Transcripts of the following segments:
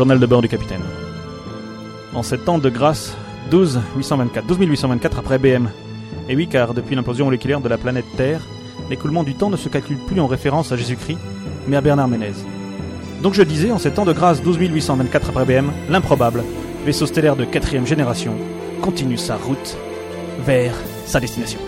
Journal de bord du capitaine. En sept ans de grâce, 12 824, 12 824 après BM. Et oui, car depuis l'implosion moléculaire de la planète Terre, l'écoulement du temps ne se calcule plus en référence à Jésus-Christ, mais à Bernard Ménez. Donc je disais, en sept ans de grâce, 12 824 après BM, l'improbable, vaisseau stellaire de quatrième génération, continue sa route vers sa destination.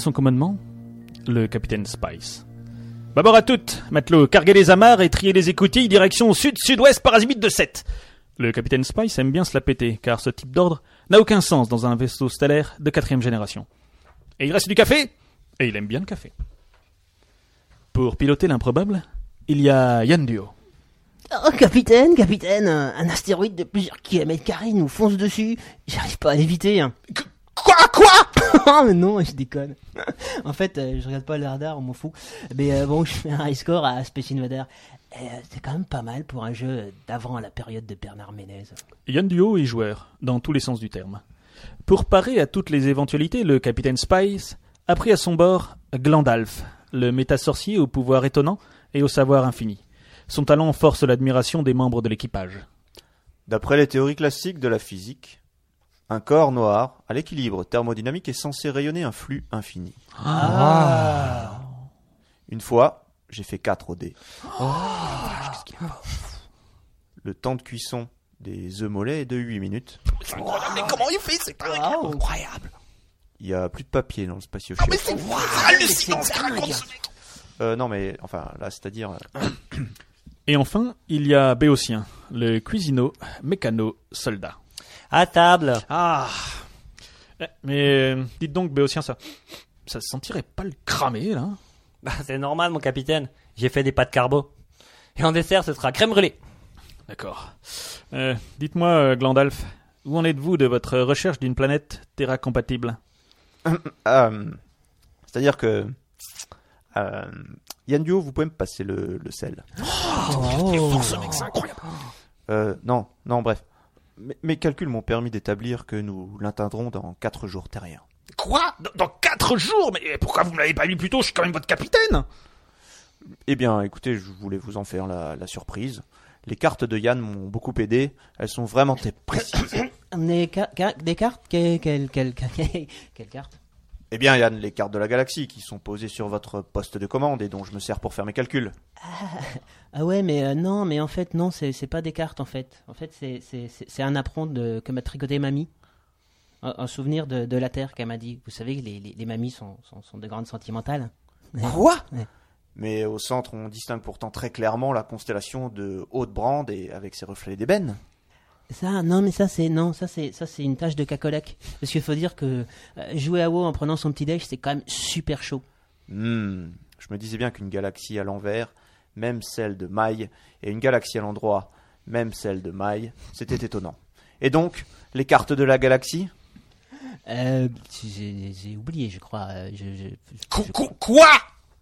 Son commandement, le capitaine Spice. Bâbord à toutes, matelot, carguez les amarres et triez les écoutilles, direction sud-sud-ouest par azimut de 7. Le capitaine Spice aime bien se la péter, car ce type d'ordre n'a aucun sens dans un vaisseau stellaire de quatrième génération. Et il reste du café Et il aime bien le café. Pour piloter l'improbable, il y a Yann Duo. Oh, capitaine, capitaine, un un astéroïde de plusieurs kilomètres carrés nous fonce dessus. J'arrive pas à l'éviter. Hein. Quoi Quoi? Oh, mais non, je déconne. en fait, euh, je regarde pas le radar, on m'en fout. Mais euh, bon, je fais un high score à Space Invader. Et, euh, c'est quand même pas mal pour un jeu d'avant la période de Bernard Ménez. Yann Duo est joueur, dans tous les sens du terme. Pour parer à toutes les éventualités, le capitaine Spice a pris à son bord Glandalf, le méta-sorcier au pouvoir étonnant et au savoir infini. Son talent force l'admiration des membres de l'équipage. D'après les théories classiques de la physique, un corps noir à l'équilibre thermodynamique est censé rayonner un flux infini. Une fois, j'ai fait 4 au dé. Le temps de cuisson des œufs mollets est de 8 minutes. Mais comment il fait C'est incroyable. Il y a plus de papier dans le spatio Mais c'est hallucinant ce qu'il raconte, ce mec. Euh, non mais enfin là c'est-à-dire euh, Et enfin, il y a Béotien, le cuisino, mécano, soldat. À table. Ah Eh, Mais euh, dites donc, Béotien, ça, ça se sentirait pas le cramer, là hein? Bah, c'est normal, mon capitaine. J'ai fait des pâtes carbo. Et en dessert, ce sera crème brûlée. D'accord. Euh, Dites-moi, euh, Glandalf, où en êtes-vous de votre recherche d'une planète Terra compatible euh, c'est-à-dire que euh, Yann Duo, vous pouvez me passer le, le sel. Oh, ce mec, c'est incroyable. Euh, non, non, bref. Mes, mes calculs m'ont permis d'établir que nous l'atteindrons dans 4 jours terriens. Quoi dans, quatre jours Mais pourquoi vous me l'avez pas lu plus tôt Je suis quand même votre capitaine. Eh bien, écoutez, je voulais vous en faire la, la surprise. Les cartes de Yann m'ont beaucoup aidé. Elles sont vraiment très précises. Des, ca- ca- des cartes Quelle quelle- quelle- quelle- quelle carte eh bien, Yann, les cartes de la galaxie qui sont posées sur votre poste de commande et dont je me sers pour faire mes calculs. Ah ouais, mais euh, non, mais en fait, non, c'est pas des cartes, en fait. En fait, c'est- c'est c'est- c'est un apprend de, que m'a tricoté mamie. Un, un souvenir de, de la Terre qu'elle m'a dit. Vous savez que les, les, les mamies sont, sont, sont de grandes sentimentales. Quoi Ouais. Mais au centre, on distingue pourtant très clairement la constellation de Haute-Brande et avec ses reflets d'ébène. Ça, non, mais ça, c'est non, ça, c'est ça, c'est une tâche de cacolac. Parce qu'il faut dire que euh, jouer à WoW en prenant son petit déj, c'est quand même super chaud. Hmm, je me disais bien qu'une galaxie à l'envers, même celle de Maille, et une galaxie à l'endroit, même celle de Maille, c'était étonnant. Et donc, les cartes de la galaxie? Euh, j'ai j'ai oublié, je crois. euh, Je, je- Qu- je- qu- Quoi?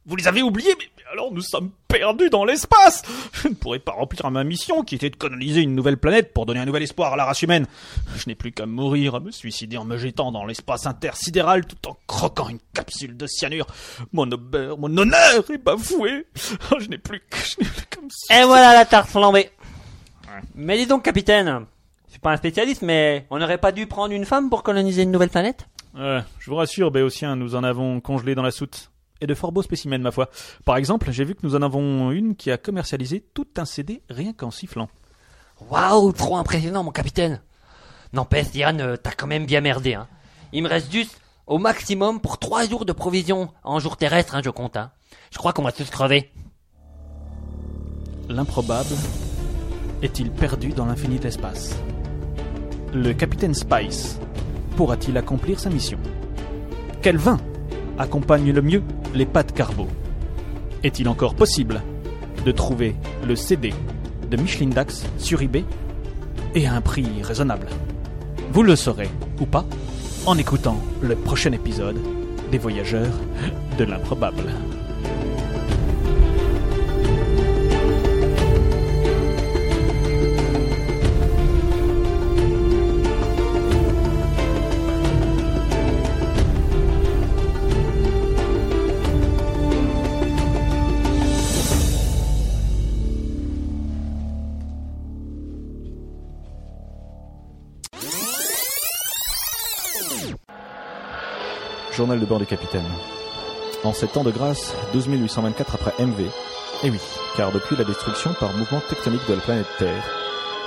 Vous les avez oubliés mais alors nous sommes perdus dans l'espace Je ne pourrais pas remplir ma mission qui était de coloniser une nouvelle planète pour donner un nouvel espoir à la race humaine. Je n'ai plus qu'à mourir, à me suicider en me jetant dans l'espace intersidéral tout en croquant une capsule de cyanure. Mon honneur, mon honneur est bafoué. Je n'ai plus qu'à me Et voilà la tarte flambée. Mais dis donc, capitaine, je suis pas un spécialiste, mais on n'aurait pas dû prendre une femme pour coloniser une nouvelle planète? Euh, je vous rassure, Béotien, nous en avons congelé dans la soute. Et de fort beaux spécimens, ma foi. Par exemple, j'ai vu que nous en avons une qui a commercialisé tout un CD rien qu'en sifflant. Waouh, trop impressionnant, mon capitaine. N'empêche, Yann, euh, t'as quand même bien merdé. Hein. Il me reste juste au maximum pour trois jours de provisions en jour terrestre, hein, je compte. Hein. Je crois qu'on va tous crever. L'improbable est-il perdu dans l'infini espace? Le capitaine Spice pourra-t-il accomplir sa mission? Quel vin accompagne le mieux les pâtes carbo Est-il encore possible de trouver le CD de Michelin Dax sur eBay et à un prix raisonnable? Vous le saurez ou pas en écoutant le prochain épisode des Voyageurs de l'improbable. Journal de bord du capitaine. En sept ans de grâce, 12 824 après MV. Et oui, car depuis la destruction par mouvement tectonique de la planète Terre,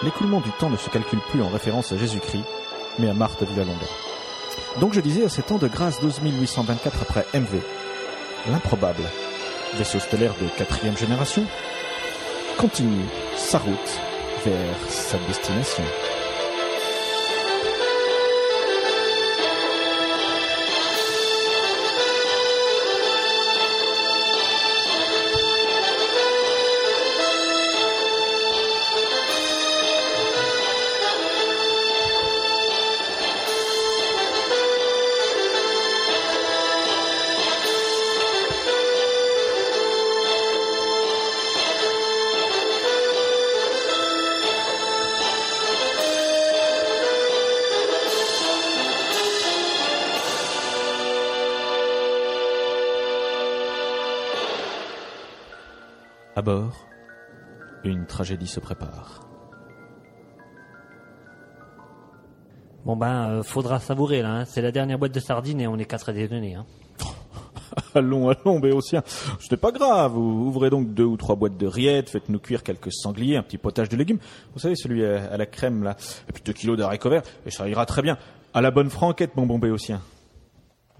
l'écoulement du temps ne se calcule plus en référence à Jésus-Christ, mais à Marthe Villalonga. Donc je disais à sept ans de grâce 12 824 après MV, l'improbable, vaisseau stellaire de quatrième génération, continue sa route vers sa destination. À bord, une tragédie se prépare. Bon ben, euh, faudra savourer là. Hein. C'est la dernière boîte de sardines et on est quatre à déjeuner. Hein. Allons, allons, Béotien. Ce n'est pas grave. Vous ouvrez donc deux ou trois boîtes de rillettes, faites-nous cuire quelques sangliers, un petit potage de légumes. Vous savez, celui à, à la crème, là. Et puis deux kilos d'haricots verts. Et ça ira très bien. À la bonne franquette, mon bon Béotien.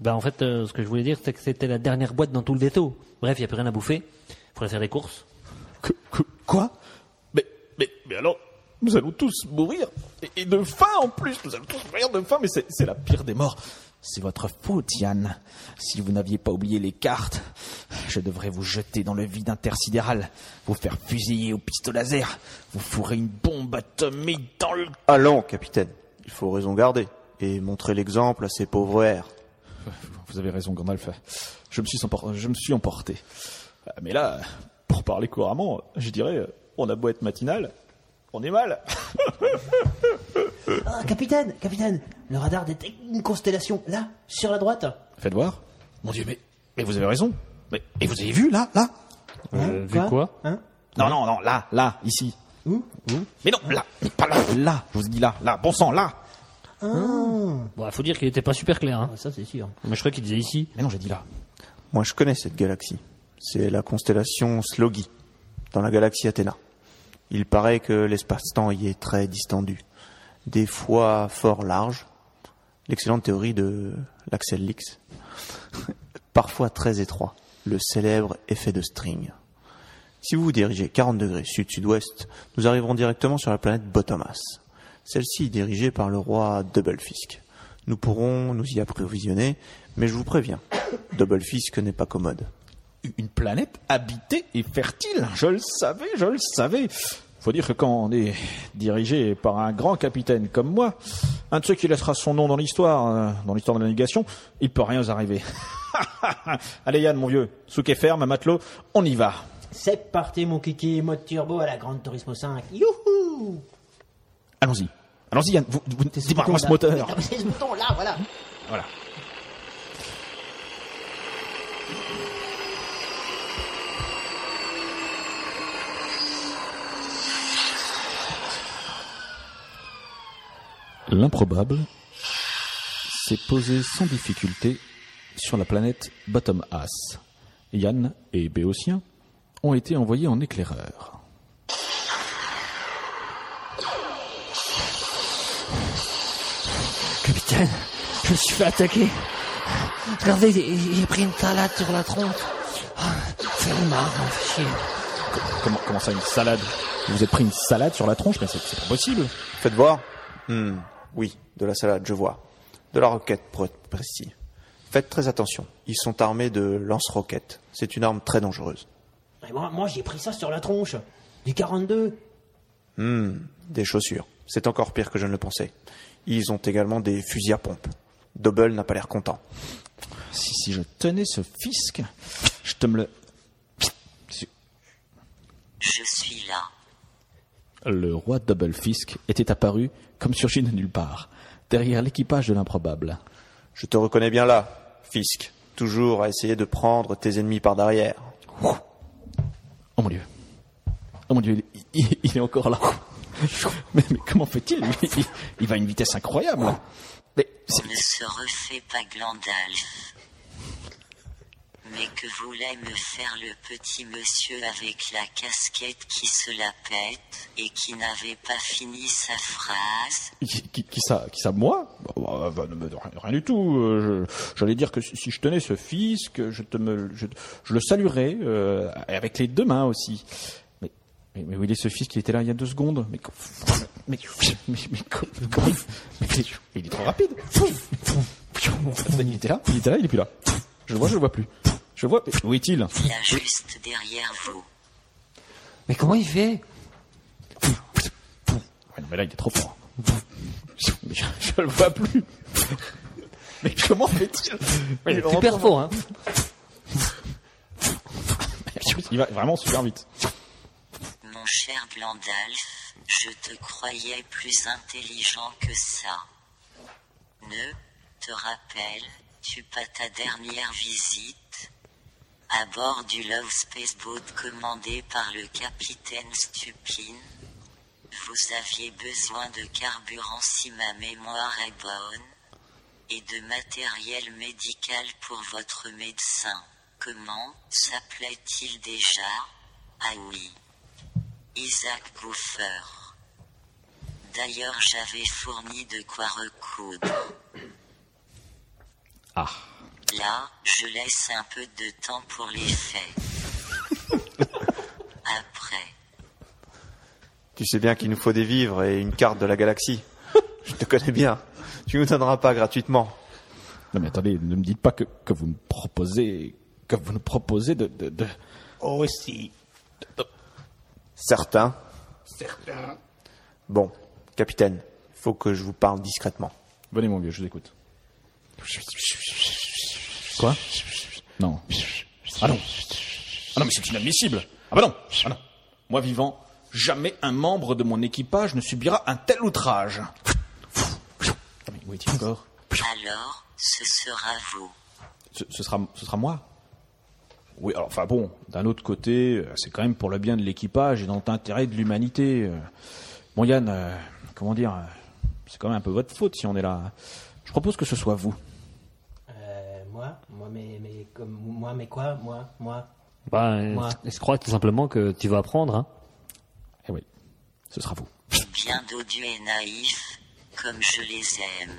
Ben en fait, euh, ce que je voulais dire, c'est que c'était la dernière boîte dans tout le vaisseau. Bref, il y a plus rien à bouffer. Faudrait faire des courses. Que- que- quoi? Mais, mais, mais alors, nous allons tous mourir. Et, et de faim en plus. Nous allons tous mourir de faim, mais c'est c'est la pire des morts. C'est votre faute, Yann. Si vous n'aviez pas oublié les cartes, je devrais vous jeter dans le vide intersidéral, vous faire fusiller au pistolet laser, vous fourrer une bombe atomique dans le... Allons, capitaine. Il faut raison garder et montrer l'exemple à ces pauvres airs. Vous avez raison, Gandalf. Je me suis, empor- je me suis emporté. Mais là, pour parler couramment, je dirais, on a beau être matinal, on est mal. Ah, capitaine, capitaine, le radar détecte une constellation, là, sur la droite. Faites voir. Mon Dieu, mais, mais vous avez raison. Mais, et vous avez vu, là, là Euh, vu quoi Hein Non, non, non, là, là, ici. Où Mais non, là, mais pas là. Là, je vous dis là, là, bon sang, là. Bon, faut dire qu'il était pas super clair. Hein. Ah, Ça, c'est sûr. Mais je crois qu'il disait ici. Mais non, j'ai dit là. Moi, je connais cette galaxie. C'est la constellation Slogi, dans la galaxie Athéna. Il paraît que l'espace-temps y est très distendu, des fois fort large. L'excellente théorie de l'Axel Lix. Parfois très étroit, le célèbre effet de string. Si vous vous dirigez 40 degrés sud-sud-ouest, nous arriverons directement sur la planète Bottomas. Celle-ci est dirigée par le roi Doublefisk. Nous pourrons nous y approvisionner, mais je vous préviens, Doublefisk n'est pas commode. Une planète habitée et fertile. Je le savais, je le savais. Faut dire que quand on est dirigé par un grand capitaine comme moi, un de ceux qui laissera son nom dans l'histoire, euh, dans l'histoire de la navigation, il peut rien vous arriver. Allez Yann, mon vieux, souk et ferme, matelot, on y va. C'est parti, mon kiki, mode turbo à la Grande Turismo 5. Youhou Allons-y. Allons-y Yann, vous, vous ce démarrez-moi ce bouton-là. moteur. C'est ce bouton là, voilà. Voilà. L'improbable s'est posé sans difficulté sur la planète Bottom Ass. Yann et Béotien ont été envoyés en éclaireur. Capitaine, je me suis fait attaquer. Regardez, j'ai j'ai pris une salade sur la tronche. Ah, C'est marre, m'en fait chier. Comment, comment ça, une salade? Vous vous êtes pris une salade sur la tronche? Mais c'est c'est pas possible. Faites voir Hmm, Oui, de la salade, je vois. De la roquette, pour être précis. Faites très attention. Ils sont armés de lance-roquettes. C'est une arme très dangereuse. Moi, moi j'ai pris ça sur la tronche. Du 42. Hmm, des chaussures. C'est encore pire que je ne le pensais. Ils ont également des fusils à pompe. Double n'a pas l'air content. Si, si je tenais ce fisc, je te me le... Je suis là. Le roi Double Fisk était apparu comme surgi de nulle part, derrière l'équipage de l'improbable. Je te reconnais bien là, Fisk. Toujours à essayer de prendre tes ennemis par derrière. Oh mon dieu. Oh mon dieu, il, il- il est encore là. Mais, mais comment fait-il? Il, il va à une vitesse incroyable. Mais c'est- On ne se refait pas Glandalf. Mais que voulait me faire le petit monsieur avec la casquette qui se la pète et qui n'avait pas fini sa phrase qui, qui- qui ça, qui ça, moi? Bah, bah, bah, bah, rien, rien du tout. euh, J'allais dire que si si je tenais ce fisc, je, te me, je, je le saluerais euh, avec les deux mains aussi. Mais, mais, mais où il est ce fisc? Il était là il y a deux secondes. Mais, mais, mais, il est trop rapide. Il était là, il était là, il est plus là. Je le vois, je le vois plus. Je vois. mais Où est-il? Là juste derrière vous. Mais comment il fait? Ouais, non, mais là, il est trop fort. Mais je, je le vois plus. Mais comment fait-il? Il est Super fort, hein Il va vraiment super vite. Mon cher Glandalf, je te croyais plus intelligent que ça. Ne te rappelles-tu pas ta dernière visite? À bord du Love Spaceboat commandé par le capitaine Stupin Vous aviez besoin de carburant si ma mémoire est bonne et de matériel médical pour votre médecin. Comment s'appelait-il déjà? Ah oui. Isaac Gouffer. D'ailleurs, j'avais fourni de quoi recoudre. Ah. Là, je laisse un peu de temps pour les faits. Après, Tu sais bien qu'il nous faut des vivres et une carte de la galaxie. Je te connais bien. Tu nous donneras pas gratuitement. Non mais attendez, ne me dites pas que, que vous me proposez que vous nous proposez de, de, de- Aussi. Certains. Certains. Bon, capitaine, faut que je vous parle discrètement. Venez mon vieux, je vous écoute. Quoi Non. Ah non. Ah non mais c'est inadmissible. Ah bah non. Ah non. Moi vivant, jamais un membre de mon équipage ne subira un tel outrage. Ah, mais où est-il encore alors, ce sera vous. ce, ce sera, ce sera moi. Oui, alors, enfin bon, d'un autre côté, euh, c'est quand même pour le bien de l'équipage et dans l'intérêt de l'humanité. euh. Bon, Yann, euh, comment dire, c'est quand même un peu votre faute si on est là. Je propose que ce soit vous. Mais, mais, comme, moi, mais quoi Moi, moi Bah, Moi. je crois tout simplement que tu vas apprendre. Hein? Eh oui, ce sera vous. Bien dodus et naïfs, comme je les aime.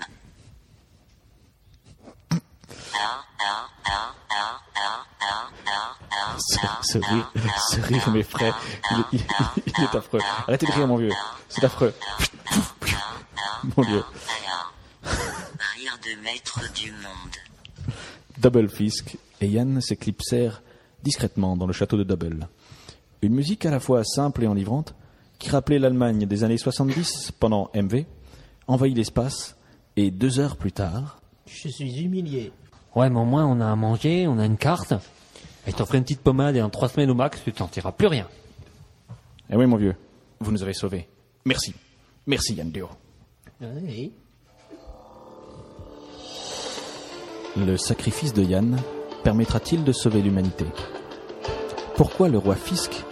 Ah, ah, ah, ah, ah, ah, ah, ah, Ce, ah, ce rire, ah, ce rire, mes frères, il il- il est affreux. Arrêtez de rire, mon vieux. C'est affreux. Mon ah, ah. Rire de maître du monde. Double Fisk et Yann s'éclipsèrent discrètement dans le château de Double. Une musique à la fois simple et enivrante qui rappelait l'Allemagne des années 70 pendant MV, envahit l'espace et deux heures plus tard, Je suis humilié. Ouais, mais au moins, on a à manger, on a une carte. Et je t'en ferai une petite pommade et en trois semaines au max, tu ne sentiras plus rien. eh oui mon vieux, vous nous avez sauvés. Merci. Merci Yann Dio. Oui. Le sacrifice de Yann permettra-t-il de sauver l'humanité? Pourquoi le roi Fisk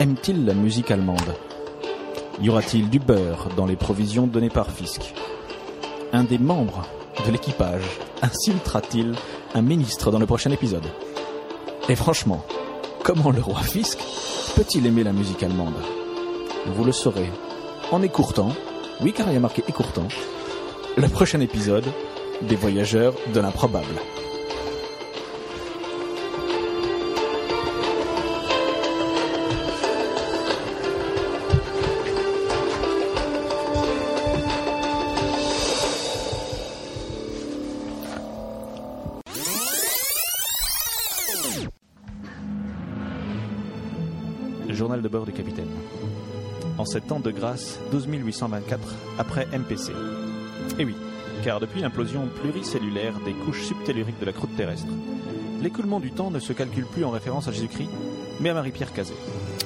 aime-t-il la musique allemande? Y aura-t-il du beurre dans les provisions données par Fisk? Un des membres de l'équipage insultera-t-il un ministre dans le prochain épisode? Et franchement, comment le roi Fisk peut-il aimer la musique allemande? Vous le saurez en écourtant, oui car il y a marqué écourtant, le prochain épisode des voyageurs de l'improbable. Journal de bord du capitaine. En sept ans de grâce, 12 824 après MPC. Et oui, car depuis l'implosion pluricellulaire des couches subtelluriques de la croûte terrestre, l'écoulement du temps ne se calcule plus en référence à Jésus-Christ, mais à Marie-Pierre Cazet.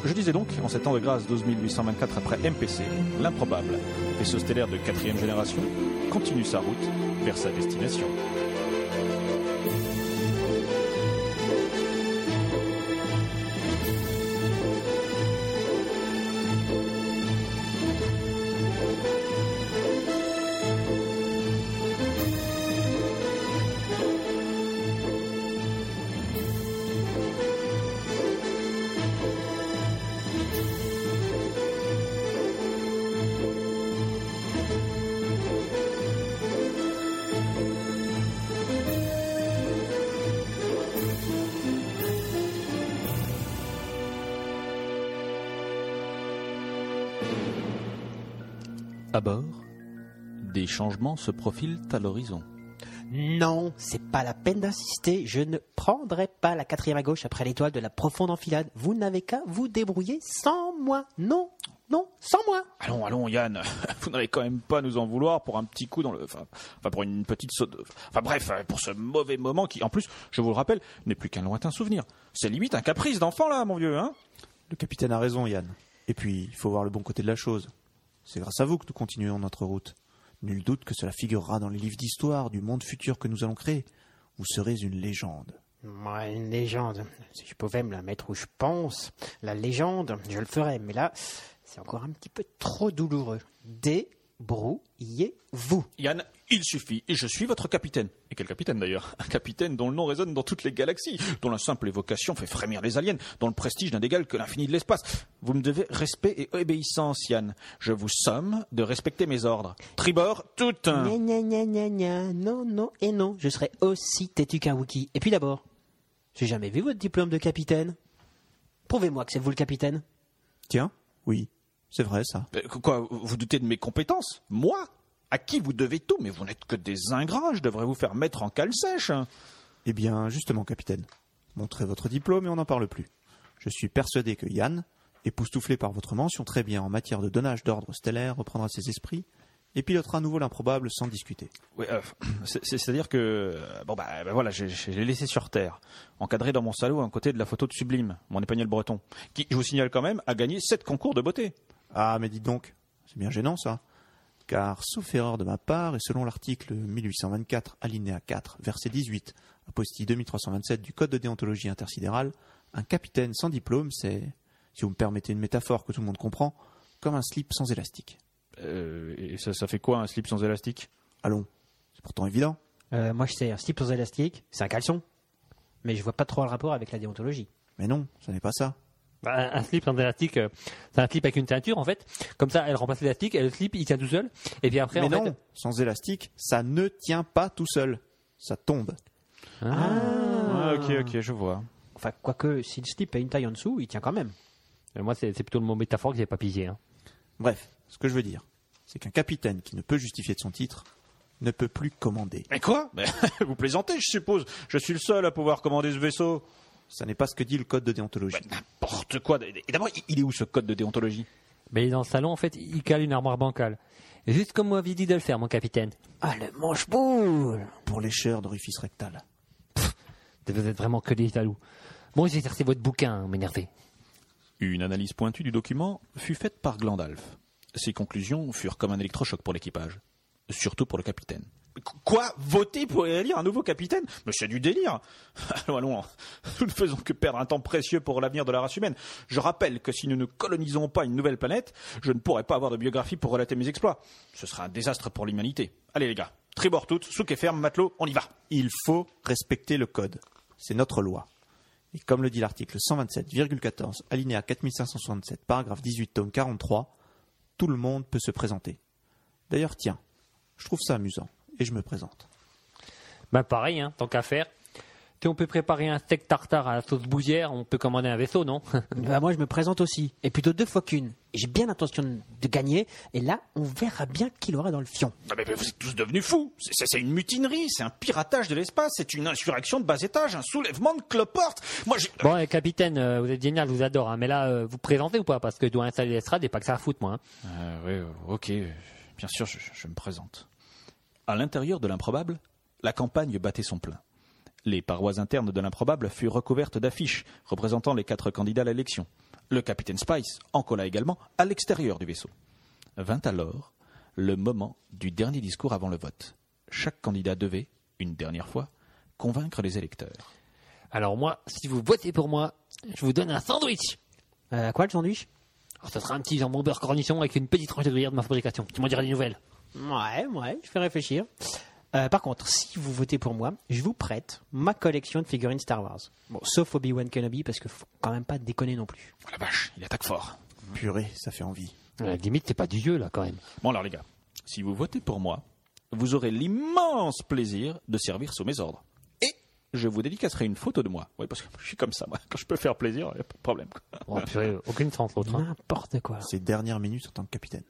Je disais donc, en sept ans de grâce, 12 824 après MPC, l'improbable, vaisseau stellaire de quatrième génération, continue sa route vers sa destination. Des changements se profilent à l'horizon. Non, c'est pas la peine d'insister. Je ne prendrai pas la quatrième à gauche après l'étoile de la profonde enfilade. Vous n'avez qu'à vous débrouiller sans moi. Non, non, sans moi. Allons, allons, Yann, vous n'allez quand même pas nous en vouloir pour un petit coup dans le. Enfin, enfin, pour une petite saute. Enfin, bref, pour ce mauvais moment qui, en plus, je vous le rappelle, n'est plus qu'un lointain souvenir. C'est limite un caprice d'enfant, là, mon vieux, hein Le capitaine a raison, Yann. Et puis, il faut voir le bon côté de la chose. C'est grâce à vous que nous continuons notre route. Nul doute que cela figurera dans les livres d'histoire du monde futur que nous allons créer. Vous serez une légende. Moi, une légende. Si je pouvais me la mettre où je pense, la légende, je le ferais. Mais là, c'est encore un petit peu trop douloureux. Débrouillez-vous. Yann, il suffit, et je suis votre capitaine. Et quel capitaine d'ailleurs? Un capitaine dont le nom résonne dans toutes les galaxies, dont la simple évocation fait frémir les aliens, dont le prestige n'a d'égal que l'infini de l'espace. Vous me devez respect et obéissance, Yann. Je vous somme de respecter mes ordres. Tribord, tout un. Gna gna gna gna. Non, non et non. Je serai aussi têtu qu'un Wookie. Et puis d'abord, j'ai jamais vu votre diplôme de capitaine. Prouvez-moi que c'est vous le capitaine. Tiens, oui, c'est vrai ça. Euh, Quoi, vous doutez de mes compétences? Moi? À qui vous devez tout? Mais vous n'êtes que des ingrats, je devrais vous faire mettre en cale sèche. Eh bien, justement, capitaine, montrez votre diplôme et on n'en parle plus. Je suis persuadé que Yann, époustouflé par votre mention très bien en matière de donnage d'ordre stellaire, reprendra ses esprits et pilotera à nouveau l'improbable sans discuter. Oui, euh, c'est- c'est- c'est-à-dire que euh, bon bah, bah voilà, j'ai laissé sur terre, encadré dans mon salaud à côté de la photo de Sublime, mon épagneul breton, qui, je vous signale quand même, a gagné sept concours de beauté. Ah, mais dites donc, c'est bien gênant ça. Car, sauf erreur de ma part, et selon l'article 1824, alinéa 4, verset 18, apostille 2327 du Code de déontologie intersidérale, un capitaine sans diplôme, c'est, si vous me permettez une métaphore que tout le monde comprend, comme un slip sans élastique. Euh, et ça, ça fait quoi un slip sans élastique? Allons, c'est pourtant évident. Euh, moi, je sais, un slip sans élastique, c'est un caleçon. Mais je vois pas trop le rapport avec la déontologie. Mais non, ce n'est pas ça. Un slip sans élastique, euh, c'est un slip avec une teinture en fait. Comme ça, elle remplace l'élastique et le slip il tient tout seul. Et puis après, mais en non, fait, sans élastique, ça ne tient pas tout seul. Ça tombe. Ah, ok, ok, je vois. Enfin, quoique, si le slip a une taille en dessous, il tient quand même. euh, moi c'est c'est plutôt le mot métaphore que j'ai pas pigé. Hein. Bref, ce que je veux dire, c'est qu'un capitaine qui ne peut justifier de son titre ne peut plus commander. Mais quoi? Mais Vous plaisantez, je suppose. Je suis le seul à pouvoir commander ce vaisseau. Ça n'est pas ce que dit le code de déontologie. N'importe quoi. Et d'abord, il est où ce code de déontologie? Ben, il est dans le salon, en fait, il cale une armoire bancale. Juste comme vous m'aviez dit de le faire, mon capitaine. Ah, le manche-boule Pour lécheur d'orifice rectal. Vous êtes vraiment que des jaloux. Bon, j'ai cherché votre bouquin, hein, m'énerver. Une analyse pointue du document fut faite par Glandalf. Ses conclusions furent comme un électrochoc pour l'équipage. Surtout pour le capitaine. Quoi Voter pour élire un nouveau capitaine? Mais c'est du délire Allons, allons, nous ne faisons que perdre un temps précieux pour l'avenir de la race humaine. Je rappelle que si nous ne colonisons pas une nouvelle planète, je ne pourrai pas avoir de biographie pour relater mes exploits. Ce sera un désastre pour l'humanité. Allez les gars, tribord toutes, souk et ferme, matelot, on y va Il faut respecter le code. C'est notre loi. Et comme le dit l'article 127,14, alinéa 4567, paragraphe 18, tome 43, tout le monde peut se présenter. D'ailleurs, tiens, je trouve ça amusant, et je me présente. Ben, pareil, hein, tant qu'à faire. Si on peut préparer un steak tartare à la sauce bougière, on peut commander un vaisseau, non? Bah, moi, je me présente aussi. Et plutôt deux fois qu'une. Et J'ai bien l'intention de gagner. Et là, on verra bien qui l'aura dans le fion. Ah, mais, mais vous êtes tous devenus fous C'est- une mutinerie, c'est un piratage de l'espace, c'est une insurrection de bas étage, un soulèvement de cloporte Moi. Bon, eh, capitaine, euh, vous êtes génial, je vous adore, hein, mais là, euh, vous présentez ou pas? Parce que je dois installer l'estrade et pas que ça à foutre, moi. hein. Euh, oui, ok, bien sûr, je, je me présente. À l'intérieur de l'improbable, la campagne battait son plein. Les parois internes de l'improbable furent recouvertes d'affiches représentant les quatre candidats à l'élection. Le capitaine Spice en colla également à l'extérieur du vaisseau. Vint alors le moment du dernier discours avant le vote. Chaque candidat devait, une dernière fois, convaincre les électeurs. Alors moi, si vous votez pour moi, je vous donne un sandwich. Euh, quoi, le sandwich? Alors, ce sera un petit jambon beurre cornichon avec une petite tranche de gruyère de ma fabrication. Tu m'en diras des nouvelles. Ouais, ouais, je fais réfléchir. Euh, par contre, si vous votez pour moi, je vous prête ma collection de figurines Star Wars. Bon, sauf Obi-Wan Kenobi, parce que faut quand même pas déconner non plus. Oh la vache, il attaque fort. Purée, ça fait envie. À la limite, c'est pas du jeu, là, quand même. Bon alors les gars, si vous votez pour moi, vous aurez l'immense plaisir de servir sous mes ordres. Et je vous dédicacerai une photo de moi. Oui, parce que je suis comme ça, moi. Quand je peux faire plaisir, il a pas de problème. Bon, purée, aucune chance, l'autre. hein. N'importe quoi. Ces dernières minutes en tant que capitaine.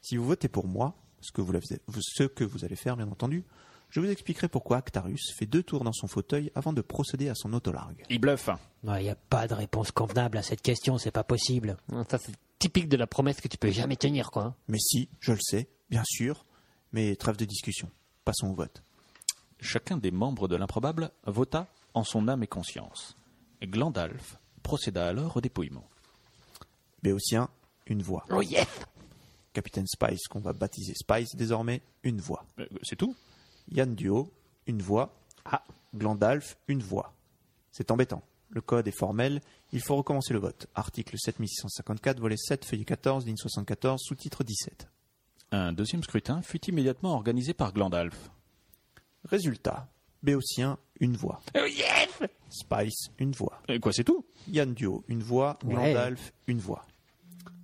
Si vous votez pour moi, ce que vous, l'avez- vous- ce que vous allez faire, bien entendu, je vous expliquerai pourquoi Actarus fait deux tours dans son fauteuil avant de procéder à son autolargue. Il bluffe. Il n'y a pas de réponse convenable à cette question, c'est pas possible. Ça, c'est typique de la promesse que tu peux jamais tenir, quoi. Mais si, je le sais, bien sûr, mais trêve de discussion. Passons au vote. Chacun des membres de l'improbable vota en son âme et conscience. Glandalf procéda alors au dépouillement. Béotien, une voix. Oh yes Capitaine Spice, qu'on va baptiser Spice désormais, une voix. Euh, C'est tout? Yann Duo, une voix. Ah, Glandalf, une voix. C'est embêtant. Le code est formel, il faut recommencer le vote. Article 7654, volet 7, feuille 14, ligne 74, sous-titre 17. Un deuxième scrutin fut immédiatement organisé par Glandalf. Résultat. Béotien, une voix. Oh yes Spice, une voix. Et quoi, c'est tout? Yann Duo, une voix. Ouais. Glandalf, une voix.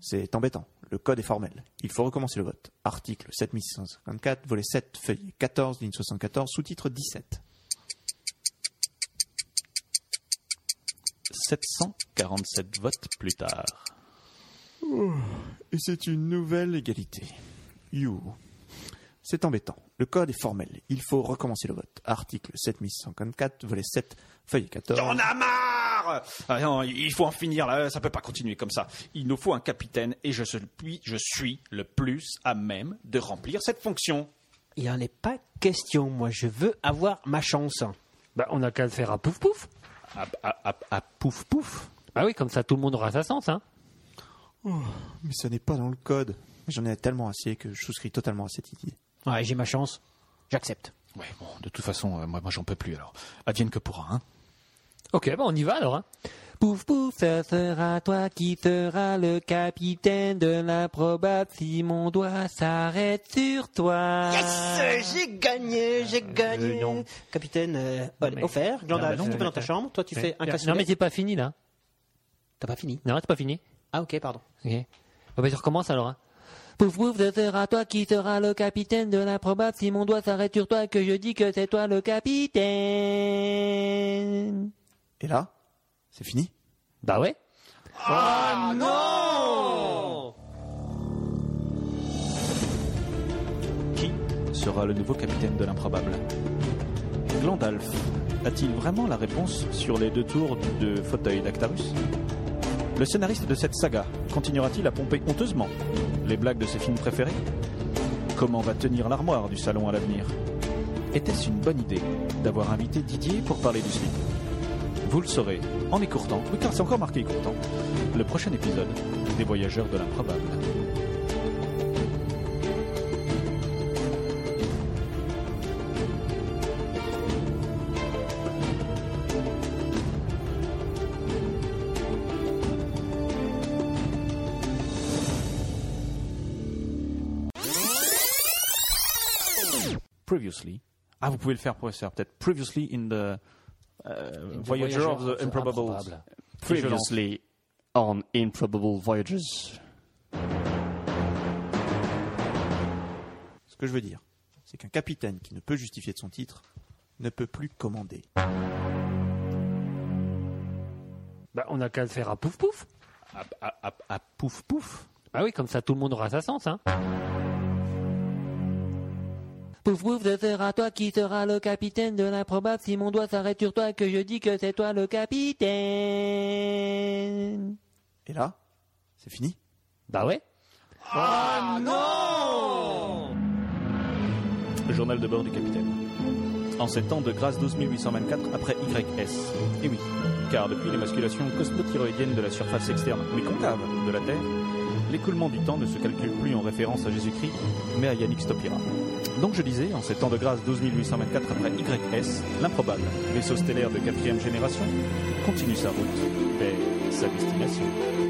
C'est embêtant. Le code est formel. Il faut recommencer le vote. Article 7654, volet 7, feuille 14, ligne 74, sous-titre 17. 747 votes plus tard. Et c'est une nouvelle égalité. You. C'est embêtant. Le code est formel. Il faut recommencer le vote. Article 7654, volet 7, feuille 14. J'en a marre Ah non, il faut en finir là, ça peut pas continuer comme ça. Il nous faut un capitaine et je suis, je suis le plus à même de remplir cette fonction. Il en est pas question, moi je veux avoir ma chance. Bah, on a qu'à le faire à pouf pouf. À, à- à- à pouf pouf. Ah oui, comme ça, tout le monde aura sa chance, hein. Mais ce n'est pas dans le code. J'en ai tellement assez que je souscris totalement à cette idée. Ouais, j'ai ma chance. J'accepte. Ouais, bon, de toute façon, euh, moi, moi j'en peux plus alors. Advienne que pourra, hein. Ok, bah on y va alors. Hein. Pouf pouf, ce sera toi qui seras le capitaine de l'improbable si mon doigt s'arrête sur toi. Yes J'ai gagné, j'ai gagné Euh, non. Capitaine, euh, allez, mais- offert, Non, non, tu vas dans ta chambre, toi tu fais un non, cassoulet. mais c'est pas fini là. T'as pas fini Non, c'est pas fini. Ah ok, pardon. Ok. Bon, bah, je recommence alors. Hein. Pouf pouf, ce sera toi qui seras le capitaine de l'improbable si mon doigt s'arrête sur toi que je dis que c'est toi le capitaine. Et là, c'est fini Bah ouais. Qui sera le nouveau capitaine de l'improbable? Glandalf. A-t-il vraiment la réponse sur les deux tours de fauteuil d'Actarus? Le scénariste de cette saga Continuera-t-il à pomper honteusement les blagues de ses films préférés? Comment va tenir l'armoire du salon à l'avenir? Était-ce une bonne idée d'avoir invité Didier pour parler du slip? Vous le saurez en écourtant, oui car c'est encore marqué écourtant, le prochain épisode des Voyageurs de l'improbable. Ah, vous pouvez le faire, professeur, peut-être. Previously in the Voyager of the Improbable. Previously on Improbable Voyages. Ce que je veux dire, c'est qu'un capitaine qui ne peut justifier de son titre ne peut plus commander. Bah, on a qu'à le faire à pouf pouf. À, à- à- à pouf pouf. Ah oui, comme ça tout le monde aura sa sens, hein. Pouf pouf, ce sera toi qui seras le capitaine de l'improbable. Si mon doigt s'arrête sur toi, que je dis que c'est toi le capitaine. Et là, c'est fini? Bah ouais. Journal de bord du capitaine. En ces temps de grâce 12824 après YS. Et oui, car depuis l'émasculation cosmothyroïdienne de la surface externe, mais concave, de la Terre, l'écoulement du temps ne se calcule plus en référence à Jésus-Christ, mais à Yannick Stopira. Donc je disais, en ces temps de grâce 12824 après YS, l'improbable, vaisseau stellaire de quatrième génération, continue sa route vers sa destination.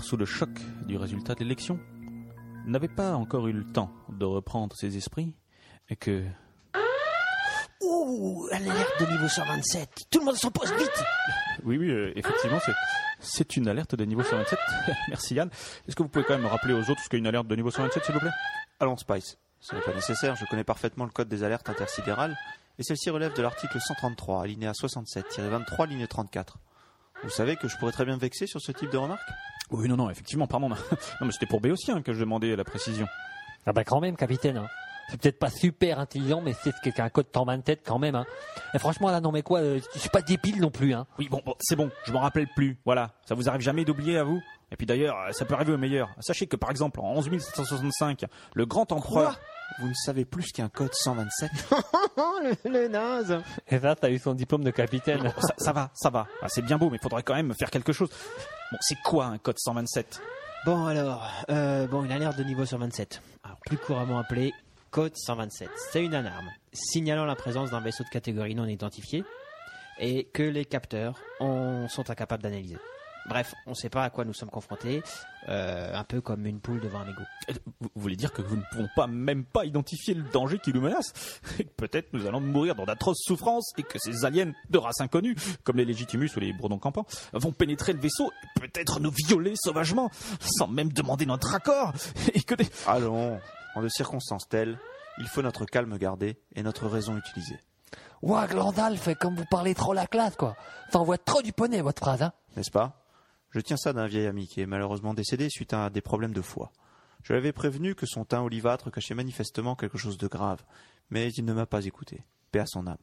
Encore sous le choc du résultat de l'élection, n'avait pas encore eu le temps de reprendre ses esprits et que Ouh, l'alerte de niveau 127. Tout le monde s'en pose vite. Oui, oui, euh, effectivement, c'est, c'est une alerte de niveau 127. Merci Yann. Est-ce que vous pouvez quand même rappeler aux autres ce qu'est une alerte de niveau 127, s'il vous plaît? Allons Spice, ce n'est pas nécessaire, je connais parfaitement le code des alertes intersidérales, et celle-ci relève de l'article 133, alinéa 67-23, ligne 34. Vous savez que je pourrais très bien me vexer sur ce type de remarque Oui, non, non, effectivement, pardon. Non, mais c'était pour Béotien que je demandais la précision. Ah bah quand même, capitaine. Hein. C'est peut-être pas super intelligent, mais c'est ce qu'est un code 127 quand même. Hein. Et franchement, là, non mais quoi, euh, je suis pas débile non plus. Hein. Oui, bon, bon, c'est bon, je m'en rappelle plus. Voilà, ça vous arrive jamais d'oublier à vous? Et puis d'ailleurs, ça peut arriver aux meilleurs. Sachez que par exemple, en 11765, le grand empereur... Vous ne savez plus ce qu'est un code 127 le, le naze. Et ça, t'as eu son diplôme de capitaine. Bon, ça, ça va, ça va. Ah, c'est bien beau, mais faudrait quand même faire quelque chose. Bon, c'est quoi un code 127 Bon alors, euh, bon une alerte de niveau 127. Alors plus couramment appelée code 127. C'est une alarme signalant la présence d'un vaisseau de catégorie non identifiée et que les capteurs en sont incapables d'analyser. Bref, on ne sait pas à quoi nous sommes confrontés, euh, un peu comme une poule devant un égout. Euh, Vous voulez dire que nous ne pouvons pas même pas identifier le danger qui nous menace Et que peut-être nous allons mourir dans d'atroces souffrances et que ces aliens de race inconnue, comme les légitimus ou les bourdons campants, vont pénétrer le vaisseau et peut-être nous violer sauvagement, sans même demander notre accord Et que des... Allons, en de circonstances telles, il faut notre calme garder et notre raison utiliser. Ouah, Glandalf, fait comme vous parlez trop la classe, quoi. Ça envoie trop du poney, votre phrase, hein. N'est-ce pas? Je tiens ça d'un vieil ami qui est malheureusement décédé suite à des problèmes de foie. Je l'avais prévenu que son teint olivâtre cachait manifestement quelque chose de grave, mais il ne m'a pas écouté. Paix à son âme.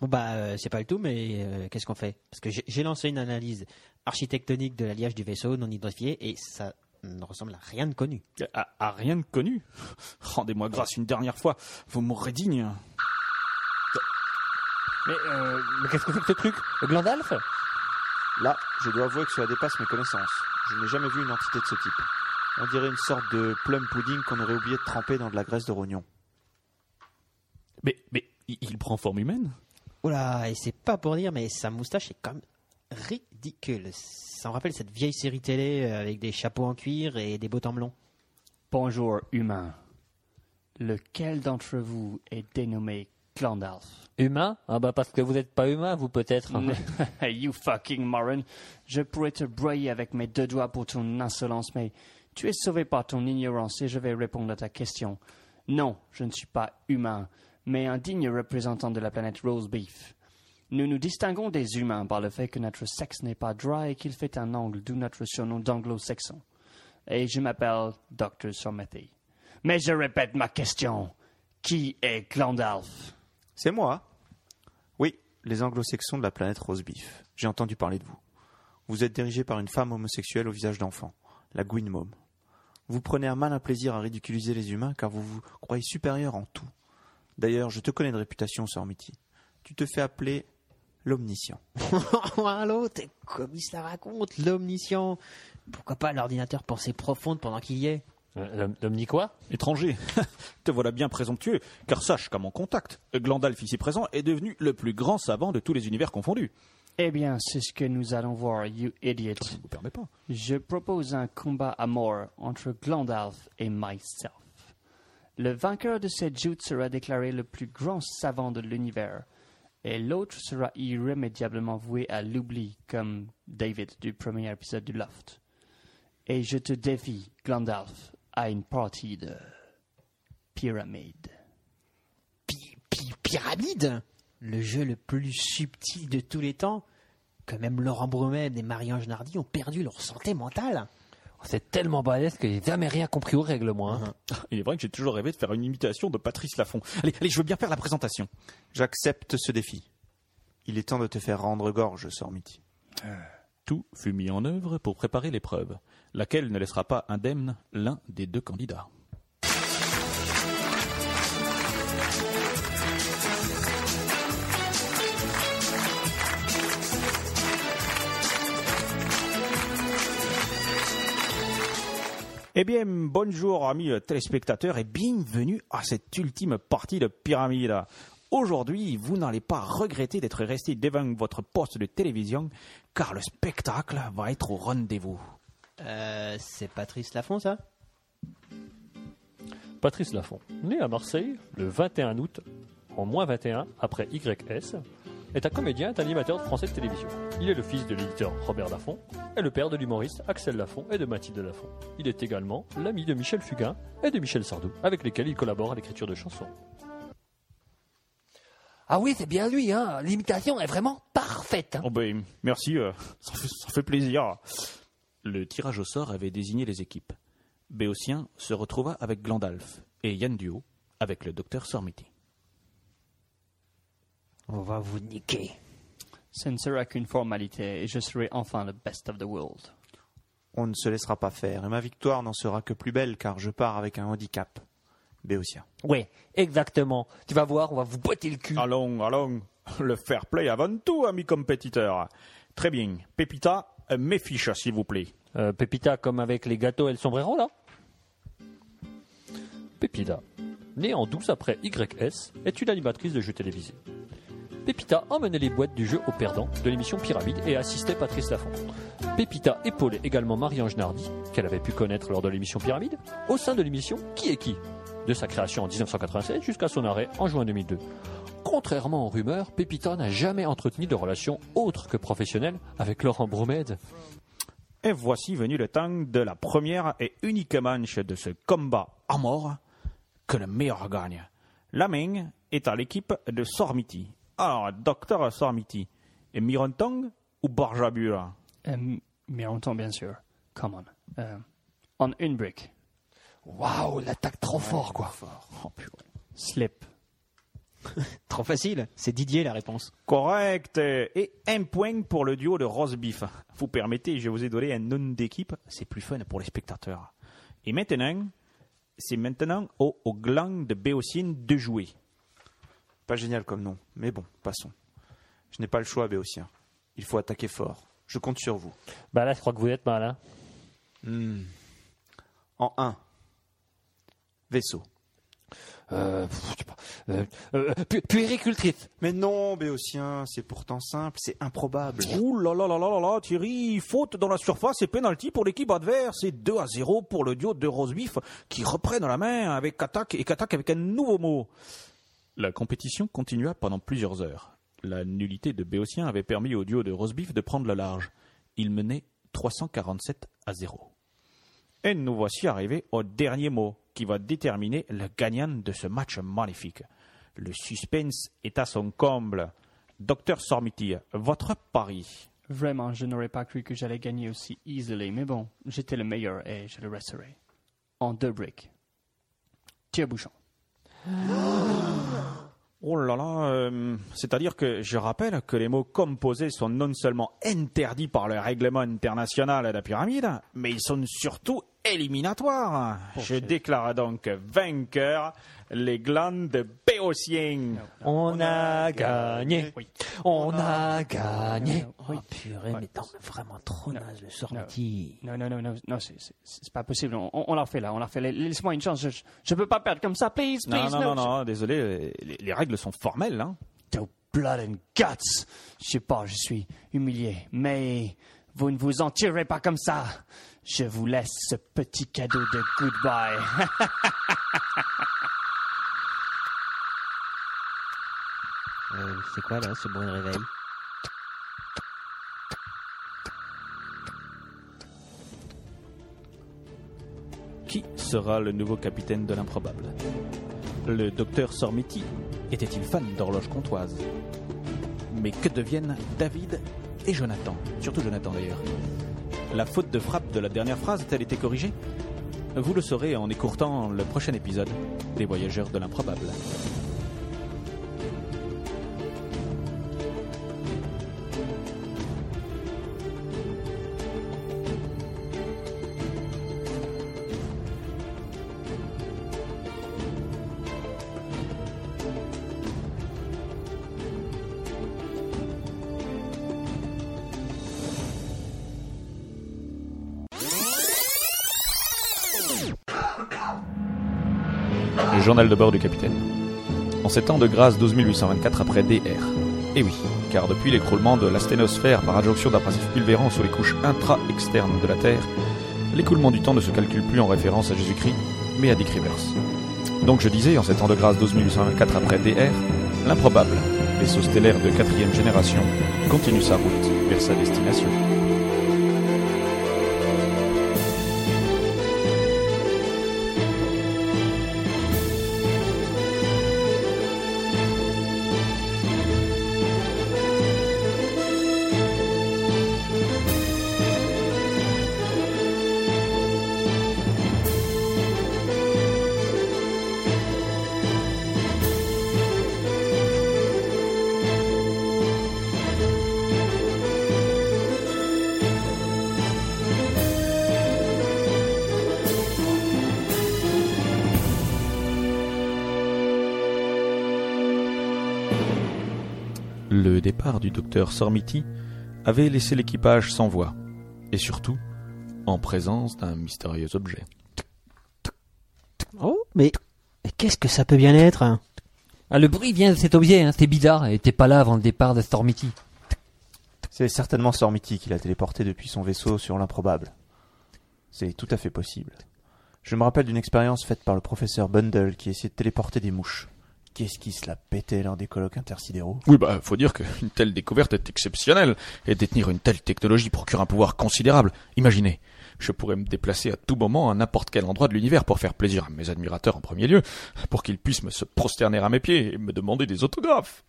Bon bah euh, c'est pas le tout, mais euh, qu'est-ce qu'on fait? Parce que j'ai- lancé une analyse architectonique de l'alliage du vaisseau non identifié et ça ne ressemble à rien de connu. à, à rien de connu? Rendez-moi grâce une dernière fois, vous mourrez digne. Mais, euh, mais qu'est-ce que c'est que ce truc? Glandalf? Là, je dois avouer que cela dépasse mes connaissances. Je n'ai jamais vu une entité de ce type. On dirait une sorte de plum pudding qu'on aurait oublié de tremper dans de la graisse de rognon. Mais, mais, il, prend forme humaine Oh là, et c'est pas pour dire, mais sa moustache est quand même ridicule. Ça me rappelle cette vieille série télé euh, avec des chapeaux en cuir et des bottes en melon. Bonjour, humain. Lequel d'entre vous est dénommé Humain? Ah bah parce que vous n'êtes pas humain, vous peut-être. you fucking moron. Je pourrais te broyer avec mes deux doigts pour ton insolence, mais tu es sauvé par ton ignorance et je vais répondre à ta question. Non, je ne suis pas humain, mais un digne représentant de la planète Rose Beef. Nous nous distinguons des humains par le fait que notre sexe n'est pas dry et qu'il fait un angle, d'où notre surnom d'anglo-saxon. Et je m'appelle Dr. Sormethy. Mais je répète ma question. Qui est Glandalf? C'est moi. Oui, les anglo-saxons de la planète Rosebeef. J'ai entendu parler de vous. Vous êtes dirigé par une femme homosexuelle au visage d'enfant, la Gwyn Mom. Vous prenez un malin plaisir à ridiculiser les humains car vous vous croyez supérieur en tout. D'ailleurs, je te connais de réputation, Sormiti. Tu te fais appeler l'omniscient. Allô, t'es comme il se la raconte, l'omniscient. Pourquoi pas l'ordinateur pensée profonde pendant qu'il y est? Euh, dit quoi Étranger, te voilà bien présomptueux, car sache qu'à mon contact, Glandalf ici présent est devenu le plus grand savant de tous les univers confondus. Eh bien, c'est ce que nous allons voir, you idiot. Je ne vous permets pas. Je propose un combat à mort entre Glandalf et myself. Le vainqueur de cette joute sera déclaré le plus grand savant de l'univers, et l'autre sera irrémédiablement voué à l'oubli, comme David du premier épisode du Loft. Et je te défie, Glandalf, à une partie de pyramide. Pi- pi- Pyramide? Le jeu le plus subtil de tous les temps? Que même Laurent Bromède et Marie-Ange Nardi ont perdu leur santé mentale? C'est tellement balèze que j'ai jamais rien compris aux règles, moi. hein. Il est vrai que j'ai toujours rêvé de faire une imitation de Patrice Laffont. Allez, allez, je veux bien faire la présentation. J'accepte ce défi. Il est temps de te faire rendre gorge, Sormiti. Tout fut mis en œuvre pour préparer l'épreuve, laquelle ne laissera pas indemne l'un des deux candidats. Eh bien, bonjour amis téléspectateurs et bienvenue à cette ultime partie de Pyramide. Aujourd'hui, vous n'allez pas regretter d'être resté devant votre poste de télévision car le spectacle va être au rendez-vous. Euh, c'est Patrice Laffont, ça? Patrice Laffont, né à Marseille le 21 août, en moins 21, après YS, est un comédien et animateur français de télévision. Il est le fils de l'éditeur Robert Laffont et le père de l'humoriste Axel Laffont et de Mathilde Laffont. Il est également l'ami de Michel Fugain et de Michel Sardou, avec lesquels il collabore à l'écriture de chansons. Ah oui, c'est bien lui, hein. L'imitation est vraiment parfaite. hein. Oh ben, merci, euh, ça, fait, ça fait plaisir. Le tirage au sort avait désigné les équipes. Béotien se retrouva avec Glandalf et Yann Duo avec le docteur Sormiti. On va vous niquer. Ce ne sera qu'une formalité et je serai enfin le best of the world. On ne se laissera pas faire, et ma victoire n'en sera que plus belle car je pars avec un handicap. Béotien. Ouais, exactement. Tu vas voir, on va vous botter le cul. Allons, allons, le fair play avant tout, amis compétiteurs. Très bien, Pépita, mes fiches, s'il vous plaît. Euh, Pépita comme avec les gâteaux et le là Pépita, née en 12 après YS, est une animatrice de jeux télévisés. Pépita emmenait les boîtes du jeu au perdant de l'émission Pyramide et assistait Patrice Laffont. Pépita épaulait également Marie-Ange Nardi, qu'elle avait pu connaître lors de l'émission Pyramide, au sein de l'émission Qui est qui? De sa création en 1996 jusqu'à son arrêt en juin 2002. Contrairement aux rumeurs, Pépita n'a jamais entretenu de relation autre que professionnelle avec Laurent Bromède. Et voici venu le temps de la première et unique manche de ce combat à mort que le meilleur gagne. La main est à l'équipe de Sormiti. Alors, docteur Sormiti, et Mirontong ou Barjabura? Euh, mais on entend bien sûr. Come on. Euh, en une brique. Waouh, l'attaque trop fort, quoi. Oh. Slip. Trop facile, c'est Didier la réponse. Correct. Et un point pour le duo de Rose Beef. Vous permettez, je vous ai donné un nom d'équipe, c'est plus fun pour les spectateurs. Et maintenant, c'est maintenant au, au gland de Béocine de jouer. Pas génial comme nom, mais bon, passons. Je n'ai pas le choix, Béotien. Il faut attaquer fort. Je compte sur vous. Bah là, je crois que vous êtes mal, hein. Hmm. En 1. Vaisseau. Euh, pff, je sais pas, euh, euh, pu- puéricultrice. Mais non, Béotien, c'est pourtant simple, c'est improbable. Ouh là là là là là là, Thierry, faute dans la surface et penalty pour l'équipe adverse. Et 2 à 0 pour le duo de Rosebif qui reprennent la main avec attaque et qu'attaque avec un nouveau mot. La compétition continua pendant plusieurs heures. La nullité de Béotien avait permis au duo de Rosebif de prendre le large. Il menait 347 à 0. Et nous voici arrivés au dernier mot qui va déterminer le gagnant de ce match magnifique. Le suspense est à son comble. Docteur Sormiti, votre pari? Vraiment, je n'aurais pas cru que j'allais gagner aussi easily, mais bon, j'étais le meilleur et je le resterai. En deux briques. Tire bouchon. Oh là là, euh, c'est-à-dire que je rappelle que les mots composés sont non seulement interdits par le règlement international de la pyramide, mais ils sont surtout éliminatoires. Je déclare donc vainqueur les glandes de Béotien. On a gagné. Oui. On a gagné. Oh, purée, mais non, vraiment trop naze le sorti. Non, non, non, non, non, c'est- pas possible. On, on, l'a fait là, on l'a fait. Laisse-moi une chance. Je, je peux pas perdre comme ça, please, please. non, non, non, désolé, les, les règles sont formelles. Hein. Blood and guts. Je sais pas, je suis humilié, mais vous ne vous en tirez pas comme ça. Je vous laisse ce petit cadeau de goodbye. Euh, c'est quoi là, ce bruit de réveil? Qui sera le nouveau capitaine de l'improbable? Le docteur Sormiti était-il fan d'horloge comptoise Mais que deviennent David et Jonathan? Surtout Jonathan d'ailleurs. La faute de frappe de la dernière phrase a-t-elle été corrigée? Vous le saurez en écourtant le prochain épisode des Voyageurs de l'improbable. De bord du capitaine. En ces temps de grâce 12824 après DR. Et oui, car depuis l'écroulement de l'asténosphère par adjonction d'un passif pulvérant sur les couches intra-externes de la Terre, l'écoulement du temps ne se calcule plus en référence à Jésus-Christ, mais à Dick Rivers. Donc je disais, en ces temps de grâce 12824 après DR, l'improbable, vaisseau stellaire de quatrième génération, continue sa route vers sa destination. Sormiti avait laissé l'équipage sans voix, et surtout en présence d'un mystérieux objet. Oh, mais mais qu'est-ce que ça peut bien être hein? Ah, le bruit vient de cet objet, hein, c'est bizarre, et t'es pas là avant le départ de Stormity. C'est certainement Stormity qui l'a téléporté depuis son vaisseau sur l'improbable. C'est tout à fait possible. Je me rappelle d'une expérience faite par le professeur Bundle qui essayait de téléporter des mouches. Qu'est-ce qui se la pétait lors des colloques intersidéraux? Oui, bah, faut dire qu'une telle découverte est exceptionnelle, et détenir une telle technologie procure un pouvoir considérable. Imaginez, je pourrais me déplacer à tout moment à n'importe quel endroit de l'univers pour faire plaisir à mes admirateurs en premier lieu, pour qu'ils puissent me se prosterner à mes pieds et me demander des autographes.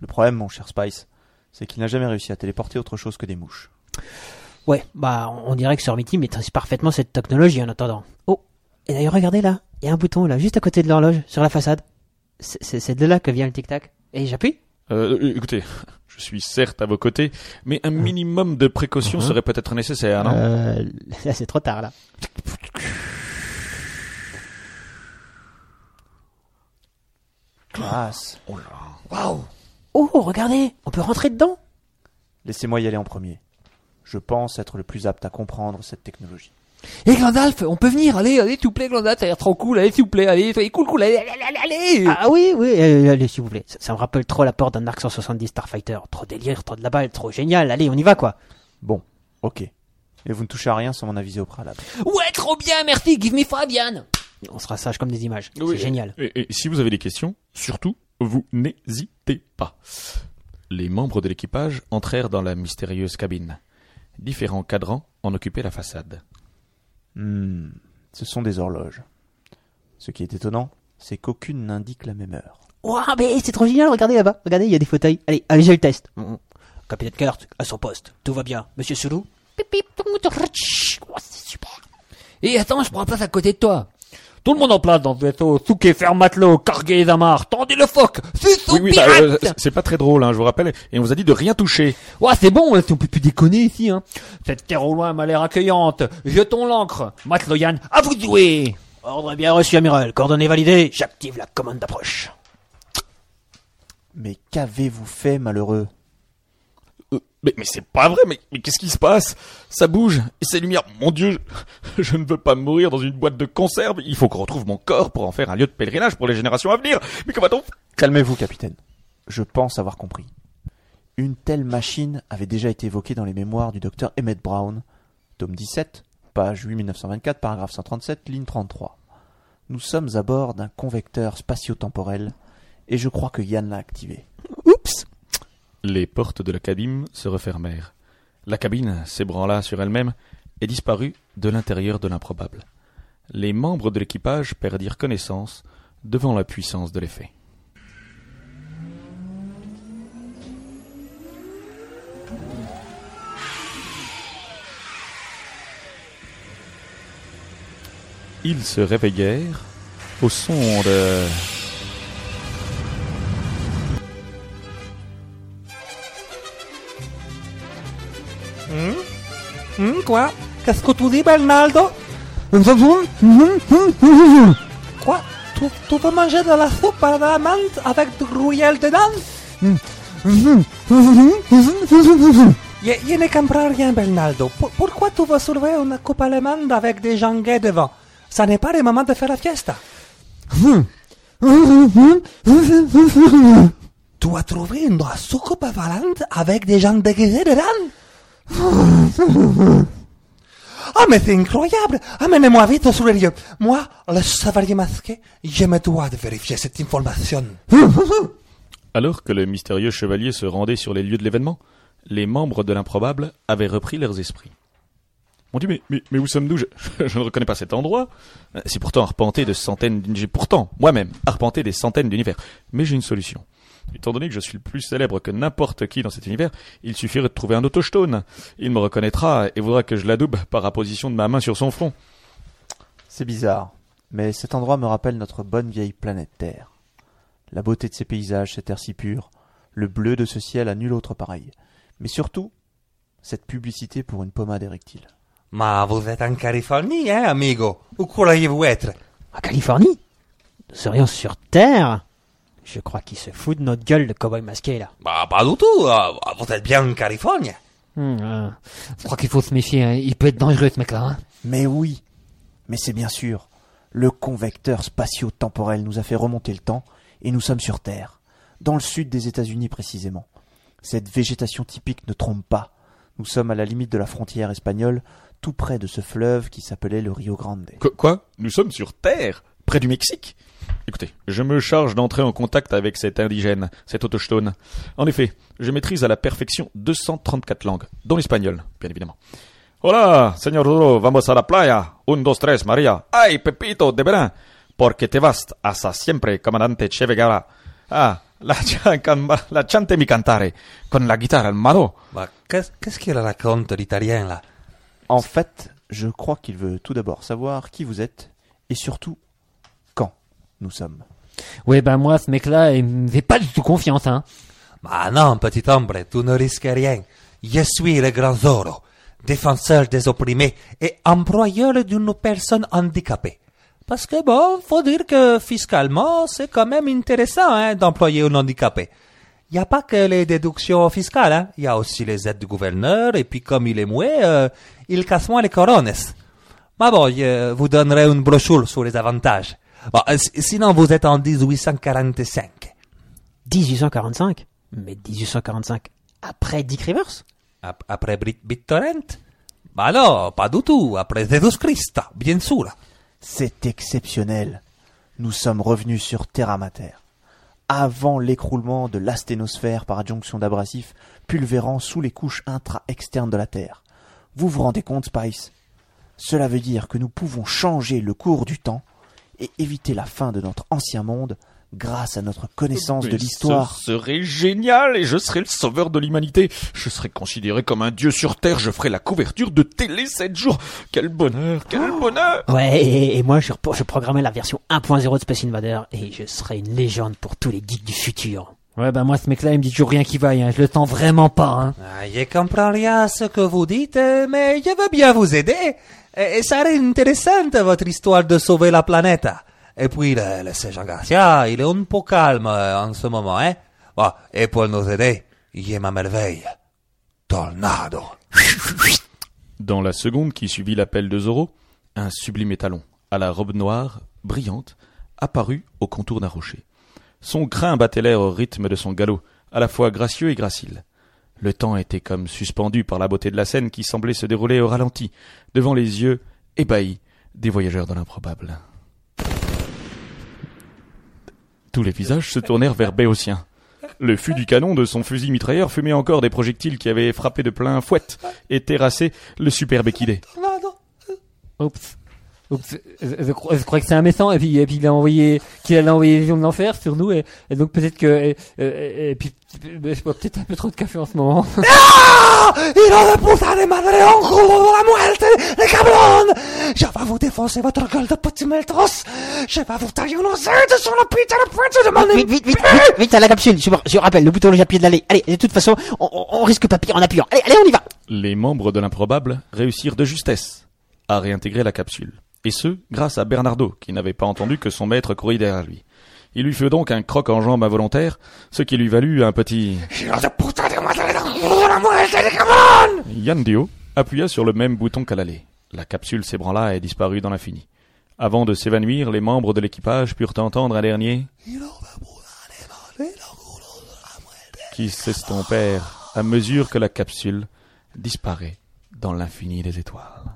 Le problème, mon cher Spice, c'est qu'il n'a jamais réussi à téléporter autre chose que des mouches. Ouais, bah on dirait que Sormiti maîtrise parfaitement cette technologie en attendant. Oh, et d'ailleurs regardez là, il y a un bouton là, juste à côté de l'horloge, sur la façade. C'est- de là que vient le tic-tac. Et j'appuie Euh, écoutez, je suis certes à vos côtés, mais un minimum de précaution Mhm. serait peut-être nécessaire, non? Euh, là c'est trop tard là. Classe. Oh là. Oh, regardez, on peut rentrer dedans Laissez-moi y aller en premier. Je pense être le plus apte à comprendre cette technologie. Hé Glandalf, on peut venir, allez, allez, s'il vous plaît, Glandalf, ça a l'air trop cool, allez, s'il vous plaît, allez, soyez cool, cool, allez, allez, allez, allez Ah oui, oui, euh, allez, s'il vous plaît. Ça, ça me rappelle trop la porte d'un Arc 170 Starfighter. Trop délire, trop de la balle, trop génial. Allez, on y va, quoi. Bon, ok. Et vous ne touchez à rien sans mon avis au préalable. Ouais, trop bien, merci, give me Fabian On sera sage comme des images. Oui, C'est génial. Et, et si vous avez des questions, surtout, vous n'hésitez pas. Les membres de l'équipage entrèrent dans la mystérieuse cabine. Différents cadrans en occupaient la façade. Hmm, ce sont des horloges. Ce qui est étonnant, c'est qu'aucune n'indique la même heure. Ouah, mais c'est trop génial, regardez là-bas. Regardez, il y a des fauteuils. Allez, allez, j'ai le test. Mm. Capitaine Kurt, à son poste. Tout va bien. Monsieur Soulou Pip, pip, tout le monde- Chut, ouah, c'est super. Et attends, je prends place à côté de toi. Tout le monde en place dans ce vaisseau, souquet, fer matelot, cargué les amarres, tendez le phoque, suceau Oui, oui, bah, euh, c'est- pas très drôle, hein, je vous rappelle. Et on vous a dit de rien toucher. Ouais, c'est bon, si on peut plus déconner ici, hein. Cette terre au loin m'a l'air accueillante. Jetons l'ancre. Matelot Yann, à vous de jouer. Ordre bien reçu, amiral. Coordonnées validées. J'active la commande d'approche. Mais qu'avez-vous fait, malheureux? Mais, mais c'est pas vrai, mais, mais qu'est-ce qui se passe? Ça bouge, et ces lumières, mon dieu, je, je ne veux pas mourir dans une boîte de conserve, il faut qu'on retrouve mon corps pour en faire un lieu de pèlerinage pour les générations à venir. Mais comment on Calmez-vous, capitaine. Je pense avoir compris. Une telle machine avait déjà été évoquée dans les mémoires du docteur Emmett Brown, tome 17, page 8 1924, paragraphe 137, ligne 33. Nous sommes à bord d'un convecteur spatio-temporel, et je crois que Yann l'a activé. Oups Les portes de la cabine se refermèrent. La cabine s'ébranla sur elle-même et disparut de l'intérieur de l'improbable. Les membres de l'équipage perdirent connaissance devant la puissance de l'effet. Ils se réveillèrent au son de... quoi? Qu'est-ce que tu dis, Bernardo? Quoi? Tu, tu veux manger de la soupe à la menthe avec du gruyère dedans? Je, je ne comprends rien, Bernardo. Pour- pourquoi tu veux soulever une coupe allemande avec des gens gays devant? Ça n'est pas le moment de faire la fiesta. Tu as trouvé une soucoupe volante avec des gens déguisés dedans? Ah, mais c'est incroyable Amenez-moi vite sur les lieux. Moi, le chevalier masqué, je me dois de vérifier cette information. Alors que le mystérieux chevalier se rendait sur les lieux de l'événement, les membres de l'improbable avaient repris leurs esprits. Mon Dieu, mais, mais, mais où sommes-nous? Je, ne reconnais pas cet endroit. C'est pourtant arpenté de centaines d'univers. Pourtant, moi-même, arpenté des centaines d'univers. Mais j'ai une solution. Étant donné que je suis le plus célèbre que n'importe qui dans cet univers, il suffirait de trouver un autochtone. Il me reconnaîtra et voudra que je l'adoube par apposition de ma main sur son front. C'est bizarre, mais cet endroit me rappelle notre bonne vieille planète Terre. La beauté de ces paysages, cet air si pur, le bleu de ce ciel à nul autre pareil. Mais surtout, cette publicité pour une pommade érectile. Mais vous êtes en Californie, hein, amigo? Où croyez-vous être? En Californie? Nous serions sur Terre? Je crois qu'il se fout de notre gueule, le cowboy masqué, là. Bah, pas du tout. euh, Vous êtes bien en Californie. Hmm, euh, je crois qu'il faut se méfier, hein. il peut être dangereux ce mec-là. Hein. Mais oui, mais c'est bien sûr. Le convecteur spatio-temporel nous a fait remonter le temps et nous sommes sur Terre, dans le sud des États-Unis précisément. Cette végétation typique ne trompe pas. Nous sommes à la limite de la frontière espagnole, tout près de ce fleuve qui s'appelait le Rio Grande. Qu- quoi? Nous sommes sur Terre, près du Mexique? Écoutez, je me charge d'entrer en contact avec cet indigène, cet autochtone. En effet, je maîtrise à la perfection 234 langues, dont l'espagnol, bien évidemment. Hola, señor Duro, vamos a la playa. Un, dos, tres, María. Ay, Pepito, de verán. Porque te vas hasta siempre, comandante Che Guevara. Ah, la, la chante mi cantare, con la guitarra al mano. Bah, qu'est-ce qu'il raconte l'italien, là? En fait, je crois qu'il veut tout d'abord savoir qui vous êtes et surtout nous sommes. Ouais, ben moi, ce mec-là, il me fait pas du tout confiance, hein. Bah non, petit hombre, tu ne risques rien. Je suis le grand Zorro, défenseur des opprimés et employeur d'une personne handicapée. Parce que bon, faut dire que fiscalement, c'est quand même intéressant hein, d'employer un handicapé. Il n'y a pas que les déductions fiscales, hein. il y a aussi les aides du gouverneur, et puis comme il est muet, euh, il casse moins les corones. Mais bon, je vous donnerai une brochure sur les avantages. Bon, euh, si- sinon, vous êtes en 1845. 1845 Mais 1845 après Dick Rivers? Ap- Après Brit- BitTorrent Bah non, pas du tout. Après Jesus Christ, bien sûr. C'est exceptionnel. Nous sommes revenus sur Terra Mater. Avant l'écroulement de l'asténosphère par adjonction d'abrasifs pulvérant sous les couches intra-externes de la Terre. Vous vous rendez compte, Spice? Cela veut dire que nous pouvons changer le cours du temps et éviter la fin de notre ancien monde grâce à notre connaissance de l'histoire. Ce serait génial et je serais le sauveur de l'humanité. Je serais considéré comme un dieu sur Terre. Je ferais la couverture de télé 7 jours. Quel bonheur, quel bonheur. Ouais, et, et moi je, je programmais la version 1.0 de Space Invader et je serais une légende pour tous les geeks du futur. Ouais, bah moi, ce mec-là, il me dit toujours rien qui vaille, hein. Je le sens vraiment pas, hein. Ah, je comprends rien à ce que vous dites, mais je veux bien vous aider. Et, et ça serait intéressante votre histoire de sauver la planète. Et puis, le, le sergent Garcia, il est un peu calme euh, en ce moment, hein. Bon, et pour nous aider, il y a ma merveille. Tornado. Dans la seconde qui suivit l'appel de Zoro, un sublime étalon, à la robe noire, brillante, apparut au contour d'un rocher. Son crin battait l'air au rythme de son galop, à la fois gracieux et gracile. Le temps était comme suspendu par la beauté de la scène qui semblait se dérouler au ralenti, devant les yeux ébahis des voyageurs de l'improbable. Tous les visages se tournèrent vers Béotien. Le fût du canon de son fusil mitrailleur fumait encore des projectiles qui avaient frappé de plein fouet et terrassé le superbe équidé. Oups. Je, je crois, je crois que c'est un méchant, et puis, et puis il a envoyé, qu'il allait envoyer Légion de l'enfer sur nous, et, et donc peut-être que, et, et- et puis, je bois peut-être un peu trop de café en ce moment. ¡Hijo de puta de madre, ángulo de la muerte, de cabrón! Je vais vous défoncer votre gueule de petit meltros! Je vais vous tailler un osette sur la putain de pointe de mon Vite, vite, vite, vite, vite à la capsule. Je, je rappelle, le bouton à pied de l'allée. Allez, de toute façon, on, on- on risque pas pire en appuyant. Allez, allez, on y va. Les membres de l'improbable réussirent de justesse à réintégrer la capsule. Et ce, grâce à Bernardo, qui n'avait pas entendu que son maître courait derrière lui. Il lui fit donc un croc en jambe involontaire, ce qui lui valut un petit... Yann Dio appuya sur le même bouton qu'à l'aller. La capsule s'ébranla et disparut dans l'infini. Avant de s'évanouir, les membres de l'équipage purent entendre un dernier qui s'estompèrent à mesure que la capsule disparaît dans l'infini des étoiles.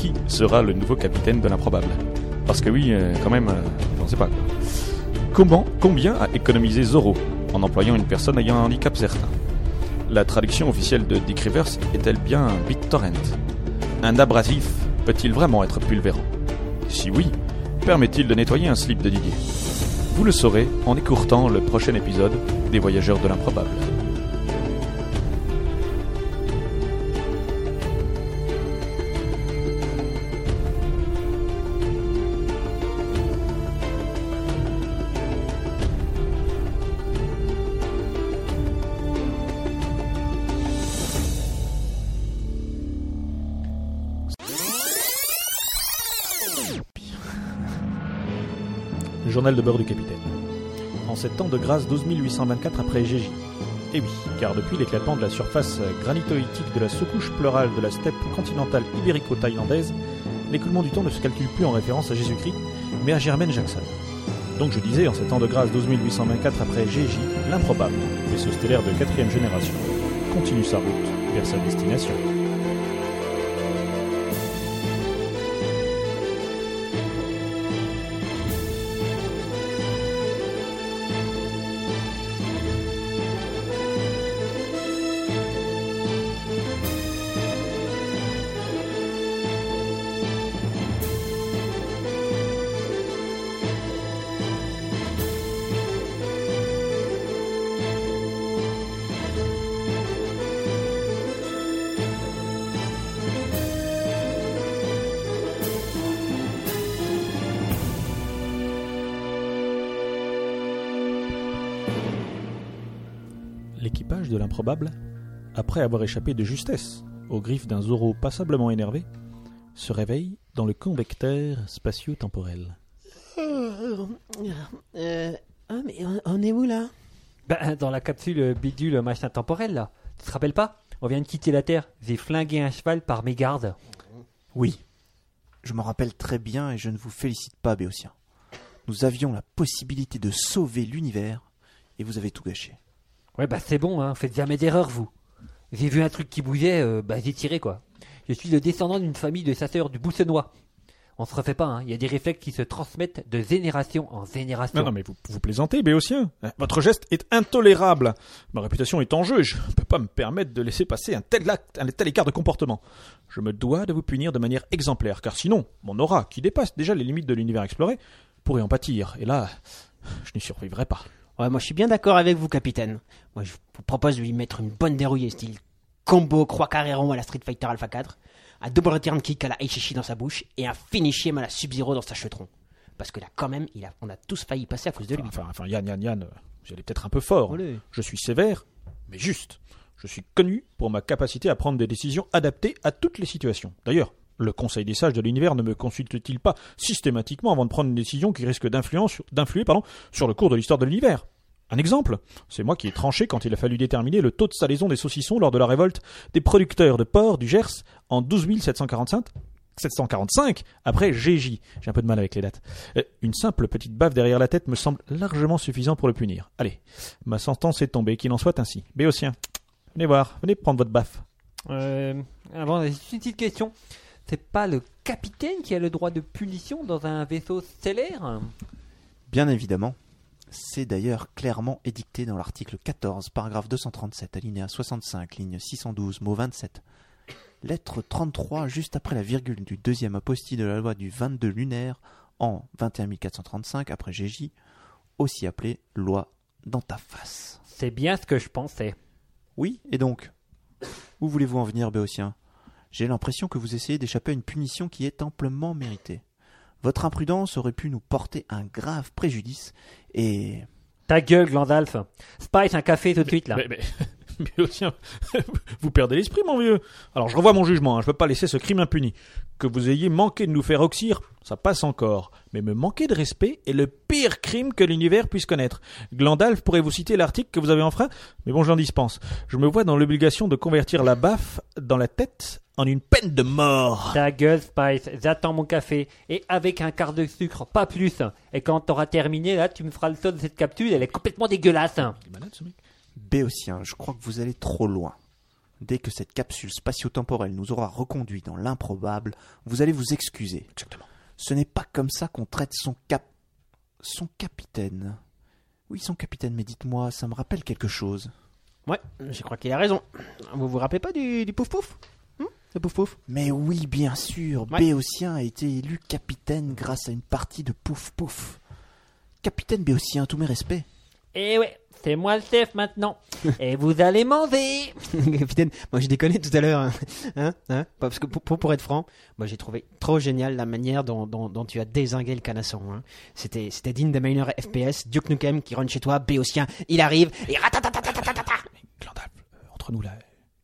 Qui sera le nouveau capitaine de l'improbable. Parce que oui, euh, quand même, euh, on ne sait pas. Comment, combien a économisé Zoro en employant une personne ayant un handicap certain? La traduction officielle de Dick Rivers est-elle bien un BitTorrent Un abrasif peut-il vraiment être pulvérant? Si oui, permet-il de nettoyer un slip de Didier? Vous le saurez en écourtant le prochain épisode des Voyageurs de l'improbable. De bord du capitaine. En sept temps de grâce 12 824 après Gégis. Et oui, car depuis l'éclatement de la surface granitoïtique de la sous-couche pleurale de la steppe continentale ibérico-thaïlandaise, l'écoulement du temps ne se calcule plus en référence à Jésus-Christ, mais à Germaine Jackson. Donc je disais, en sept temps de grâce 12 824 après Gégis, l'improbable, vaisseau stellaire de quatrième génération, continue sa route vers sa destination. De l'improbable, après avoir échappé de justesse aux griffes d'un Zoro passablement énervé, se réveille dans le convecteur spatio-temporel. Euh, ah, mais on, on est où là? Ben, dans la capsule bidule machin temporel, là. Tu te rappelles pas? On vient de quitter la Terre. J'ai flingué un cheval par mégarde. Oui, je m'en rappelle très bien et je ne vous félicite pas, Béotien. Nous avions la possibilité de sauver l'univers et vous avez tout gâché. Ouais, bah c'est bon, hein. Faites jamais d'erreur, vous. J'ai vu un truc qui bougeait, euh, bah j'ai tiré, quoi. Je suis le descendant d'une famille de chasseurs du Boussenois. On se refait pas, hein. Il y a des réflexes qui se transmettent de génération en génération. Non, non, mais vous, vous plaisantez, Béotien. Votre geste est intolérable. Ma réputation est en jeu. Je ne peux pas me permettre de laisser passer un tel acte, un tel écart de comportement. Je me dois de vous punir de manière exemplaire, car sinon, mon aura, qui dépasse déjà les limites de l'univers exploré, pourrait en pâtir. Et là, je n'y survivrai pas. Ouais, moi je suis bien d'accord avec vous, capitaine. Moi je vous propose de lui mettre une bonne dérouillée, style combo croix carré rond à la Street Fighter Alpha 4, un double return kick à la Eichichi dans sa bouche et un finish him à la Sub-Zero dans sa chetron. Parce que là, quand même, il a, on a tous failli passer à cause de lui. Enfin, enfin, Yann, Yann, Yann, vous allez peut-être un peu fort. Allez. Je suis sévère, mais juste. Je suis connu pour ma capacité à prendre des décisions adaptées à toutes les situations. D'ailleurs, le Conseil des sages de l'univers ne me consulte-t-il pas systématiquement avant de prendre une décision qui risque d'influer sur le cours de l'histoire de l'univers? Un exemple C'est moi qui ai tranché quand il a fallu déterminer le taux de salaison des saucissons lors de la révolte des producteurs de porc du Gers en 12 745 745 après GJ. J'ai un peu de mal avec les dates. Euh, Une simple petite baffe derrière la tête me semble largement suffisant pour le punir. Allez, ma sentence est tombée, qu'il en soit ainsi. Béotien, venez voir, venez prendre votre baffe. Euh, avant, une petite question. C'est pas le capitaine qui a le droit de punition dans un vaisseau stellaire? Bien évidemment. C'est d'ailleurs clairement édicté dans l'article 14, paragraphe 237, alinéa 65, ligne 612, mot 27. Lettre 33, juste après la virgule du deuxième apostille de la loi du 22 lunaire en 21435 après GJ, aussi appelée loi dans ta face. C'est bien ce que je pensais. Oui, et donc Où voulez-vous en venir, Béotien? J'ai l'impression que vous essayez d'échapper à une punition qui est amplement méritée. Votre imprudence aurait pu nous porter un grave préjudice et... Ta gueule, Glandalf. Spice, un café tout de suite là. Mais, mais, Béotien, vous perdez l'esprit, mon vieux. Alors, je revois mon jugement. hein. Je ne peux pas laisser ce crime impuni. Que vous ayez manqué de nous faire oxyre, ça passe encore. Mais me manquer de respect est le pire crime que l'univers puisse connaître. Glandalf pourrait vous citer l'article que vous avez en frein, mais bon, j'en dispense. Je me vois dans l'obligation de convertir la baffe dans la tête en une peine de mort. Ta gueule, Spice. J'attends mon café. Et avec un quart de sucre, pas plus. Et quand t'auras terminé, là, tu me feras le saut de cette capsule. Elle est complètement dégueulasse. Il est malade, ce mec. Béotien, je crois que vous allez trop loin. Dès que cette capsule spatio-temporelle nous aura reconduit dans l'improbable, vous allez vous excuser. Exactement. Ce n'est pas comme ça qu'on traite son cap... son capitaine. Oui, son capitaine, mais dites-moi, ça me rappelle quelque chose. Ouais, je crois qu'il a raison. Vous vous rappelez pas du, du pouf pouf? Hum Le pouf pouf? Mais oui, bien sûr, Ouais. Béotien a été élu capitaine grâce à une partie de pouf pouf. Capitaine Béotien, tous mes respects. Eh ouais, c'est moi le chef maintenant. Et vous allez manger. Capitaine, moi je déconnais tout à l'heure. Hein, hein, hein. Parce que pour, pour, être franc, moi j'ai trouvé trop génial la manière dont, dont, tu as désingué le canasson. Hein. C'était, c'était digne d'un FPS. Duke Nukem qui rentre chez toi, Béotien, il arrive et ratatatatatatata. Euh, entre nous là,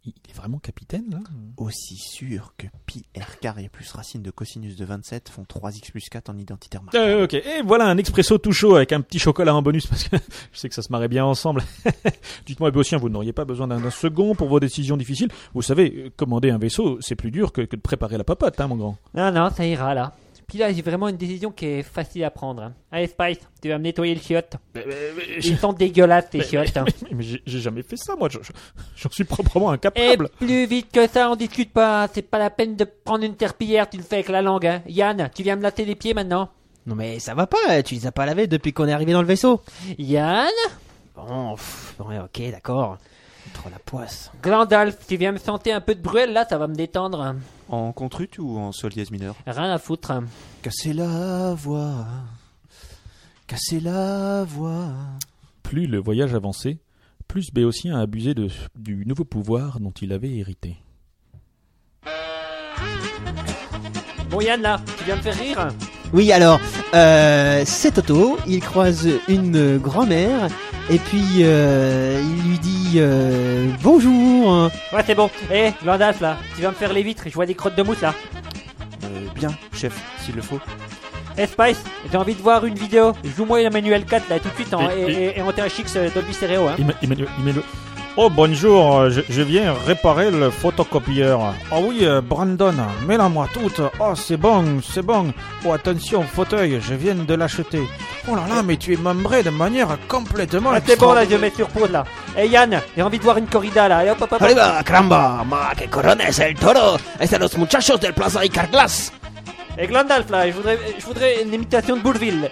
il est vraiment capitaine là Aussi sûr que pi r carré plus racine de cosinus de 27 font 3x plus 4 en identitaire marquable. Euh, ok, et voilà un expresso tout chaud avec un petit chocolat en bonus parce que je sais que ça se marrait bien ensemble. Dites-moi, Béotien, vous n'auriez pas besoin d'un second pour vos décisions difficiles? Vous savez, euh, commander un vaisseau, c'est plus dur que, que de préparer la popote, hein, mon grand. Non, non, ça ira là. Puis là, j'ai vraiment une décision qui est facile à prendre. hein. Allez, Spice, tu vas me nettoyer le chiotte. Ils sont dégueulasses, tes chiottes. hein. Mais, mais j'ai j'ai jamais fait ça, moi. je- je- J'en suis proprement Et incapable. plus vite que ça, on discute pas. C'est pas la peine de prendre une terpillière, tu le fais avec la langue. Hein. Yann, tu viens me latter les pieds maintenant. Non mais ça va pas, tu les as pas lavés depuis qu'on est arrivé dans le vaisseau. Yann, Bon, pff, ouais, ok, d'accord. Trop la poisse. Glandalf, tu viens me sentir un peu de bruel là, ça va me détendre. En contrut ou en sol dièse mineur Rien à foutre. Cassez la voix. Cassez la voix. Plus le voyage avançait, plus Béotien a abusé de, du nouveau pouvoir dont il avait hérité. Bon Yann là, tu viens me faire rire Oui, alors, euh, c'est Toto, il croise une grand-mère, et puis euh, il lui dit euh, bonjour. Ouais, c'est bon. Eh, Glandalf là, tu viens me faire les vitres, je vois des crottes de mousse là. Euh, bien, chef, s'il le faut. Eh Spice, j'ai envie de voir une vidéo. Joue-moi Emmanuel 4 là tout de suite en, Et- et, et, et en THX Dolby Stereo. Hein. Emma- Emmanuel, Emmanuel- Oh bonjour, euh, je, je viens réparer le photocopieur. Oh oui, euh, Brandon, mets-la-moi toute. Oh c'est bon, c'est bon. Oh attention, fauteuil, je viens de l'acheter. Oh là là, mais tu es membré de manière complètement Ah, c'est bon là, je mets sur pause là. Eh Yann, j'ai envie de voir une corrida là. Et hop, hop, hop. Arriba, caramba, ma que corona es el toro. Es de los muchachos del Plaza Icarglass. Et Glandalf là, je voudrais, je voudrais une imitation de Bourville.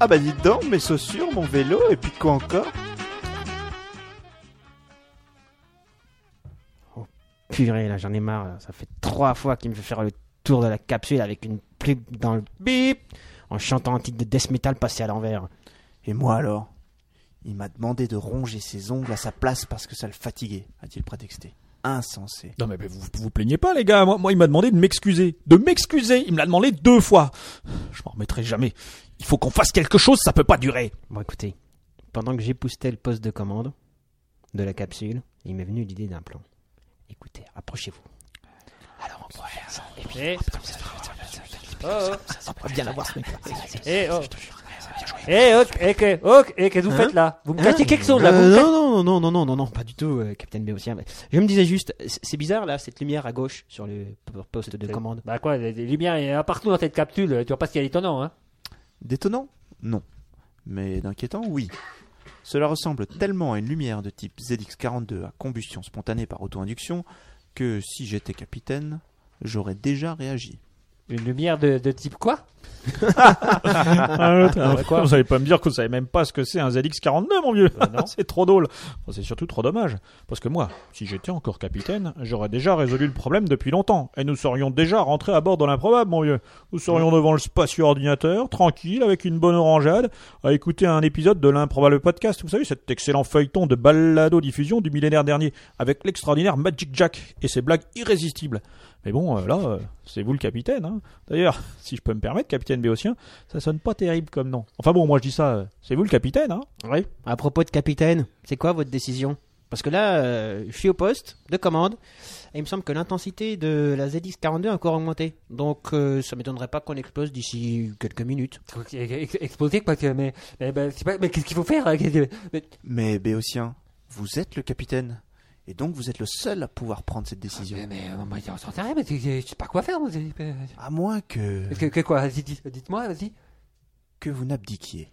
Ah bah dites donc, mes chaussures, mon vélo, et puis quoi encore? Purée, là, j'en ai marre. là. Ça fait trois fois qu'il me fait faire le tour de la capsule avec une pub dans le bip en chantant un titre de death metal passé à l'envers. Et moi alors Il m'a demandé de ronger ses ongles à sa place parce que ça le fatiguait, a-t-il prétexté. Insensé. Non mais vous vous plaignez pas les gars, moi, moi il m'a demandé de m'excuser. De m'excuser, il me l'a demandé deux fois. Je m'en remettrai jamais. Il faut qu'on fasse quelque chose, ça peut pas durer. Bon, écoutez, pendant que j'époustais le poste de commande de la capsule, il m'est venu l'idée d'un plan. Écoutez, approchez-vous. Alors, on pourrait faire ça. Et puis, Eh. comme ça, ça, ça, ça, ça, Oh, oh. bien l'avoir ce mec. Eh oh. Eh ok, eh, que- ok, eh, qu'est-ce que vous Hein faites là Vous me cachez quelque chose là vous Euh, non, non, non, non, non, non, non, pas du tout, euh, Capitaine Béotien. Je me disais juste, c'est bizarre là, cette lumière à gauche sur le poste de commande. Bah quoi, des des lumières, il y en a partout dans cette capsule. Tu vois pas ce qu'il y a d'étonnant, hein Détonnant? Non. Mais d'inquiétant, oui. Cela ressemble tellement à une lumière de type ZX42 à combustion spontanée par auto-induction que si j'étais capitaine, j'aurais déjà réagi. Une lumière de, de type quoi Ah, quoi vous allez pas me dire que vous savez même pas ce que c'est un ZX42 mon vieux. Euh, non. c'est trop drôle. Bon, c'est surtout trop dommage. Parce que moi, si j'étais encore capitaine, j'aurais déjà résolu le problème depuis longtemps. Et nous serions déjà rentrés à bord de l'improbable mon vieux. Nous serions devant le spacieux ordinateur, tranquille, avec une bonne orangeade, à écouter un épisode de l'improbable podcast. Vous savez, cet excellent feuilleton de balado-diffusion du millénaire dernier, avec l'extraordinaire Magic Jack et ses blagues irrésistibles. Mais bon, euh, là, euh, c'est vous le capitaine. Hein. D'ailleurs, si je peux me permettre, capitaine Béotien, ça sonne pas terrible comme nom. Enfin bon, moi je dis ça, euh, c'est vous le capitaine. Hein. Oui. À propos de capitaine, c'est quoi votre décision? Parce que là, euh, je suis au poste de commande et il me semble que l'intensité de la ZX42 a encore augmenté. Donc euh, ça m'étonnerait pas qu'on explose d'ici quelques minutes. Ex- Explosé quoi que- Mais, mais, qu'est-ce qu'il faut faire mais- Mais Béotien, vous êtes le capitaine. Et donc vous êtes le seul à pouvoir prendre cette décision. Mais, mais euh, moi, j'en sais rien, mais je sais pas quoi faire. euh, À moins que, Que, que quoi Dites-moi, vas-y. que vous n'abdiquiez.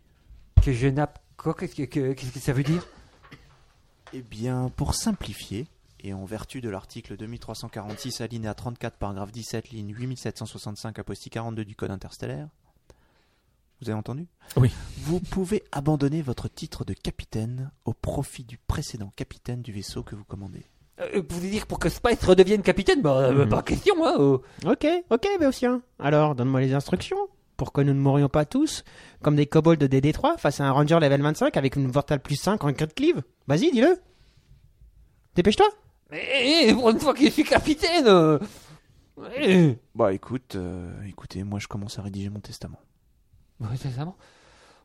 Que je nappe. Quoi Qu'est-ce que, que- qu'est-ce que ça veut dire? Eh bien, pour simplifier, et en vertu de l'article 2346 alinéa 34 paragraphe 17 ligne 8765 apostille 42 du code interstellaire, vous avez entendu? Oui. Vous pouvez abandonner votre titre de capitaine au profit du précédent capitaine du vaisseau que vous commandez. euh, Vous voulez dire pour que Spice redevienne capitaine? Bah, euh, Mhm. pas question, hein oh. Ok, ok, Béotien. Alors, donne-moi les instructions pour que nous ne mourions pas tous comme des kobolds de DD3 face à un ranger level 25 avec une Vortal plus 5 en crit cleave? Vas-y, dis-le. Dépêche-toi. Mais eh, pour une fois que je suis capitaine euh, eh. Bah écoute, euh, écoutez, moi je commence à rédiger mon testament. Bon.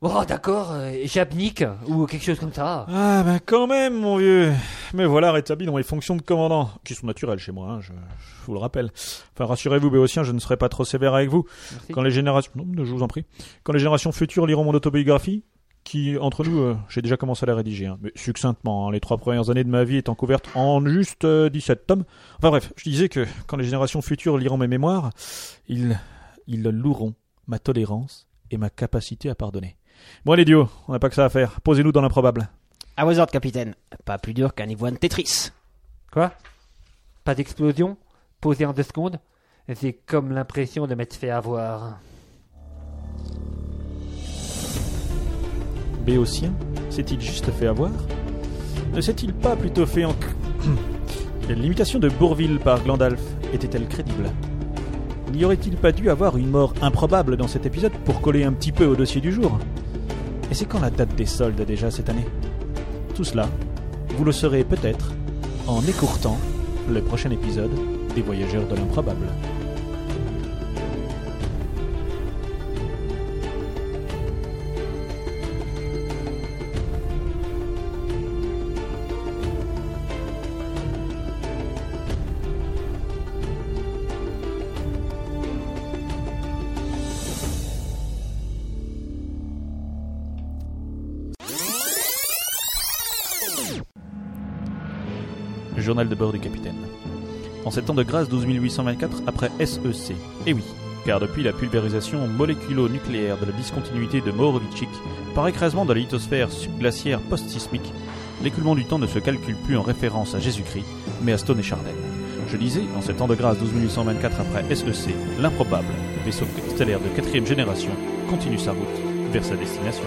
Bon, d'accord, euh, j'abnique, ou quelque chose comme ça. Ah ben quand même mon vieux. Mais voilà rétabli dans les fonctions de commandant, qui sont naturelles chez moi, hein, je, je vous le rappelle. Enfin rassurez-vous Béotien, je ne serai pas trop sévère avec vous. Merci. Quand les générations... Non, je vous en prie. Quand les générations futures liront mon autobiographie, qui, entre nous, euh, j'ai déjà commencé à la rédiger, hein, mais succinctement, hein, les trois premières années de ma vie étant couvertes en juste euh, 17 tomes. Enfin bref, je disais que quand les générations futures liront mes mémoires, ils, ils loueront ma tolérance et ma capacité à pardonner. Bon allez Dio, on n'a pas que ça à faire. Posez-nous dans l'improbable. À vos ordres, capitaine. Pas plus dur qu'un ivoine Tetris. Quoi? Pas d'explosion? Posé en deux secondes J'ai comme l'impression de m'être fait avoir. Béotien s'est-il juste fait avoir? Ne s'est-il pas plutôt fait en... L'imitation de Bourville par Glandalf était-elle crédible? N'y aurait-il pas dû avoir une mort improbable dans cet épisode pour coller un petit peu au dossier du jour? Et c'est quand la date des soldes déjà cette année? Tout cela, vous le saurez peut-être en écourtant le prochain épisode des Voyageurs de l'improbable. Journal de bord du capitaine. En ces temps de grâce 12824 après SEC. Et oui, car depuis la pulvérisation moléculo-nucléaire de la discontinuité de Morovichik par écrasement de la lithosphère subglaciaire post-sismique, l'écoulement du temps ne se calcule plus en référence à Jésus-Christ, mais à Stone et Charnel. Je disais, en ces temps de grâce 12824 après SEC, l'improbable vaisseau stellaire de quatrième génération continue sa route vers sa destination.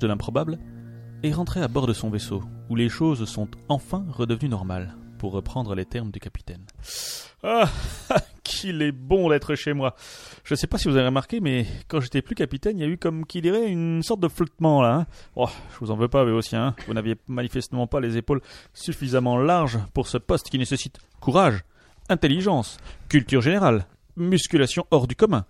De l'improbable est rentré à bord de son vaisseau, où les choses sont enfin redevenues normales, pour reprendre les termes du capitaine. Ah, qu'il est bon d'être chez moi. Je sais pas si vous avez remarqué, mais quand j'étais plus capitaine, il y a eu comme qui dirait une sorte de flottement là. hein. Oh, je vous en veux pas, Béotien. hein. Vous n'aviez manifestement pas les épaules suffisamment larges pour ce poste qui nécessite courage, intelligence, culture générale, musculation hors du commun,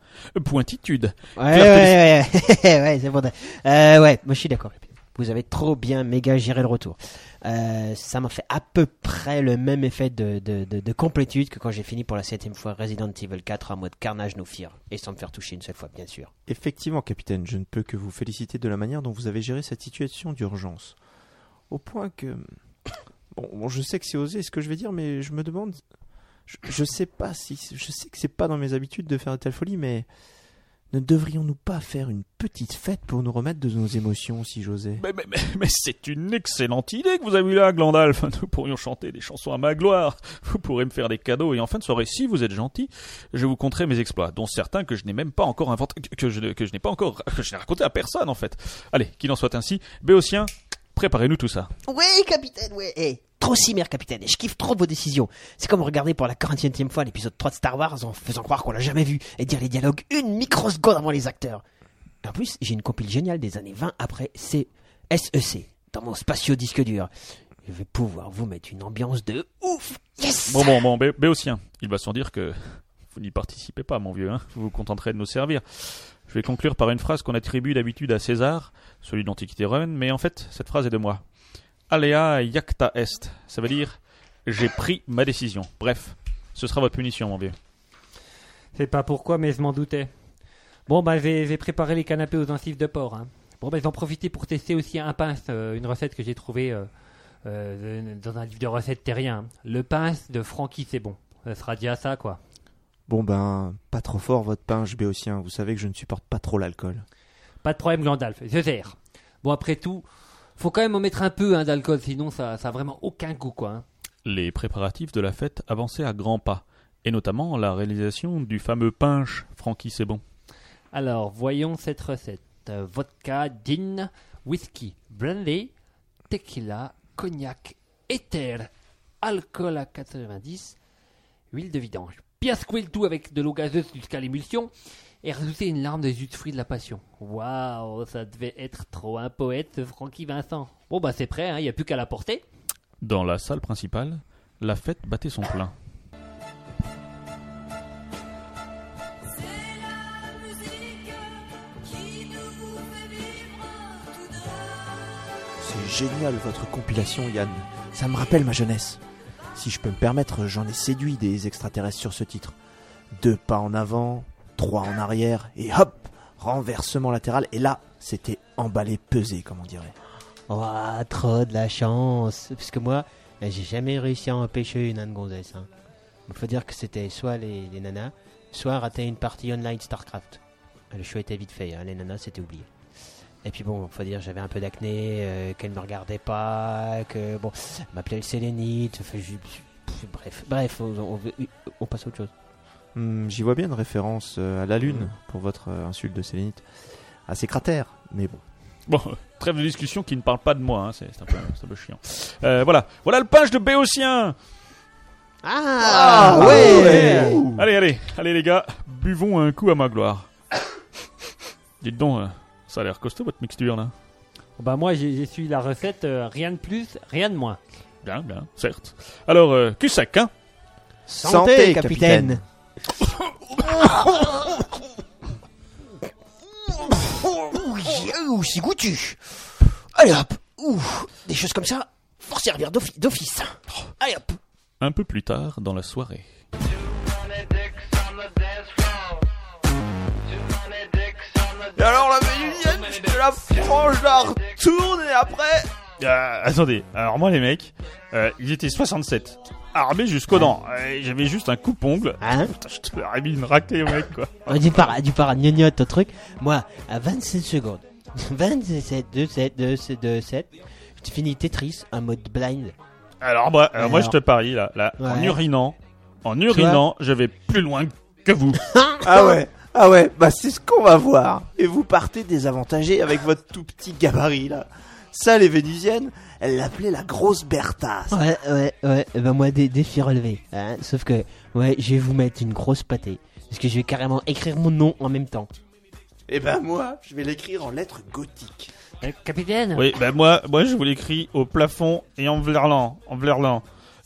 pointitude, Ouais, Clarté ouais, ouais, ouais, c'est bon. Euh, ouais, moi je suis d'accord. Vous avez trop bien méga géré le retour. Euh, ça m'a fait à peu près le même effet de, de, de, de complétude que quand j'ai fini pour la septième fois Resident Evil 4 en mode carnage no fear. Et sans me faire toucher une seule fois, bien sûr. Effectivement, capitaine, je ne peux que vous féliciter de la manière dont vous avez géré cette situation d'urgence. Au point que... Bon, bon, je sais que c'est osé ce que je vais dire, mais je me demande... Je, sais pas si... Je sais que c'est pas dans mes habitudes de faire de telles folies, mais... Ne devrions-nous pas faire une petite fête pour nous remettre de nos émotions, si j'osais? Mais, mais, mais, c'est une excellente idée que vous avez là, Glandalf. Nous pourrions chanter des chansons à ma gloire. Vous pourrez me faire des cadeaux et en fin de soirée, si vous êtes gentil, je vous conterai mes exploits, dont certains que je n'ai même pas encore inventé, que je, que je n'ai pas encore, que je n'ai raconté à personne en fait. Allez, qu'il en soit ainsi. Béotien, préparez-nous tout ça. Oui, capitaine, oui. Eh, trop si mère, capitaine. Et je kiffe trop vos décisions. C'est comme regarder pour la 40e fois l'épisode 3 de Star Wars en faisant croire qu'on l'a jamais vu et dire les dialogues une microseconde avant les acteurs. En plus, j'ai une compile géniale des années 20 après C SEC dans mon spatio disque dur. Je vais pouvoir vous mettre une ambiance de ouf. Yes. Bon, bon, bon, Bé- Béotien, il va sans dire que vous n'y participez pas, mon vieux. Hein. Vous vous contenterez de nous servir. Je vais conclure par une phrase qu'on attribue d'habitude à César, celui de l'Antiquité romaine, mais en fait, cette phrase est de moi. Alea iacta est. Ça veut dire j'ai pris ma décision. Bref, ce sera votre punition, mon vieux. C'est pas pourquoi, mais je m'en doutais. Bon, bah, j'ai préparé les canapés aux encifs de porc. Hein. Bon, bah, j'en profiter pour tester aussi un pince, euh, une recette que j'ai trouvée euh, euh, dans un livre de recettes terrien. Le pince de Francky, c'est bon. Ça sera déjà ça, quoi. Bon ben, pas trop fort votre pinche béotien, vous savez que je ne supporte pas trop l'alcool. Pas de problème, Glandalf, je gère. Bon, après tout, faut quand même en mettre un peu hein, d'alcool, sinon ça, ça a vraiment aucun goût, quoi. hein. Les préparatifs de la fête avançaient à grands pas, et notamment la réalisation du fameux pinche Francky c'est bon. Alors, voyons cette recette. Euh, vodka, gin, whisky, brandy, tequila, cognac, éther, alcool à 90, huile de vidange. Bien secouer le tout avec de l'eau gazeuse jusqu'à l'émulsion et rajouter une larme de jus de fruits de la passion. Waouh, ça devait être trop un poète, ce Francky Vincent. Bon, bah c'est prêt, il n'y a plus qu'à la porter. Dans la salle principale, la fête battait son plein. C'est génial votre compilation, Yann. Ça me rappelle ma jeunesse. Si je peux me permettre, j'en ai séduit des extraterrestres sur ce titre. Deux pas en avant, trois en arrière, et hop, renversement latéral. Et là, c'était emballé, pesé, comme on dirait. Ouah, trop de la chance. Parce que moi, eh, j'ai jamais réussi à empêcher une âne gonzesse. Hein. Il faut dire que c'était soit les, les nanas, soit rater une partie online StarCraft. Le choix était vite fait, hein. les nanas c'était oublié. Et puis bon, faut dire, j'avais un peu d'acné, euh, qu'elle me regardait pas, que bon, elle m'appelait le sélénite, enfin, je- je- bref, bref, on, on- on passe à autre chose. Hmm, J'y vois bien une référence euh, à la Lune pour votre euh, insulte de sélénite. À ses cratères, mais bon. Bon, trêve de discussion qui ne parle pas de moi, hein, c'est un, peu- c'est un peu chiant. Euh, voilà, voilà le pinche de Béotien Ah, ouais, Allez, allez, allez les gars, buvons un coup à ma gloire. Dites donc, euh, ça a l'air costaud votre mixture là. Bah moi j'ai suivi la recette, euh, rien de plus, rien de moins. Bien, bien, certes. Alors, euh, cul sec, hein Santé, capitaine. Ouh, c'est goûtu. Allez hop. Ouh, des choses comme ça, faut servir d'offi- d'office. Allez hop. Un peu plus tard dans la soirée. Je te la prends, je la retourne et après... Euh, attendez, alors moi les mecs, euh, ils étaient 67, armés jusqu'aux dents. Euh, J'avais juste un coupe-ongle. Hein Putain, je te l'aurais mis une raclée mec quoi. On dit par, du par gnognotte au truc. Moi, à 27 secondes. 27, 2, 7, 2, 7, 2, 7. Je te finis Tetris en mode blind. Alors, moi, alors, moi je te parie là, là en urinant, en urinant, je vais plus loin que vous. Ah ouais ah ouais, bah c'est ce qu'on va voir. Et vous partez désavantagé avec votre tout petit gabarit là. Ça, les Vénusiennes, elles l'appelaient la grosse Berthasse. Ouais, ouais, ouais. Eh Ben moi, dé- défi relevé. Hein. Sauf que, ouais, je vais vous mettre une grosse pâtée. Parce que je vais carrément écrire mon nom en même temps. Et ben moi, je vais l'écrire en lettres gothiques. Euh, capitaine Oui, ben moi, moi je vous l'écris au plafond et en vlerlant, en vlerlant.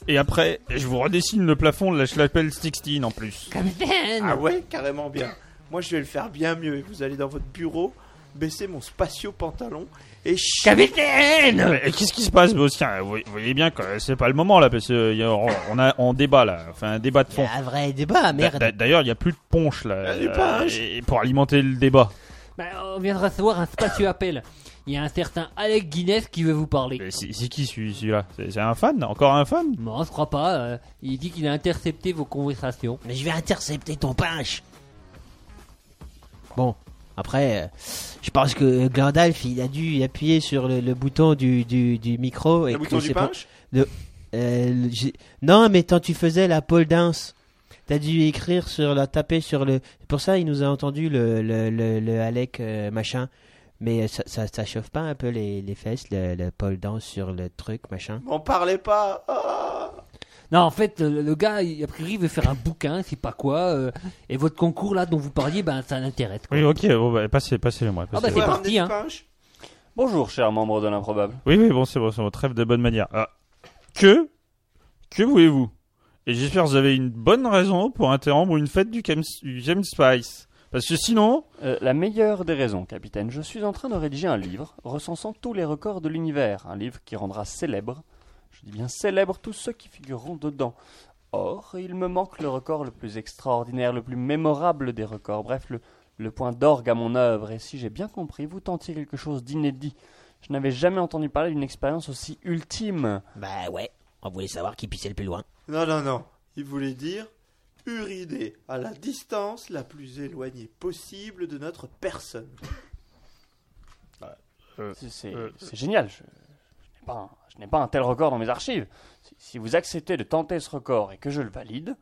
Et après, je vous redessine le plafond de la chapelle Sixtine en plus. Capitaine Ah ouais, carrément bien. Moi, je vais le faire bien mieux. Et vous allez dans votre bureau, baisser mon spatio pantalon et ch- Capitaine Qu'est-ce qui se passe, Bastien vous, vous voyez bien que c'est pas le moment là, parce que y a- on, on a on débat là, enfin un débat de fond. a un vrai débat, merde. D'a- D'ailleurs, il y a plus de ponche là, Ah, du euh, punch. et pour alimenter le débat. Bah, On vient de recevoir un spacieux appel. Il y a un certain Alec Guinness qui veut vous parler. C'est qui celui- celui-là? C'est c'est un fan? Encore un fan? Non, je crois pas. euh, il dit qu'il a intercepté vos conversations. Mais je vais intercepter ton punch. Bon, après, euh, je pense que Glandalf, il a dû appuyer sur le, le bouton du, du, du micro. Et le bouton du pas- punch. Euh, le- j'ai- non, mais quand tu faisais la pole dance, t'as dû écrire sur la taper sur le. Pour ça il nous a entendu le le le, le Alec euh, machin. Mais ça, ça ça chauffe pas un peu les, les fesses le, le pole dance sur le truc machin? M'en parlez pas. Ah. Non, en fait, le, le gars, il, a priori, veut faire un bouquin, c'est pas quoi. euh, et votre concours là dont vous parliez, ben ça l'intéresse. quoi. Oui, ok, bon, bah, passez, passez-le moi. Ah, bah, passez-le. c'est parti, hein. Bonjour, cher membre de l'improbable. Oui, oui, bon, c'est bon, c'est bon, trêve de bonne manière. Ah, que Que voulez-vous? Et j'espère que vous avez une bonne raison pour interrompre une fête du Cam, du Cam Spice. Parce que sinon, Euh, la meilleure des raisons, capitaine. Je suis en train de rédiger un livre recensant tous les records de l'univers. Un livre qui rendra célèbre, dis bien célèbre, tous ceux qui figureront dedans. Or, il me manque le record le plus extraordinaire, le plus mémorable des records. Bref, le, le point d'orgue à mon œuvre. Et si j'ai bien compris, vous tentiez quelque chose d'inédit. Je n'avais jamais entendu parler d'une expérience aussi ultime. Bah ouais, on voulait savoir qui pissait le plus loin. Non, non, non. Il voulait dire uriner à la distance la plus éloignée possible de notre personne. C'est- C'est euh, c'est génial. Je, pas un- je n'ai pas un tel record dans mes archives. Si, si vous acceptez de tenter ce record et que je le valide,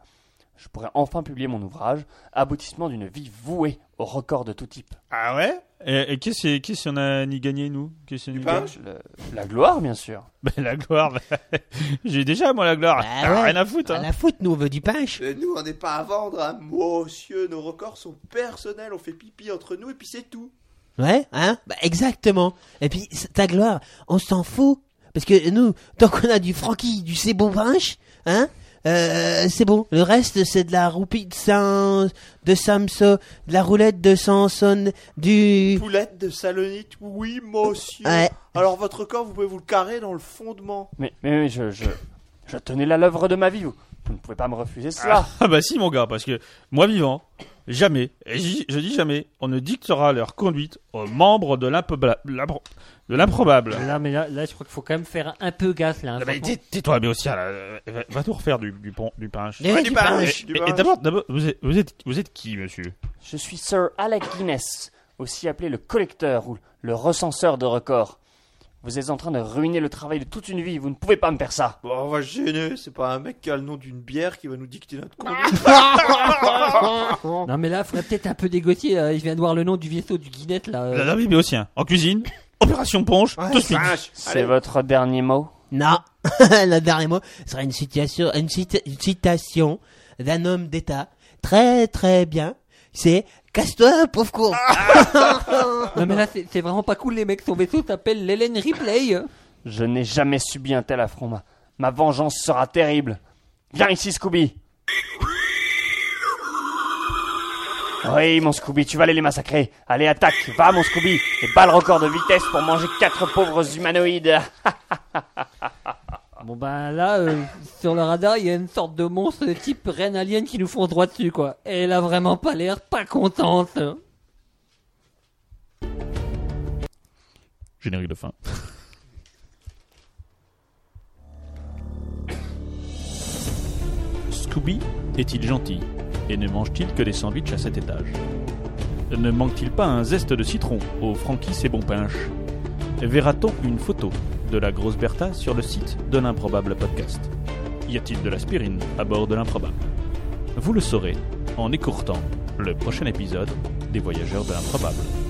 je pourrai enfin publier mon ouvrage, aboutissement d'une vie vouée au record de tout type. ah ouais? Et, et qu'est-ce qui- qu'on a ni gagné nous? Qu'est-ce ni gagné? punch Le- la gloire, bien sûr. Ben, la gloire, ben, j'ai déjà moi la gloire. Bah Ah, ouais. Rien à foutre. À Hein. la foot, nous on veut du punch. Et nous, on n'est pas à vendre, hein. Monsieur, nos records sont personnels. On fait pipi entre nous et puis c'est tout. Ouais, hein? Bah exactement. Et puis c'est ta gloire, on s'en fout parce que nous, tant qu'on a du Francky, du c'est bon punch, hein euh, c'est bon. Le reste, c'est de la roupie de Sam, de Samso, de la roulette de Samson, du. Poulette de Salonique, oui, monsieur. Ouais. Alors, votre record, vous pouvez vous le carrer dans le fondement. Mais, mais, mais je, je, je tenais là l'œuvre de ma vie. Vous, vous ne pouvez pas me refuser cela. Ah bah si mon gars, parce que moi vivant, jamais, et je dis jamais, on ne dictera leur conduite aux membres de l'improbable. Là, mais là, là, je crois qu'il faut quand même faire un peu gaffe là. hein, Ah bah, Tais-toi, mais aussi, là, euh, va, va tout refaire du, du, pont, du Ouais, du. Du Et, et d'abord, vous êtes, vous êtes, vous êtes qui, monsieur? Je suis Sir Alec Guinness, aussi appelé le collecteur ou le recenseur de records. Vous êtes en train de ruiner le travail de toute une vie. Vous ne pouvez pas me faire ça. Bon, on va se gêner. C'est pas un mec qui a le nom d'une bière qui va nous dicter notre conduite. Non, mais là, il faudrait peut-être un peu dégotier. là. Je viens de voir le nom du vaisseau du Guinette là. euh. Oui, mais aussi, hein, en cuisine, opération ponche, tout de suite. Punch. C'est votre dernier mot? Non, le dernier mot sera une citation, une, cita- une citation d'un homme d'État très très bien. C'est casse-toi, pauvre con. Non mais là c'est c'est vraiment pas cool les mecs, son vaisseau s'appelle l'Hélène Ripley. Je n'ai jamais subi un tel affront. Ma, ma vengeance sera terrible. Viens ici, Scooby. Oui, mon Scooby, tu vas aller les massacrer. Allez, attaque. Va, mon Scooby. Et bats le record de vitesse pour manger quatre pauvres humanoïdes. Bon ben là, euh, sur le radar, il y a une sorte de monstre de type reine alien qui nous fonce droit dessus quoi. Et elle a vraiment pas l'air pas contente. Générique de fin. Scooby est-il gentil et ne mange-t-il que des sandwichs à cet étage Ne manque-t-il pas un zeste de citron au Franquis et bon pinche? Verra-t-on une photo? De la grosse Bertha sur le site de l'improbable podcast Y a-t-il de l'aspirine à bord de l'improbable? Vous le saurez en écourtant le prochain épisode des Voyageurs de l'improbable.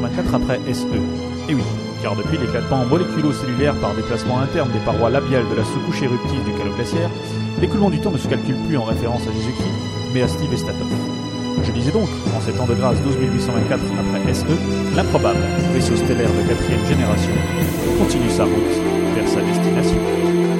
12824 après SE. Et oui, car depuis l'éclatement moléculo-cellulaire par déplacement interne des parois labiales de la sous-couche éruptive du calot glaciaire, l'écoulement du temps ne se calcule plus en référence à Jésus-Christ, mais à Steve Estatov. Je disais donc, en ces temps de grâce 12824 après SE, l'improbable vaisseau stellaire de quatrième génération continue sa route vers sa destination.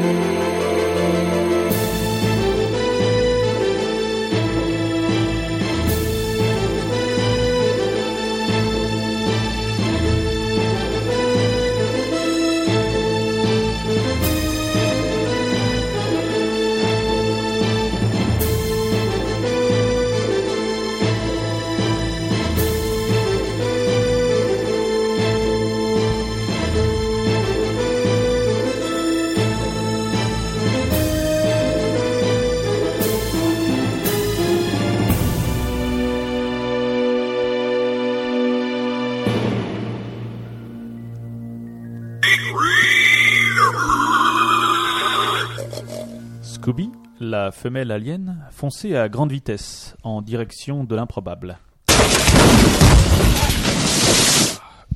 La femelle alien, fonçait à grande vitesse en direction de l'improbable.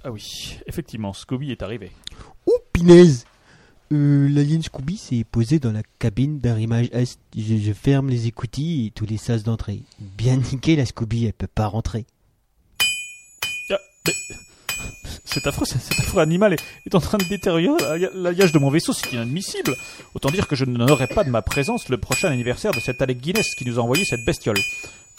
Ah oui, effectivement, Scooby est arrivé. Oh, pinaise euh, L'alien Scooby s'est posé dans la cabine d'arrimage est. Je, je ferme les écoutilles et tous les sas d'entrée. Bien niqué, la Scooby, elle peut pas rentrer. Ah, mais- Cet affreux, affreux animal est, est en train de détériorer la- l'alliage de mon vaisseau, c'est inadmissible. Autant dire que je n'honorerai pas de ma présence le prochain anniversaire de cet Alec Guinness qui nous a envoyé cette bestiole.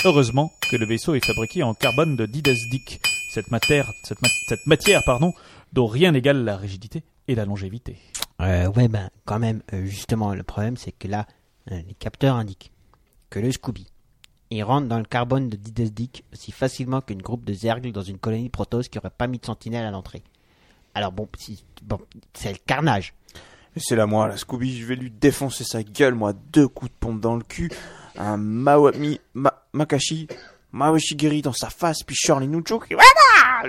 Heureusement que le vaisseau est fabriqué en carbone de didesdique, cette matière, cette, ma- cette matière, pardon, dont rien n'égale la rigidité et la longévité. Euh, ouais, ben, quand même, euh, justement, le problème, c'est que là, euh, les capteurs indiquent que le Scooby, il rentre dans le carbone de Didesdic aussi facilement qu'une groupe de zergles dans une colonie de Protoss qui aurait pas mis de sentinelle à l'entrée. Alors bon, bon, c'est le carnage. C'est là moi, la Scooby, je vais lui défoncer sa gueule, moi, deux coups de pompe dans le cul, un Mawami, ma, Makashi, Mawashigiri dans sa face, puis Nucho, qui, voilà,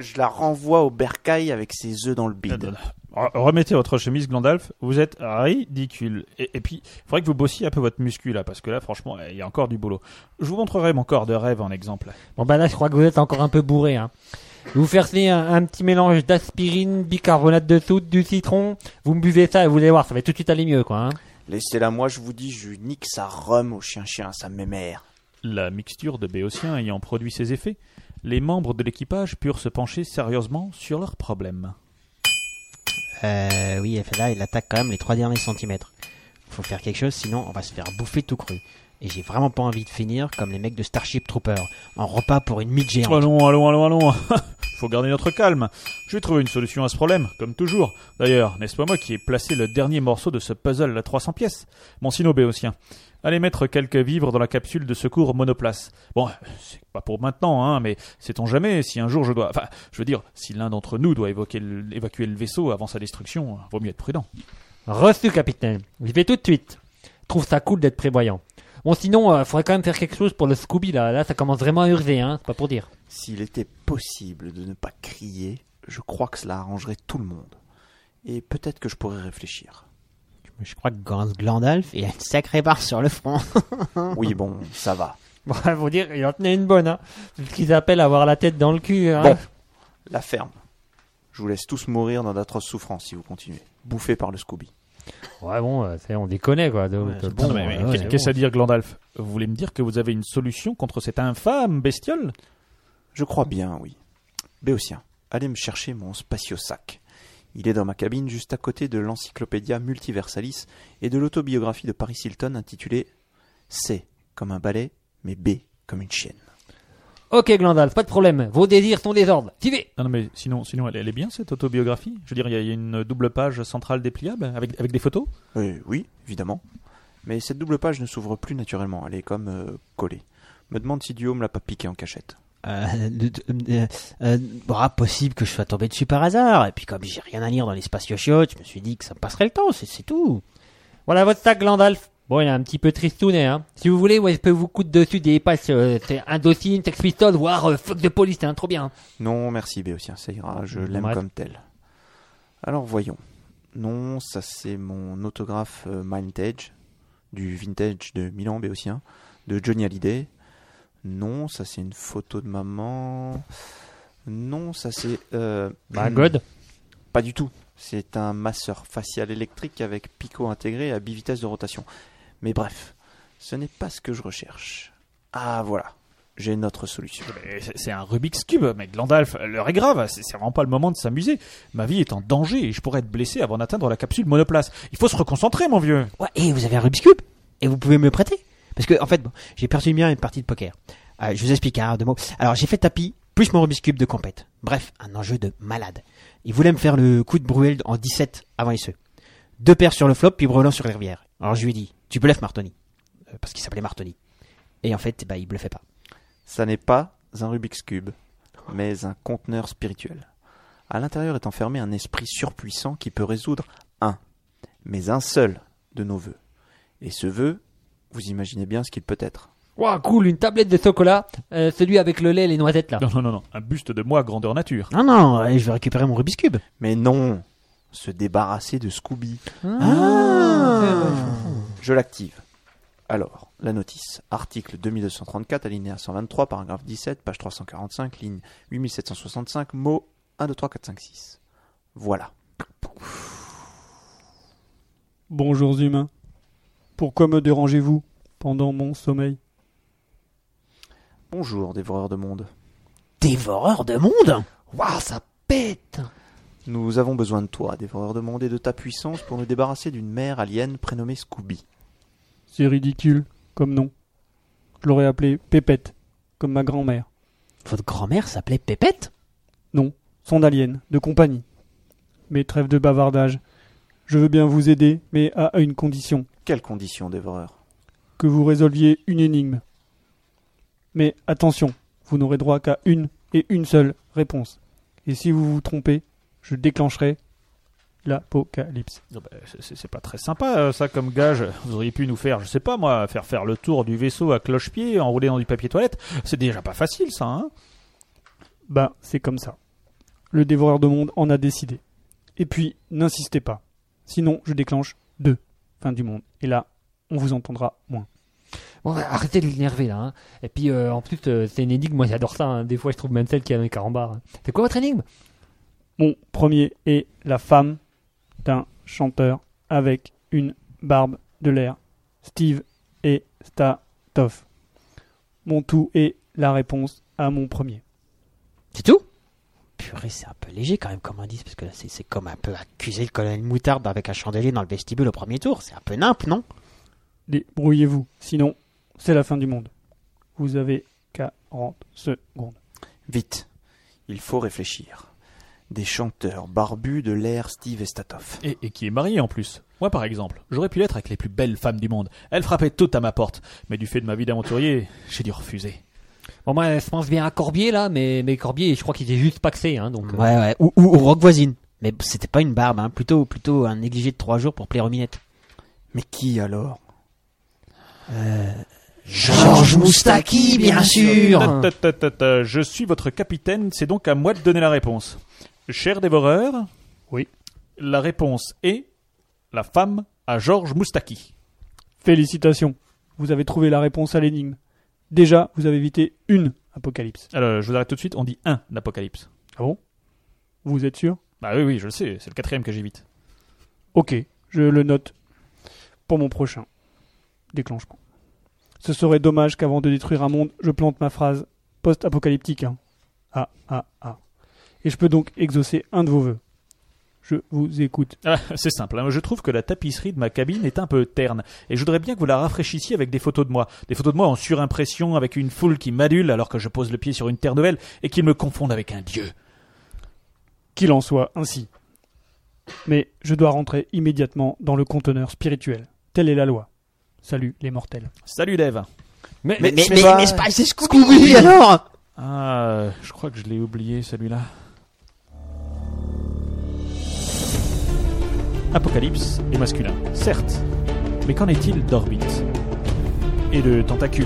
je la renvoie au bercail avec ses œufs dans le bide. Re- Remettez votre chemise, Glandalf. Vous êtes ridicule. Et, et puis, il faudrait que vous bossiez un peu votre muscu, là, parce que là, franchement, il y a encore du boulot. Je vous montrerai mon corps de rêve en exemple. Bon bah là je crois que vous êtes encore un peu bourré. Hein. Vous un, un petit mélange d'aspirine, bicarbonate de soude, du citron. Vous me buvez ça et vous allez voir, ça va tout de suite aller mieux quoi. Hein. Laissez-la moi, je vous dis, je nique sa rhum au chien-chien, sa mémère. La mixture de béotien ayant produit ses effets, les membres de l'équipage purent se pencher sérieusement sur leurs problèmes. Euh, oui, là, il attaque quand même les trois derniers centimètres. Faut faire quelque chose, sinon on va se faire bouffer tout cru. Et j'ai vraiment pas envie de finir comme les mecs de Starship Trooper, en repas pour une mythe géante. Allons, allons, allons, allons. Faut garder notre calme. Je vais trouver une solution à ce problème, comme toujours. D'ailleurs, n'est-ce pas moi qui ai placé le dernier morceau de ce puzzle à 300 pièces? Mon sino béotien. Allez mettre quelques vivres dans la capsule de secours monoplace. Bon, c'est pas pour maintenant, hein, mais sait-on jamais si un jour je dois... Enfin, je veux dire, si l'un d'entre nous doit évoquer le- évacuer le vaisseau avant sa destruction, vaut mieux être prudent. Reçu capitaine. J'y vais tout de suite. Trouve ça cool d'être prévoyant. Bon, sinon, euh, faudrait quand même faire quelque chose pour le Scooby, là. Là, ça commence vraiment à urger, hein. C'est pas pour dire. S'il était possible de ne pas crier, je crois que cela arrangerait tout le monde. Et peut-être que je pourrais réfléchir. Je crois que Glandalf il a une sacrée barre sur le front. Oui, bon, ça va. Bon, faut dire, il en tenait une bonne, hein. C'est ce qu'ils appellent avoir la tête dans le cul, hein. Bon, la ferme. Je vous laisse tous mourir dans d'atroces souffrances si vous continuez. Bouffés par le Scooby. Ouais, bon, euh, c'est- on déconne, quoi. de- de- Bon, bon, mais- mais ouais, qu'est- ouais, Qu'est-ce bon. à dire, Glandalf? Vous voulez me dire que vous avez une solution contre cette infâme bestiole? Je crois bien, oui. Béotien, allez me chercher mon spatio-sac. Il est dans ma cabine juste à côté de l'encyclopédia Multiversalis et de l'autobiographie de Paris Hilton intitulée C comme un balai, mais B comme une chienne. Ok, Glandalf, pas de problème. Vos désirs sont des ordres. T'y vais Non, non, mais sinon, sinon elle, elle est bien cette autobiographie? Je veux dire, il y, a- il y a une double page centrale dépliable avec, avec des photos? Euh, oui, évidemment. Mais cette double page ne s'ouvre plus naturellement, elle est comme euh, collée. Me demande si Duo me l'a pas piqué en cachette. Euh, de- de- euh, euh, bah, possible que je sois tombé dessus par hasard. Et puis comme j'ai rien à lire dans l'espace chiottes, je me suis dit que ça me passerait le temps, c'est tout. Voilà votre sac, Glandalf. Bon, il est un petit peu tristounet, hein. Si vous voulez, ouais, je peux vous coudre dessus des pages, euh, c'est Indochine, Sex Pistols, voire euh, Fuck de police, hein, trop bien. Non, merci Béotien, ça ira, je l'aime comme tel. Alors voyons. Non, ça c'est mon autographe euh, Vintage, du vintage de Milan Béotien, de Johnny Hallyday. Non, ça c'est une photo de maman. Non, ça c'est... Euh, Bah, God. Pas du tout. C'est un masseur facial électrique avec picot intégré à bivitesse de rotation. Mais bref, ce n'est pas ce que je recherche. Ah voilà, j'ai notre solution. C'est- un Rubik's Cube, mais Glandalf, l'heure est grave, c'est c'est vraiment pas le moment de s'amuser. Ma vie est en danger et je pourrais être blessé avant d'atteindre la capsule monoplace. Il faut se reconcentrer, mon vieux. Ouais, et vous avez un Rubik's Cube Et vous pouvez me le prêter Parce que, en fait, j'ai perdu à une partie de poker. Euh, je vous explique un deux mots. Alors, j'ai fait tapis, plus mon Rubik's Cube de compète. Bref, un enjeu de malade. Il voulait me faire le coup de Bruel en 17 avant SE. Deux paires sur le flop, puis brelan sur les rivières. Alors, je lui ai dit, tu bluffes Martoni. Euh, parce qu'il s'appelait Martoni. Et en fait, bah, il bluffait pas. Ça n'est pas un Rubik's Cube, mais un conteneur spirituel. À l'intérieur est enfermé un esprit surpuissant qui peut résoudre un, mais un seul de nos vœux. Et ce vœu, vous imaginez bien ce qu'il peut être. Ouah, cool, une tablette de chocolat, euh, celui avec le lait et les noisettes, là. Non, non, non, non, un buste de moi grandeur nature. Non, non, euh, je vais récupérer mon Rubik's Cube. Mais non, se débarrasser de Scooby. Ah. Je l'active. Alors, la notice. Article 2234, alinéa 123, paragraphe 17, page 345, ligne 8765, mot 1, 2, 3, 4, 5, 6. Voilà. Bonjour humains. Pourquoi me dérangez-vous pendant mon sommeil? Bonjour, dévoreur de monde. Dévoreur de monde? Waouh, ça pète Nous avons besoin de toi, dévoreur de monde, et de ta puissance pour nous débarrasser d'une mère alien prénommée Scooby. C'est ridicule, comme nom. Je l'aurais appelé Pépette, comme ma grand-mère. Votre grand-mère s'appelait Pépette? Non, son alien, de compagnie. Mais trêve de bavardage. Je veux bien vous aider, mais à une condition. Quelles conditions, dévoreur Que vous résolviez une énigme. Mais attention, vous n'aurez droit qu'à une et une seule réponse. Et si vous vous trompez, je déclencherai l'apocalypse. Bah, c'est pas très sympa, euh, ça, comme gage. Vous auriez pu nous faire, je sais pas moi, faire faire le tour du vaisseau à cloche-pied, enroulé dans du papier toilette. C'est déjà pas facile, ça, hein Bah, c'est comme ça. Le dévoreur de monde en a décidé. Et puis, n'insistez pas. Sinon, je déclenche deux. Fin du monde. Et là, on vous entendra moins. Bon, arrêtez de l'énerver, là. Hein. Et puis, euh, en plus, euh, c'est une énigme, moi j'adore ça. hein. Des fois, je trouve même celle qui a un carambar. C'est quoi votre énigme? Mon premier est la femme d'un chanteur avec une barbe de l'air. Steve et Statoff. Mon tout est la réponse à mon premier. C'est tout? Purée, c'est un peu léger quand même comme indice, parce que là, c'est comme un peu accuser le colonel Moutarde avec un chandelier dans le vestibule au premier tour. C'est un peu nimp, non? Débrouillez-vous, sinon c'est la fin du monde. Vous avez 40 secondes. Vite, il faut réfléchir. Des chanteurs barbus de l'ère Steve et Statoff. et, et qui est marié en plus. Moi, par exemple, j'aurais pu l'être avec les plus belles femmes du monde. Elles frappaient toutes à ma porte. Mais du fait de ma vie d'aventurier, j'ai dû refuser. Bon, moi, je pense bien à Corbier, là, mais, mais Corbier, je crois qu'il est juste paxé, hein, donc... euh, Ouais, ouais. Ou, ou, ou rock voisine. Mais c'était pas une barbe, hein. plutôt, plutôt un négligé de trois jours pour plaire aux minettes. Mais qui alors? Georges Moustaki, bien sûr Ta, ta, ta, ta, ta. Je suis votre capitaine, c'est donc à moi de donner la réponse. Cher dévoreur Oui. La réponse est la femme à Georges Moustaki. Félicitations. Vous avez trouvé la réponse à l'énigme. Déjà, vous avez évité une apocalypse. Alors, je vous arrête tout de suite, on dit un apocalypse. Ah bon? Vous êtes sûr? Bah oui, oui, je le sais, c'est le quatrième que j'évite. Ok, je le note pour mon prochain déclenchement. Ce serait dommage qu'avant de détruire un monde, je plante ma phrase post-apocalyptique. hein. Ah, ah, ah. Et je peux donc exaucer un de vos vœux. Je vous écoute. Ah, c'est simple, hein. je trouve que la tapisserie de ma cabine est un peu terne, et je voudrais bien que vous la rafraîchissiez avec des photos de moi. Des photos de moi en surimpression, avec une foule qui m'adule alors que je pose le pied sur une terre nouvelle, et qui me confondent avec un dieu. Qu'il en soit ainsi. Mais je dois rentrer immédiatement dans le conteneur spirituel. Telle est la loi. Salut les mortels. Salut Dave Mais, Mais, mais, mais mais, mais c'est Scooby, alors Ah, je crois que je l'ai oublié celui-là. Apocalypse est masculin, certes. Mais qu'en est-il d'orbite Et de tentacules?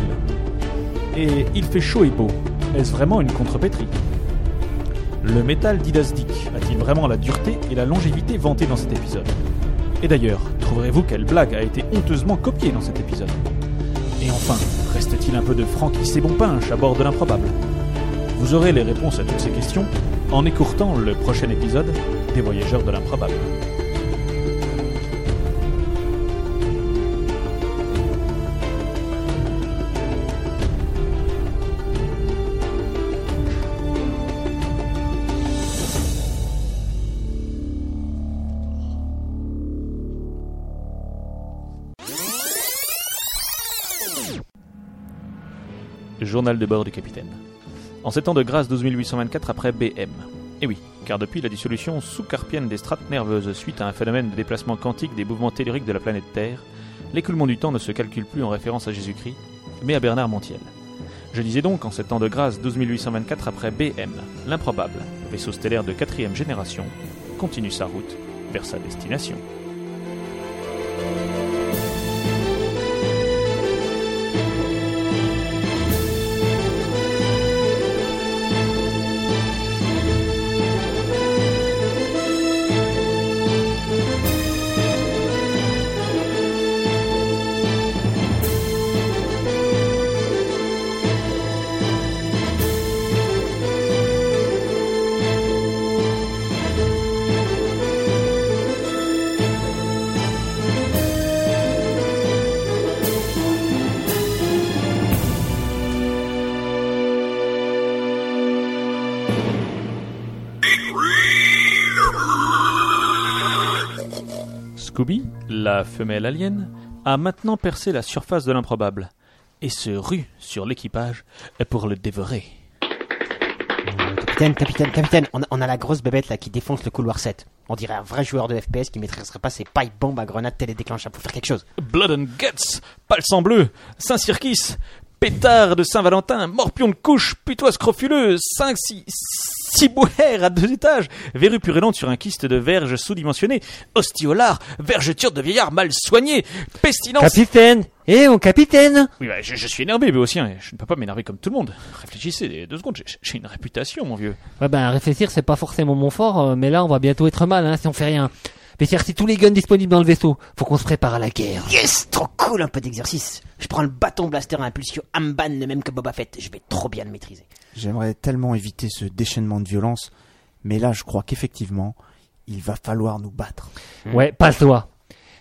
Et il fait chaud et beau. Est-ce vraiment une contrepétrie? Le métal didasdique a-t-il vraiment la dureté et la longévité vantées dans cet épisode? Et d'ailleurs, trouverez-vous quelle blague a été honteusement copiée dans cet épisode? Et enfin, reste-t-il un peu de Francky et bon pinche à bord de l'improbable? Vous aurez les réponses à toutes ces questions en écourtant le prochain épisode des Voyageurs de l'improbable. Journal de bord du capitaine. En ces temps de grâce 12824 après BM. Et oui, car depuis la dissolution sous-carpienne des strates nerveuses suite à un phénomène de déplacement quantique des mouvements telluriques de la planète Terre, l'écoulement du temps ne se calcule plus en référence à Jésus-Christ, mais à Bernard Montiel. Je disais donc en ces temps de grâce 12824 après BM, l'improbable, vaisseau stellaire de quatrième génération, continue sa route vers sa destination. la femelle alien, a maintenant percé la surface de l'improbable et se rue sur l'équipage pour le dévorer. Capitaine, capitaine, capitaine, on a, la grosse bébête là qui défonce le couloir 7. On dirait un vrai joueur de FPS qui maîtriserait pas ses pailles bombes à grenades télédéclenchables pour faire quelque chose. Blood and Guts, pâle sang bleu, Saint-Cirquis, pétard de Saint-Valentin, morpion de couche, putois scrofuleux, 5, 6, Tibouère à deux étages, verrue purulente sur un kyste de verge sous-dimensionné, ostiolard, vergeture de vieillard mal soigné, pestilence. Capitaine Eh, mon capitaine Oui, bah, je, suis énervé, mais aussi, hein, je ne peux pas m'énerver comme tout le monde. Réfléchissez deux secondes, j'ai une réputation, mon vieux. Ouais, ben, réfléchir, c'est pas forcément mon fort, euh, mais là, on va bientôt être mal, hein, si on fait rien. Mais c'est tous les guns disponibles dans le vaisseau. Faut qu'on se prépare à la guerre. Yes, trop cool un peu d'exercice. Je prends le bâton blaster à impulsion Amban, le même que Boba Fett. Je vais trop bien le maîtriser. J'aimerais tellement éviter ce déchaînement de violence, mais là je crois qu'effectivement, il va falloir nous battre. Ouais, pas toi.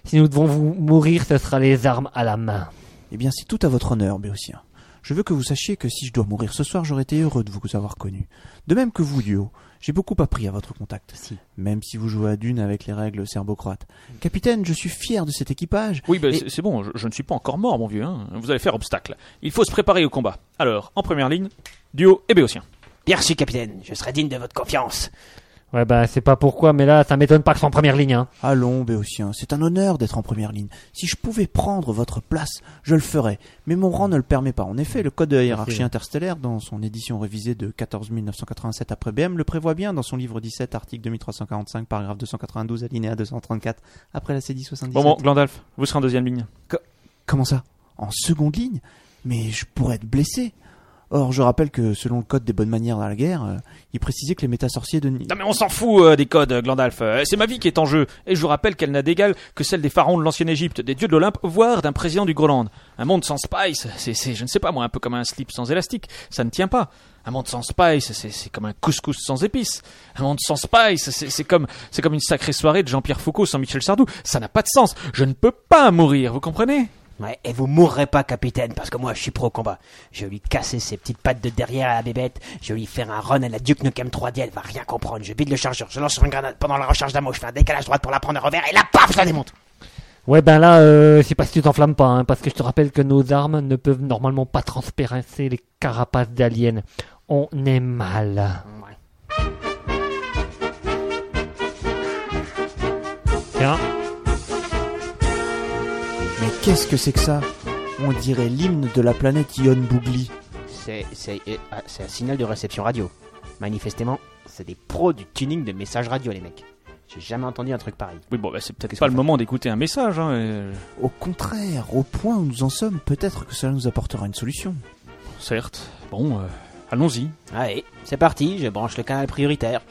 Si nous devons vous mourir, ce sera les armes à la main. Eh bien, c'est tout à votre honneur, Béotien. Je veux que vous sachiez que si je dois mourir ce soir, j'aurais été heureux de vous avoir connu. De même que vous, Duo. J'ai beaucoup appris à votre contact. Même si vous jouez à Dune avec les règles serbo-croates. Capitaine, je suis fier de cet équipage. Oui, bah, Et- c'est- c'est bon, je, je ne suis pas encore mort, mon vieux. hein. Vous allez faire obstacle. Il faut se préparer au combat. Alors, en première ligne, duo et béotien. Bien reçu, capitaine. Je serai digne de votre confiance. Ouais, bah, c'est pas pourquoi, mais là, ça m'étonne pas que soit en première ligne, hein. Allons, Béotien, c'est un honneur d'être en première ligne. Si je pouvais prendre votre place, je le ferais. Mais mon rang ne le permet pas. En effet, le code de hiérarchie Merci. interstellaire, dans son édition révisée de 14 987 après BM, le prévoit bien dans son livre 17, article 2345, paragraphe 292, alinéa 234, après la CD77. Bon, bon, Glandalf, vous serez en deuxième ligne. Comment ça? En seconde ligne, mais je pourrais être blessé. Or, je rappelle que selon le code des bonnes manières dans la guerre, euh, il précisait que les métasorciers de... Non mais on s'en fout euh, des codes, Glandalf. Euh, c'est ma vie qui est en jeu. Et je vous rappelle qu'elle n'a d'égal que celle des pharaons de l'ancienne Égypte, des dieux de l'Olympe, voire d'un président du Groenland. Un monde sans spice, c'est, je ne sais pas moi, un peu comme un slip sans élastique. Ça ne tient pas. Un monde sans spice, c'est, comme un couscous sans épices. Un monde sans spice, c'est comme, c'est comme une sacrée soirée de Jean-Pierre Foucault sans Michel Sardou. Ça n'a pas de sens. Je ne peux pas mourir, vous comprenez? Ouais, et vous mourrez pas, capitaine, parce que moi, je suis pro combat. Je vais lui casser ses petites pattes de derrière à la bébête. Je vais lui faire un run à la Duke Nukem 3D. Elle va rien comprendre. Je vide le chargeur. Je lance sur une grenade pendant la recharge d'ammo. Je fais un décalage droite pour la prendre à revers. Et là, paf, je la démonte. Ouais, ben là, euh, c'est pas si tu t'enflammes pas, hein, parce que je te rappelle que nos armes ne peuvent normalement pas transpérencer les carapaces d'aliens. On est mal. Tiens, Mais qu'est-ce que c'est que ça? On dirait l'hymne de la planète Ion Bougli. C'est, c'est, euh, ah, c'est un signal de réception radio. Manifestement, c'est des pros du tuning de messages radio, les mecs. J'ai jamais entendu un truc pareil. Oui bon, bah, c'est peut-être pas le moment d'écouter un message. Hein, euh, Au contraire, au point où nous en sommes, peut-être que cela nous apportera une solution. certes. Bon, euh, allons-y. Allez, c'est parti. Je branche le canal prioritaire.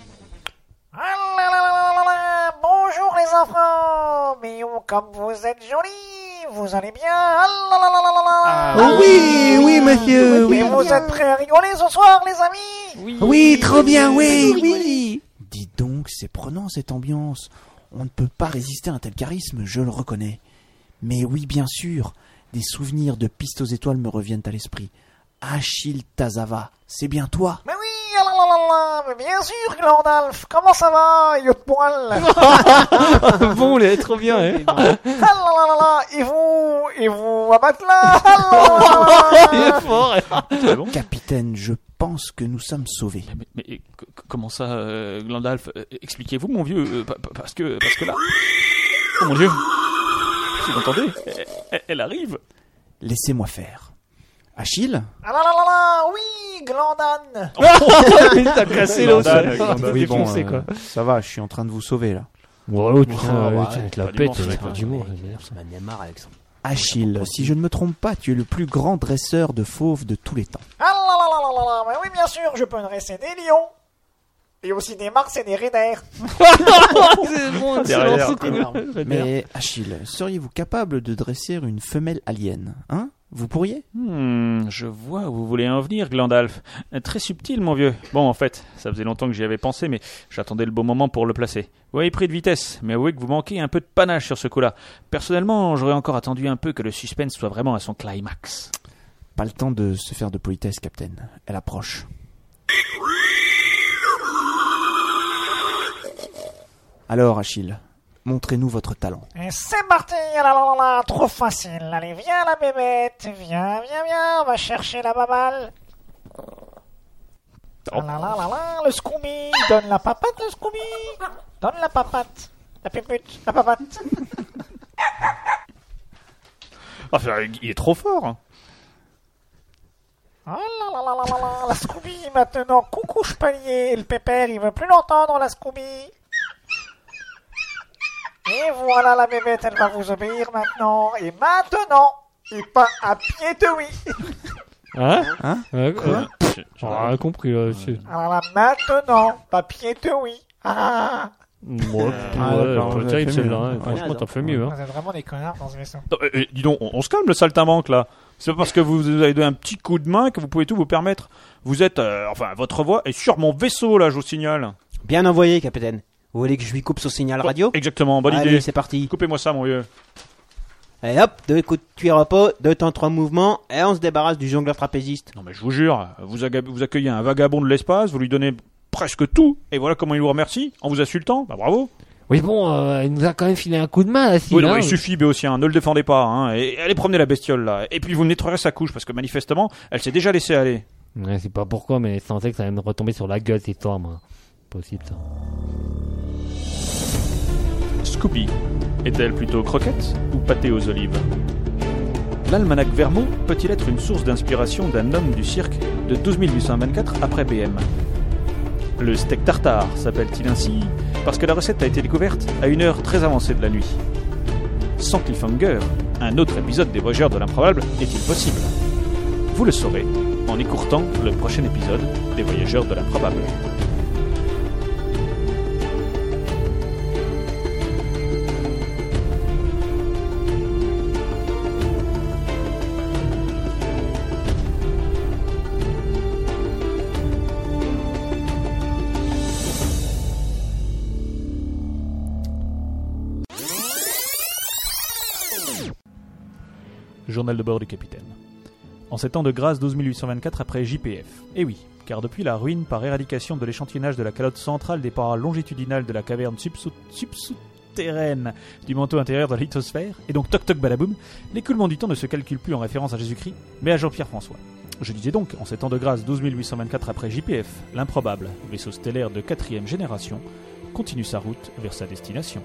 Ah là là là là là là, Bonjour les enfants Mais oh, comme vous êtes jolis Vous allez bien Ah Oh oui, oui, monsieur, Et vous êtes prêts à rigoler ce soir les amis? Oui, trop bien, oui, oui. Dis donc, c'est prenant cette ambiance. On ne peut pas résister à un tel charisme, je le reconnais. Mais oui, bien sûr, des souvenirs de pistes aux étoiles me reviennent à l'esprit. Achille Tazava, c'est bien toi Mais oui ah là là là là Mais bien sûr Glandalf Comment ça va, yeux de poil? Bon, il est trop bien, hein. Ah là là là là Et vous Et vous, à Ah là Il est fort. C'est bon Capitaine, je pense que nous sommes sauvés. Mais, comment ça, euh, Glandalf Euh, Expliquez-vous, mon vieux, euh, pa- pa- parce que parce que là, oh mon dieu, vous entendez, elle, elle- elle arrive. Laissez-moi faire. Achille Ah là là là là Oui Glandan Il t'a cassé l'os. Oui, bon, défoncé, euh, quoi. ça va, je suis en train de vous sauver là. Oh, ouais, tiens, te la pète, mec, ça. M'a marre, Alexandre. Achille, si je ne me trompe pas, tu es le plus grand dresseur de fauves de tous les temps. Ah là là là là là là Mais oui, bien sûr, je peux dresser des lions et aussi des mars et des raiders. C'est bon. Mais Achille, seriez-vous capable de dresser une femelle alien Hein? Vous pourriez Hmm, je vois où vous voulez en venir, Glandalf. Très subtil, mon vieux. Bon, en fait, ça faisait longtemps que j'y avais pensé, mais j'attendais le bon moment pour le placer. Vous avez pris de vitesse, mais avouez que vous manquez un peu de panache sur ce coup-là. Personnellement, j'aurais encore attendu un peu que le suspense soit vraiment à son climax. Pas le temps de se faire de politesse, Capitaine. Elle approche. Alors, Achille, montrez-nous votre talent. Et c'est parti. Ah là là là là Trop facile. Allez, viens la bébête. Viens, viens, viens. On va chercher la baballe. Ah là là là là Le Scooby. Donne la papate, le Scooby. Donne la papate. La pépute, la papate. Enfin, il est trop fort. Ah là là là là là là La Scooby maintenant Coucou Chevalier Et le pépère, il veut plus l'entendre, la Scooby Et voilà la bébête, elle va vous obéir maintenant Et maintenant Et pas à pied de oui Hein Hein Ouais, Quoi ouais. J'ai rien compris, là. c'est- Alors là, maintenant, papier de oui. Ah, Ouais, Ah, ouais, d'accord, pas vous avez terrible fait celle-là. mieux, hein. hein. Franchement, t'as fait mieux. Hein. vous êtes vraiment des connards dans ce vaisseau. Non, euh, euh, dis donc, on, on se calme le saltimbanque là. C'est pas parce que vous avez donné un petit coup de main que vous pouvez tout vous permettre. Vous êtes, euh, enfin, votre voix est sur mon vaisseau là, je vous signale. Bien envoyé, capitaine. Vous voulez que je lui coupe son signal radio Exactement, bonne Allez, idée. c'est parti. Coupez-moi ça, mon vieux. Allez hop, deux coups de cuir au pot, deux temps, trois mouvements, et on se débarrasse du jongleur trapéziste. Non, mais je vous jure, vous, vous accueillez un vagabond de l'espace, vous lui donnez presque tout, et voilà comment il vous remercie en vous insultant. Bah bravo. Oui, bon, euh, il nous a quand même filé un coup de main, là, si, Oui, non, hein. il suffit, Béotien, ne le défendez pas. Hein, et allez promener la bestiole là. Et puis vous nettoierez sa couche parce que manifestement, elle s'est déjà laissée aller. Ouais, c'est pas pourquoi, mais je sentais que ça allait me retomber sur la gueule, cette histoire, moi. Possible, ça. Est-elle plutôt croquette ou pâté aux olives? L'almanach Vermont peut-il être une source d'inspiration d'un homme du cirque de 12 824 après BM Le steak tartare s'appelle-t-il ainsi parce que la recette a été découverte à une heure très avancée de la nuit? Sans cliffhanger, un autre épisode des Voyageurs de l'improbable est-il possible? Vous le saurez en écourtant le prochain épisode des Voyageurs de l'improbable. Journal de bord du capitaine. En ces temps de grâce 12 824 après JPF. Eh oui, car depuis la ruine par éradication de l'échantillonnage de la calotte centrale des parois longitudinales de la caverne subsou- subsouterraine du manteau intérieur de la lithosphère, et donc toc toc badaboum, l'écoulement du temps ne se calcule plus en référence à Jésus-Christ, mais à Jean-Pierre François. Je disais donc, en ces temps de grâce 12 824 après JPF, l'improbable, vaisseau stellaire de quatrième génération, continue sa route vers sa destination.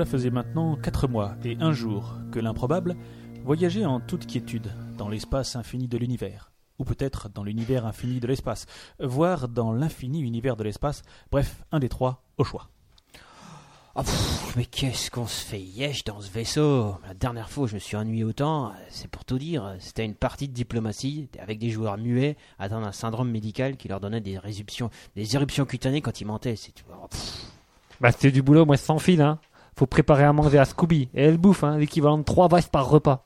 Cela faisait maintenant quatre mois et un jour que l'improbable voyageait en toute quiétude dans l'espace infini de l'univers, ou peut-être dans l'univers infini de l'espace, voire dans l'infini univers de l'espace, bref, un des trois au choix. Oh, pff, mais qu'est-ce qu'on se fait yesh dans ce vaisseau? La dernière fois où je me suis ennuyé autant, c'est pour tout dire, c'était une partie de diplomatie avec des joueurs muets atteints d'un syndrome médical qui leur donnait des éruptions, des éruptions cutanées quand ils mentaient. C'est tout. Oh, pff. Bah, c'était du boulot, moi, sans fil, hein. Faut préparer à manger à Scooby. Et elle bouffe, hein, l'équivalent de trois vaches par repas.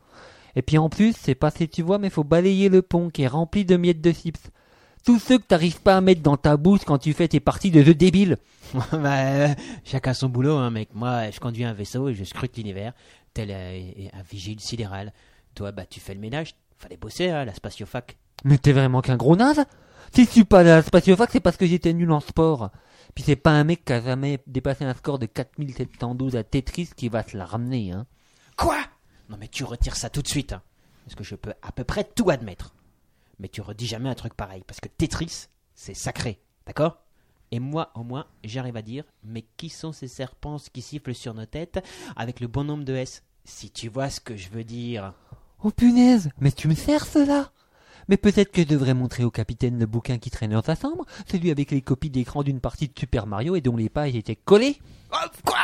Et puis en plus, c'est pas si tu vois, mais faut balayer le pont qui est rempli de miettes de chips. Tous ceux que t'arrives pas à mettre dans ta bouche quand tu fais tes parties de jeux débiles. bah, euh, chacun son boulot, hein, mec. Moi, je conduis un vaisseau et je scrute l'univers, tel euh, un vigile sidéral. Toi, bah, tu fais le ménage. Fallait bosser, hein, la spatiofac. Mais t'es vraiment qu'un gros naze Si je suis pas à la spatiofac, c'est parce que j'étais nul en sport. Puis c'est pas un mec qui a jamais dépassé un score de 4712 à Tetris qui va se la ramener, hein. Quoi? Non, mais tu retires ça tout de suite. hein. Parce que je peux à peu près tout admettre. Mais tu redis jamais un truc pareil. Parce que Tetris, c'est sacré. D'accord? Et moi, au moins, j'arrive à dire Mais qui sont ces serpents qui sifflent sur nos têtes avec le bon nombre de S? Si tu vois ce que je veux dire. Oh punaise, mais tu me sers cela Mais peut-être que je devrais montrer au capitaine le bouquin qui traîne dans sa chambre, celui avec les copies d'écran d'une partie de Super Mario et dont les pages étaient collées. Oh, quoi?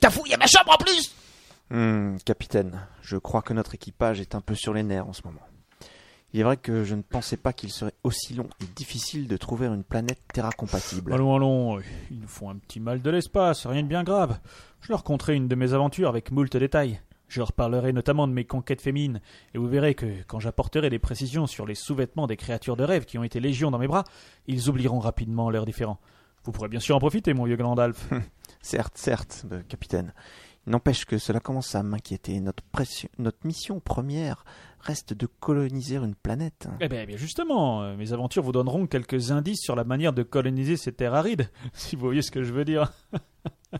T'as fouillé ma chambre en plus Hmm, capitaine, je crois que notre équipage est un peu sur les nerfs en ce moment. Il est vrai que je ne pensais pas qu'il serait aussi long et difficile de trouver une planète Terra compatible. Allons, allons, ils nous font un petit mal de l'espace, rien de bien grave. Je leur conterai une de mes aventures avec moult détails. Je leur parlerai notamment de mes conquêtes féminines, et vous verrez que quand j'apporterai des précisions sur les sous-vêtements des créatures de rêve qui ont été légion dans mes bras, ils oublieront rapidement leurs différends. Vous pourrez bien sûr en profiter, mon vieux Glandalf. Certes, certes, euh, capitaine. Il n'empêche que cela commence à m'inquiéter. Notre, pression- notre mission première reste de coloniser une planète. Eh bien, bien justement, euh, mes aventures vous donneront quelques indices sur la manière de coloniser ces terres arides, si vous voyez ce que je veux dire.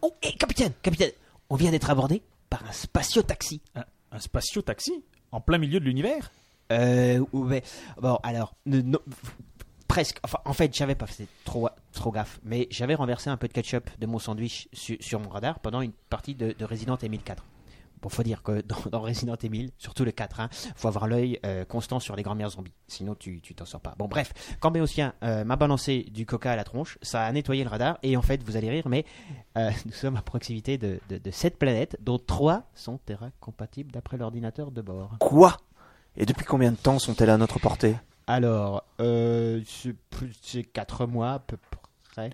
Oh, hé, capitaine Capitaine On vient d'être abordé par un spatio-taxi. Un, un spatio-taxi En plein milieu de l'univers? Euh, ouais. Bon, alors, ne- presque. Enfin, en fait, j'avais pas fait trop, trop gaffe, mais j'avais renversé un peu de ketchup de mon sandwich su- sur mon radar pendant une partie de, de Resident Evil 4. Bon, faut dire que dans, dans Resident Evil, surtout le 4, hein, faut avoir l'œil euh, constant sur les grands-mères zombies. Sinon, tu tu t'en sors pas. Bon, bref, quand Béotien euh, m'a balancé du coca à la tronche, ça a nettoyé le radar. Et en fait, vous allez rire, mais euh, nous sommes à proximité de, de, de 7 planètes, dont 3 sont Terra compatibles d'après l'ordinateur de bord. Quoi? Et depuis combien de temps sont-elles à notre portée? Alors, c'est 4 mois à peu près.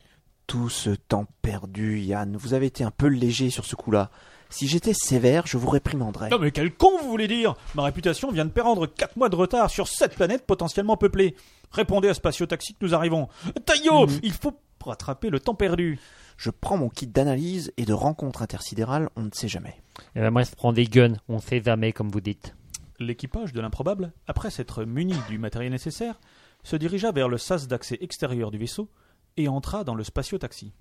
Tout ce temps perdu, Yann. Vous avez été un peu léger sur ce coup-là. Si j'étais sévère, je vous réprimanderais. Non mais quel con vous voulez dire? Ma réputation vient de perdre 4 mois de retard sur cette planète potentiellement peuplée. Répondez à Spatio Taxi que nous arrivons. Taillot Il faut rattraper le temps perdu. Je prends mon kit d'analyse et de rencontre intersidérale, on ne sait jamais. Eh ben, moi, je prends des guns, on sait jamais, comme vous dites. L'équipage de l'improbable, après s'être muni du matériel nécessaire, se dirigea vers le sas d'accès extérieur du vaisseau et entra dans le spatio-taxi.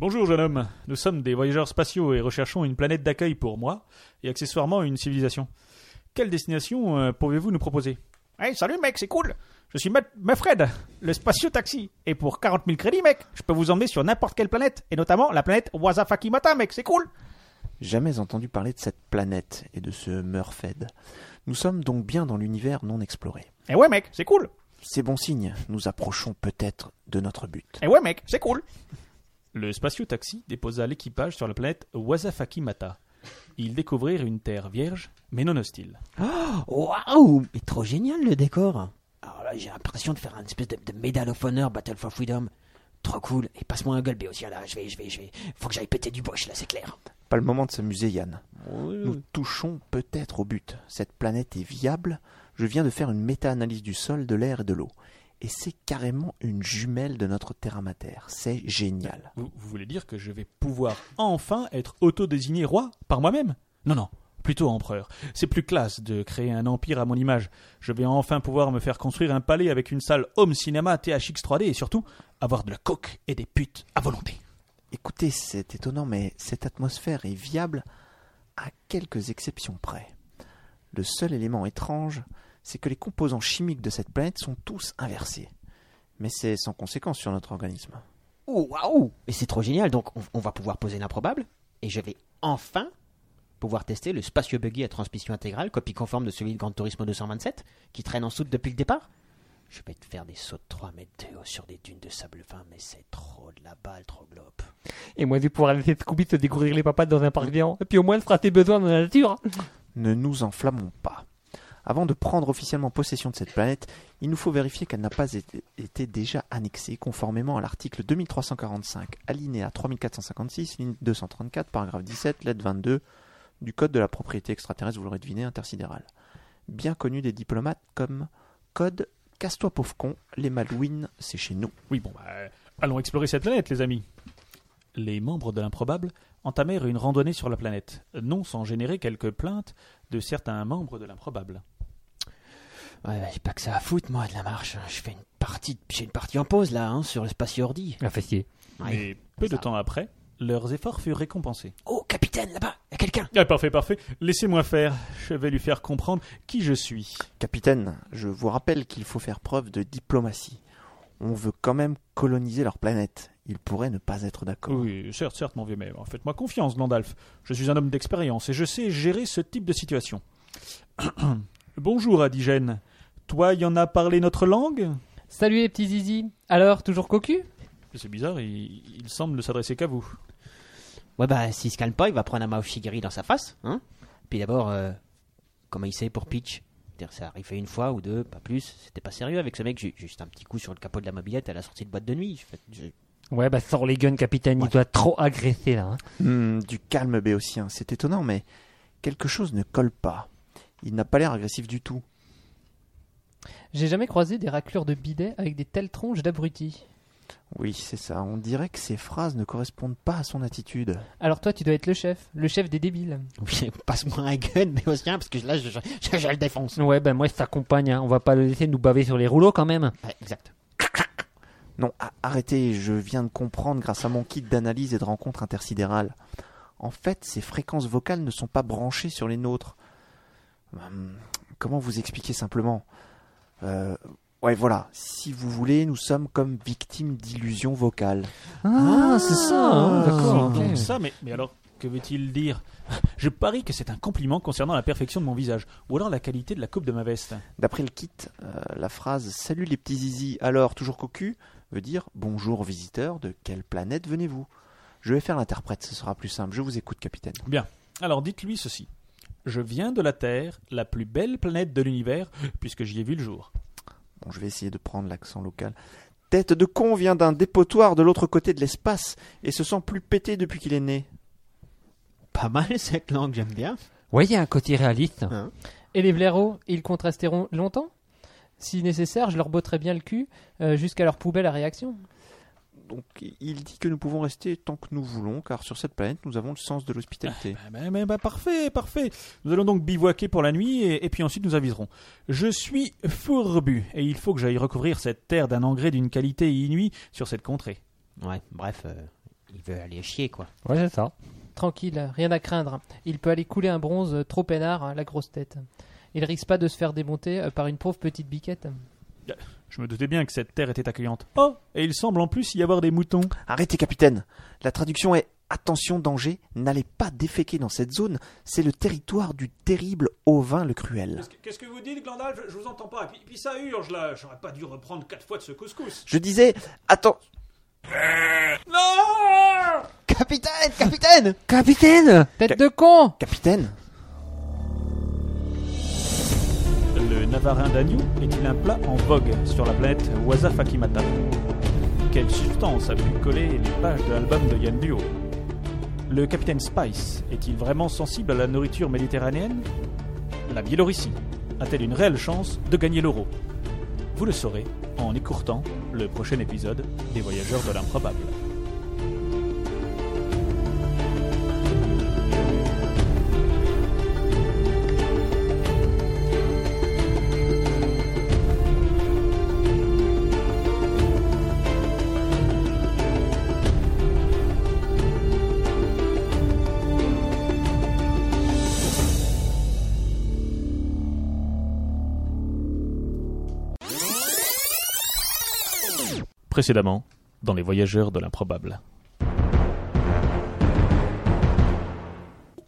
Bonjour jeune homme, nous sommes des voyageurs spatiaux et recherchons une planète d'accueil pour moi et accessoirement une civilisation. Quelle destination euh, pouvez-vous nous proposer? Hey, salut mec, c'est cool. Je suis Mafred, le spatio-taxi. Et pour 40 000 crédits, mec, je peux vous emmener sur n'importe quelle planète. Et notamment la planète Wazafakimata, mec, c'est cool. Jamais entendu parler de cette planète et de ce Murfed. Nous sommes donc bien dans l'univers non exploré. Et ouais, mec, c'est cool. C'est bon signe, nous approchons peut-être de notre but. Et ouais, mec, c'est cool. Le spatio-taxi déposa l'équipage sur la planète Wazafakimata. Ils découvrirent une terre vierge, mais non hostile. Waouh Mais trop génial le décor Alors là, j'ai l'impression de faire un espèce de, de Medal of Honor Battle for Freedom. Trop cool. Et passe-moi un gueule, aussi là. Je vais, je vais, je vais. Faut que j'aille péter du boche, là, c'est clair. Pas le moment de s'amuser, Yann. Nous touchons peut-être au but. Cette planète est viable. Je viens de faire une méta-analyse du sol, de l'air et de l'eau. Et c'est carrément une jumelle de notre Terra Mater. C'est génial. Vous, vous voulez dire que je vais pouvoir enfin être auto-désigné roi par moi-même? Non, non, plutôt empereur. C'est plus classe de créer un empire à mon image. Je vais enfin pouvoir me faire construire un palais avec une salle home cinéma THX 3D et surtout avoir de la coke et des putes à volonté. Écoutez, c'est étonnant, mais cette atmosphère est viable à quelques exceptions près. Le seul élément étrange, c'est que les composants chimiques de cette planète sont tous inversés. Mais c'est sans conséquence sur notre organisme. Oh, waouh Mais c'est trop génial. Donc, on, on va pouvoir poser l'improbable. Et je vais enfin pouvoir tester le Spatio Buggy à transmission intégrale, copie conforme de celui de Gran Turismo 227, qui traîne en soute depuis le départ. Je vais te faire des sauts de 3 mètres de haut sur des dunes de sable fin, mais c'est trop de la balle, trop globe. Et moi, je vais pouvoir laisser Scooby se découvrir les papates dans un parc géant. Et puis au moins, elle fera ses besoins dans la nature. Ne nous enflammons pas. Avant de prendre officiellement possession de cette planète, il nous faut vérifier qu'elle n'a pas été, été déjà annexée conformément à l'article 2345, alinéa 3456, ligne 234, paragraphe 17, lettre 22 du Code de la propriété extraterrestre, vous l'aurez deviné, intersidérale. Bien connu des diplomates comme Code Casse-toi pauvre con, les Malouines, c'est chez nous. Oui, bon, bah, allons explorer cette planète, les amis. Les membres de l'improbable entamèrent une randonnée sur la planète, non sans générer quelques plaintes de certains membres de l'improbable. Ouais, bah, j'ai pas que ça à foutre, moi, de la marche. Je fais une partie, j'ai une partie en pause, là, hein, sur le Spatio Ordi. Un fessier. Ouais. Et peu de temps après, leurs efforts furent récompensés. Oh, capitaine, là-bas, y a quelqu'un Ah, parfait, parfait. Laissez-moi faire. Je vais lui faire comprendre qui je suis. Capitaine, je vous rappelle qu'il faut faire preuve de diplomatie. On veut quand même coloniser leur planète. Ils pourraient ne pas être d'accord. Oui, certes, certes, mon vieux, mais faites-moi confiance, Gandalf. Je suis un homme d'expérience et je sais gérer ce type de situation. Bonjour, Adigène. Toi, y en a parlé notre langue? Salut les petits zizi. Alors, toujours cocu? C'est bizarre, il, il semble ne s'adresser qu'à vous. Ouais, bah, s'il se calme pas, il va prendre un Mao Shigiri dans sa face, hein. Puis d'abord, euh, comment il sait pour Pitch? C'est-à-dire, ça arrivait une fois ou deux, pas plus. C'était pas sérieux avec ce mec. J'ai juste un petit coup sur le capot de la mobilette à la sortie de boîte de nuit. Je fais- je- Ouais, bah sors les guns, capitaine. Il doit trop agresser là. hein. Hmm, du calme, Béotien. C'est étonnant, mais quelque chose ne colle pas. Il n'a pas l'air agressif du tout. J'ai jamais croisé des raclures de bidet avec des telles tronches d'abrutis. Oui, c'est ça. On dirait que ces phrases ne correspondent pas à son attitude. Alors toi, tu dois être le chef, le chef des débiles. Oui, passe-moi un gun, mais aussi parce que là, je, je, je- je le défonce. Ouais, bah moi, je t'accompagne. hein. On va pas le laisser nous baver sur les rouleaux quand même. Ouais, exact. Non, arrêtez, je viens de comprendre grâce à mon kit d'analyse et de rencontre intersidérale. En fait, ces fréquences vocales ne sont pas branchées sur les nôtres. Hum, comment vous expliquer simplement? Euh, Ouais, voilà. Si vous voulez, nous sommes comme victimes d'illusions vocales. Ah, c'est ça. hein, D'accord. C'est ok. donc ça, mais, mais alors, que veut-il dire? Je parie que c'est un compliment concernant la perfection de mon visage, ou alors la qualité de la coupe de ma veste. D'après le kit, euh, la phrase Salut les petits zizi, alors toujours cocu veut dire Bonjour visiteurs, de quelle planète venez-vous? Je vais faire l'interprète, ce sera plus simple. Je vous écoute, capitaine. Bien, alors dites-lui ceci. Je viens de la Terre, la plus belle planète de l'univers, puisque j'y ai vu le jour. Bon, je vais essayer de prendre l'accent local. Tête de con vient d'un dépotoir de l'autre côté de l'espace et se sent plus pété depuis qu'il est né. Pas mal cette langue, j'aime bien. Il y a un côté réaliste. Et les blaireaux, ils contrasteront longtemps? Si nécessaire, je leur botterai bien le cul euh, jusqu'à leur poubelle à réaction. Donc il dit que nous pouvons rester tant que nous voulons, car sur cette planète, nous avons le sens de l'hospitalité. Ah, bah, bah, bah, parfait, parfait. Nous allons donc bivouaquer pour la nuit et, et puis ensuite nous aviserons. Je suis fourbu et il faut que j'aille recouvrir cette terre d'un engrais d'une qualité inouïe sur cette contrée. Ouais, bref, euh, il veut aller chier, quoi. Ouais, c'est ça. Tranquille, rien à craindre. Il peut aller couler un bronze euh, trop peinard, hein, la grosse tête. Il risque pas de se faire démonter euh, par une pauvre petite biquette. Je me doutais bien que cette terre était accueillante. Oh, et il semble en plus y avoir des moutons. Arrêtez, capitaine. La traduction est Attention, danger, n'allez pas déféquer dans cette zone, c'est le territoire du terrible Ovin le Cruel. Qu'est-ce que vous dites, Glandalf? Je, je vous entends pas. Et puis, puis ça urge là. J'aurais pas dû reprendre quatre fois de ce couscous. Je disais, attends. Non Capitaine, capitaine Capitaine Tête de con Capitaine navarin d'agneau est-il un plat en vogue sur la planète Wasafakimata Quelle substance a pu coller les pages de l'album de Yann Duo Le capitaine Spice est-il vraiment sensible à la nourriture méditerranéenne La Biélorussie a-t-elle une réelle chance de gagner l'euro Vous le saurez en écourtant le prochain épisode des Voyageurs de l'improbable. Précédemment, dans les Voyageurs de l'improbable.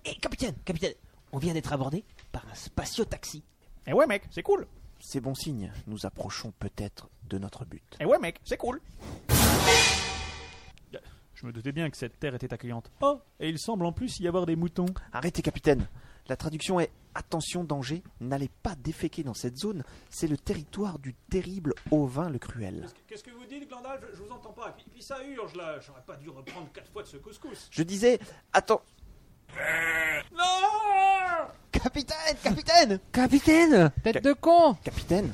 Eh, capitaine, capitaine, on vient d'être abordé par un spatio-taxi. Eh ouais, mec, c'est cool. C'est bon signe, nous approchons peut-être de notre but. Eh ouais, mec, c'est cool. Je me doutais bien que cette terre était accueillante. Oh, et il semble en plus y avoir des moutons. Arrêtez, capitaine. La traduction est Attention, danger, n'allez pas déféquer dans cette zone, c'est le territoire du terrible Ovin le Cruel. Qu'est-ce que vous dites, Glandalf je, je vous entends pas. Et puis, puis ça urge là. J'aurais pas dû reprendre quatre fois de ce couscous. Je disais, attends. Non Capitaine, capitaine Capitaine Tête de con Capitaine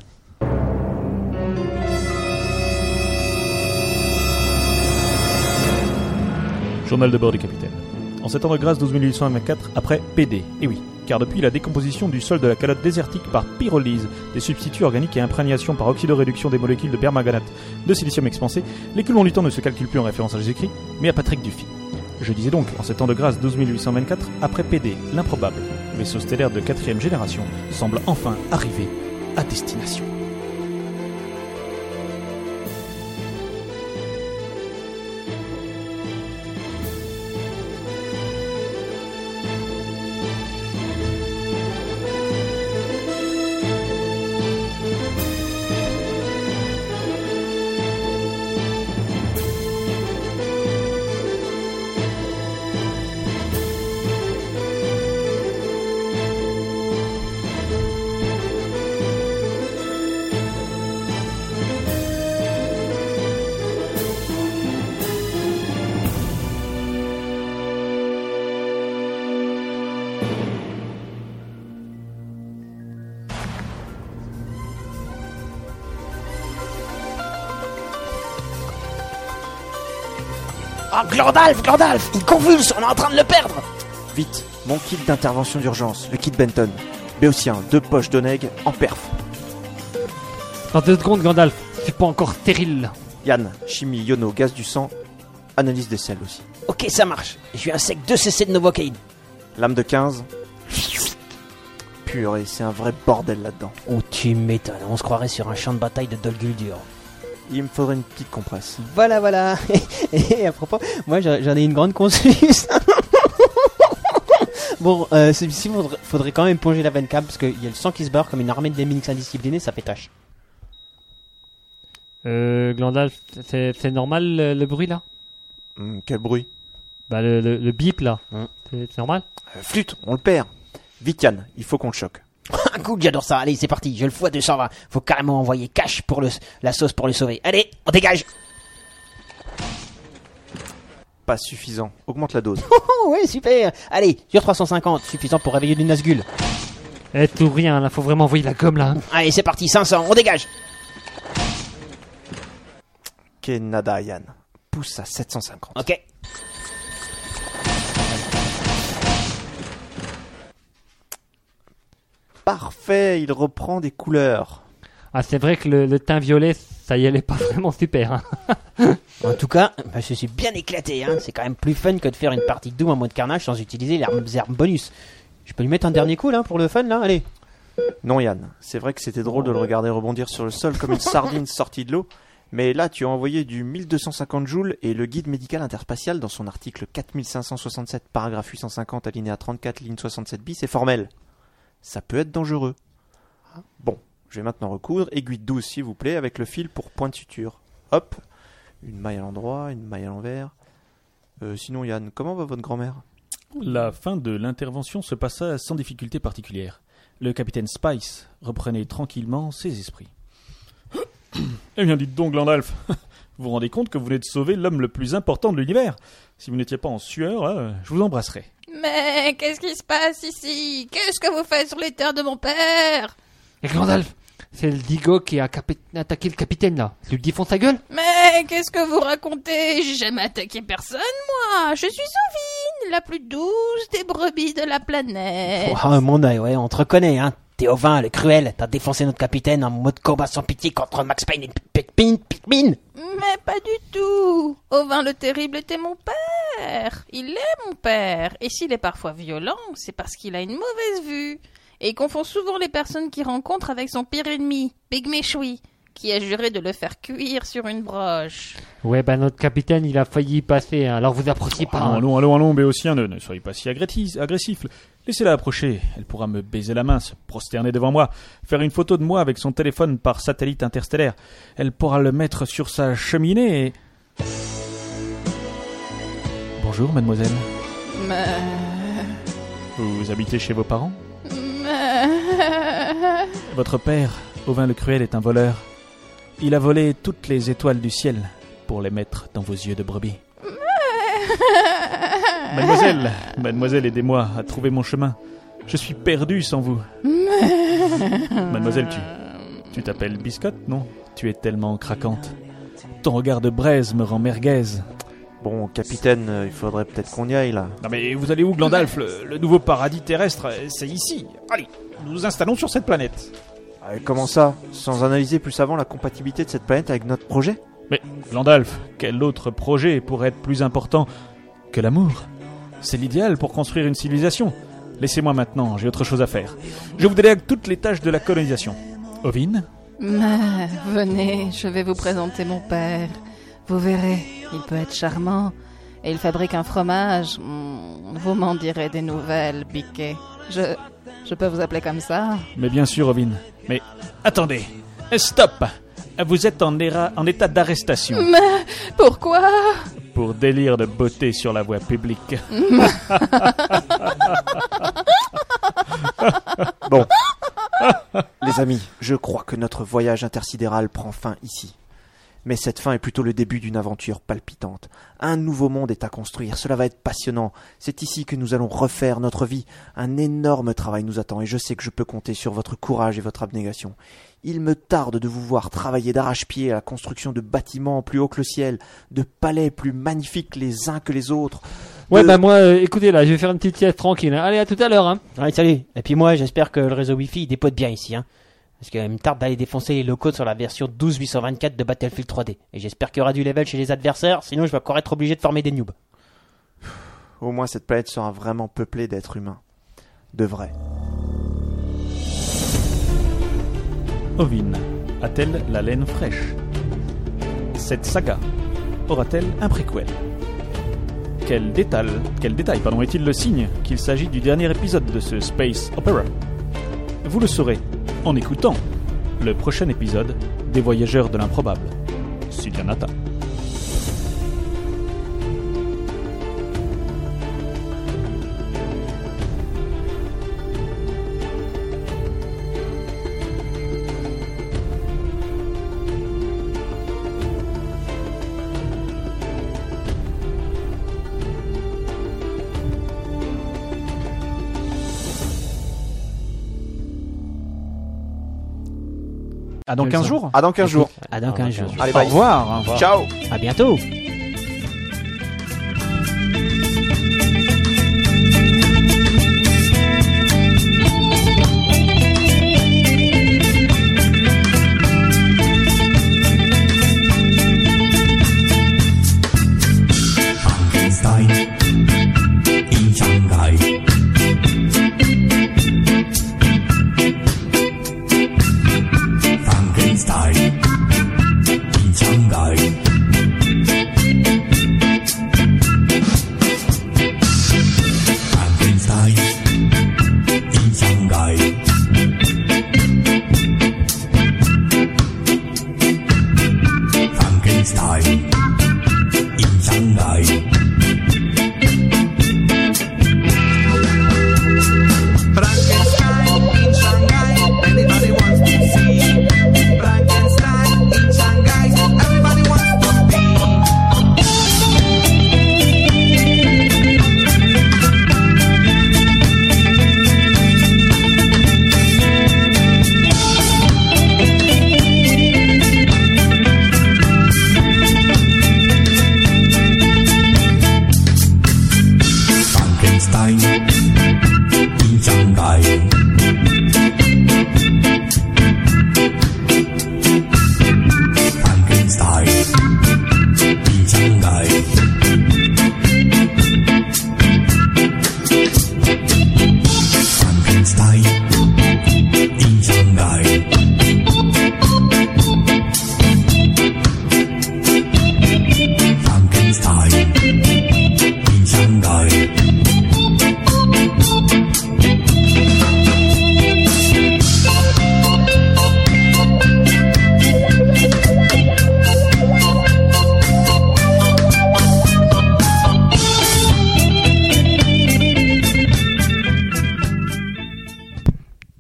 Journal de bord du capitaine. En ces temps de grâce 12824 après PD. Et oui, car depuis la décomposition du sol de la calotte désertique par pyrolyse des substituts organiques et imprégnation par oxydoréduction des molécules de permanganate de silicium expansé, l'écoulement du temps ne se calcule plus en référence à Jésus-Christ, mais à Patrick Dufy. Je disais donc, en ces temps de grâce 12824 après PD, l'improbable, vaisseau stellaire de quatrième génération, semble enfin arriver à destination. Glandalf, Glandalf Il convulse, on est en train de le perdre Vite, mon kit d'intervention d'urgence, le kit Benton. Béotien, deux poches d'Oneg en perf. Dans deux secondes, Gandalf. C'est pas encore terrible. Yann, chimie, yono, gaz du sang, analyse des selles aussi. Ok, ça marche. Je suis un sec 2 cc de Novocaine. Lame de 15. Purée, c'est un vrai bordel là-dedans. Oh, tu m'étonnes, on se croirait sur un champ de bataille de Dol Guldur. Il me faudrait une petite compresse. Voilà, voilà. Et à propos, moi j'en ai une grande conscience. bon, euh, celui-ci, faudrait, faudrait quand même plonger la veine cam parce qu'il y a le sang qui se barre comme une armée de Déminix indisciplinés, ça pétache. Euh, Glandalf, c'est normal le, le bruit là? Hum, quel bruit? Bah le, le, le bip là. Hum. C'est normal? Euh, Flûte, on le perd. Vite Yann, il faut qu'on le choque. Un coup, j'adore ça. Allez, c'est parti. Je le fous à 220. Faut carrément envoyer cash pour le, la sauce pour le sauver. Allez, on dégage. Pas suffisant. Augmente la dose. Oh, ouais, super. Allez, sur 350, suffisant pour réveiller du Nazgul. Eh tout rien là, faut vraiment envoyer la gomme là. Allez, c'est parti, 500, on dégage. Kenada Yann. pousse à 750. Ok. Parfait, il reprend des couleurs. Ah, c'est vrai que le, le teint violet, ça y allait pas vraiment super. Hein. En tout cas, bah, je suis bien éclaté. Hein. C'est quand même plus fun que de faire une partie de Doom en mode carnage sans utiliser les armes, les armes bonus. Je peux lui mettre un dernier coup là pour le fun là? Allez. Non Yann, c'est vrai que c'était drôle de le regarder rebondir sur le sol comme une sardine sortie de l'eau, mais là tu as envoyé du 1250 joules et le guide médical interspatial dans son article 4567 paragraphe 850 alinéa 34 ligne 67 bis est formel. Ça peut être dangereux. Bon, je vais maintenant recoudre aiguille de 12 s'il vous plaît avec le fil pour point de suture. Hop, une maille à l'endroit, une maille à l'envers. Euh, sinon Yann, comment va votre grand-mère? La fin de l'intervention se passa sans difficulté particulière. Le capitaine Spice reprenait tranquillement ses esprits. Eh bien, dites donc, Glandalf, vous vous rendez compte que vous venez de sauver l'homme le plus important de l'univers Si vous n'étiez pas en sueur, là, je vous embrasserais. Mais qu'est-ce qui se passe ici? Qu'est-ce que vous faites sur les terres de mon père? Et Gandalf, c'est le Digo qui a capi- attaqué le capitaine là. Tu lui défonce sa gueule Mais qu'est-ce que vous racontez? J'ai jamais attaqué personne, moi. Je suis Ovine, la plus douce des brebis de la planète. Oh, mon œil, ouais, on te reconnaît, hein. T'es au vin, le cruel. T'as défoncé notre capitaine en mode combat sans pitié contre Max Payne et Pikmin, Pikmin. Mais pas du tout. Ovin le terrible était mon père. Il est mon père. Et s'il est parfois violent, c'est parce qu'il a une mauvaise vue. Et il confond souvent les personnes qu'il rencontre avec son pire ennemi, Big Méchoui, qui a juré de le faire cuire sur une broche. Ouais, bah notre capitaine, il a failli y passer. hein. Alors vous approciez pas. hein. allons, allons, allons, Béotien, ne, ne soyez pas si agressif. Laissez-la approcher. Elle pourra me baiser la main, se prosterner devant moi, faire une photo de moi avec son téléphone par satellite interstellaire. Elle pourra le mettre sur sa cheminée et... Bonjour, mademoiselle. Mais... Vous habitez chez vos parents? Mais... Votre père, Ovin le Cruel, est un voleur. Il a volé toutes les étoiles du ciel pour les mettre dans vos yeux de brebis. Mademoiselle, mademoiselle, aidez-moi à trouver mon chemin. Je suis perdu sans vous. Mademoiselle, tu, tu t'appelles Biscotte, non? Tu es tellement craquante. Ton regard de braise me rend merguez. Bon, capitaine, euh, il faudrait peut-être qu'on y aille là. Non mais vous allez où, Glandalf? Le, le nouveau paradis terrestre, euh, c'est ici. Allez, nous nous installons sur cette planète. Euh, comment ça? Sans analyser plus avant la compatibilité de cette planète avec notre projet? Mais, Glandalf, quel autre projet pourrait être plus important que l'amour? C'est l'idéal pour construire une civilisation. Laissez-moi maintenant, j'ai autre chose à faire. Je vous délègue toutes les tâches de la colonisation. Ovine Mais venez, je vais vous présenter mon père. Vous verrez, il peut être charmant. Et il fabrique un fromage. Hmm, vous m'en direz des nouvelles, Biquet. Je... Je peux vous appeler comme ça Mais bien sûr, Ovine. Mais attendez, stop Vous êtes en, éra- en état d'arrestation Mais pourquoi? Pour délire de beauté sur la voie publique. Bon. Les amis, je crois que notre voyage intersidéral prend fin ici. Mais cette fin est plutôt le début d'une aventure palpitante. Un nouveau monde est à construire, cela va être passionnant. C'est ici que nous allons refaire notre vie. Un énorme travail nous attend et je sais que je peux compter sur votre courage et votre abnégation. Il me tarde de vous voir travailler d'arrache-pied à la construction de bâtiments plus hauts que le ciel, de palais plus magnifiques les uns que les autres. Ouais, de- bah moi, euh, écoutez là, je vais faire une petite sieste tranquille. hein. Allez, à tout à l'heure. Hein. Allez, salut. Et puis moi, j'espère que le réseau Wi-Fi il dépote bien ici, hein. Parce qu'il me tarde d'aller défoncer les locaux sur la version 12824 de Battlefield 3D. Et j'espère qu'il y aura du level chez les adversaires, sinon je vais encore être obligé de former des noobs. Au moins cette planète sera vraiment peuplée d'êtres humains. De vrai. Ovine a-t-elle la laine fraîche? Cette saga aura-t-elle un préquel? Quel détail, quel détail pardon, est-il le signe qu'il s'agit du dernier épisode de ce Space Opera? Vous le saurez en écoutant le prochain épisode des Voyageurs de l'improbable. Sylvianata. À dans Quel 15 ça jours À dans 15 jours. À dans 15 jours. Allez, Au bye. revoir. Ciao À bientôt.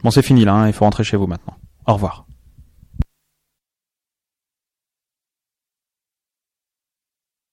Bon, c'est fini là, hein, il faut rentrer chez vous maintenant. Au revoir.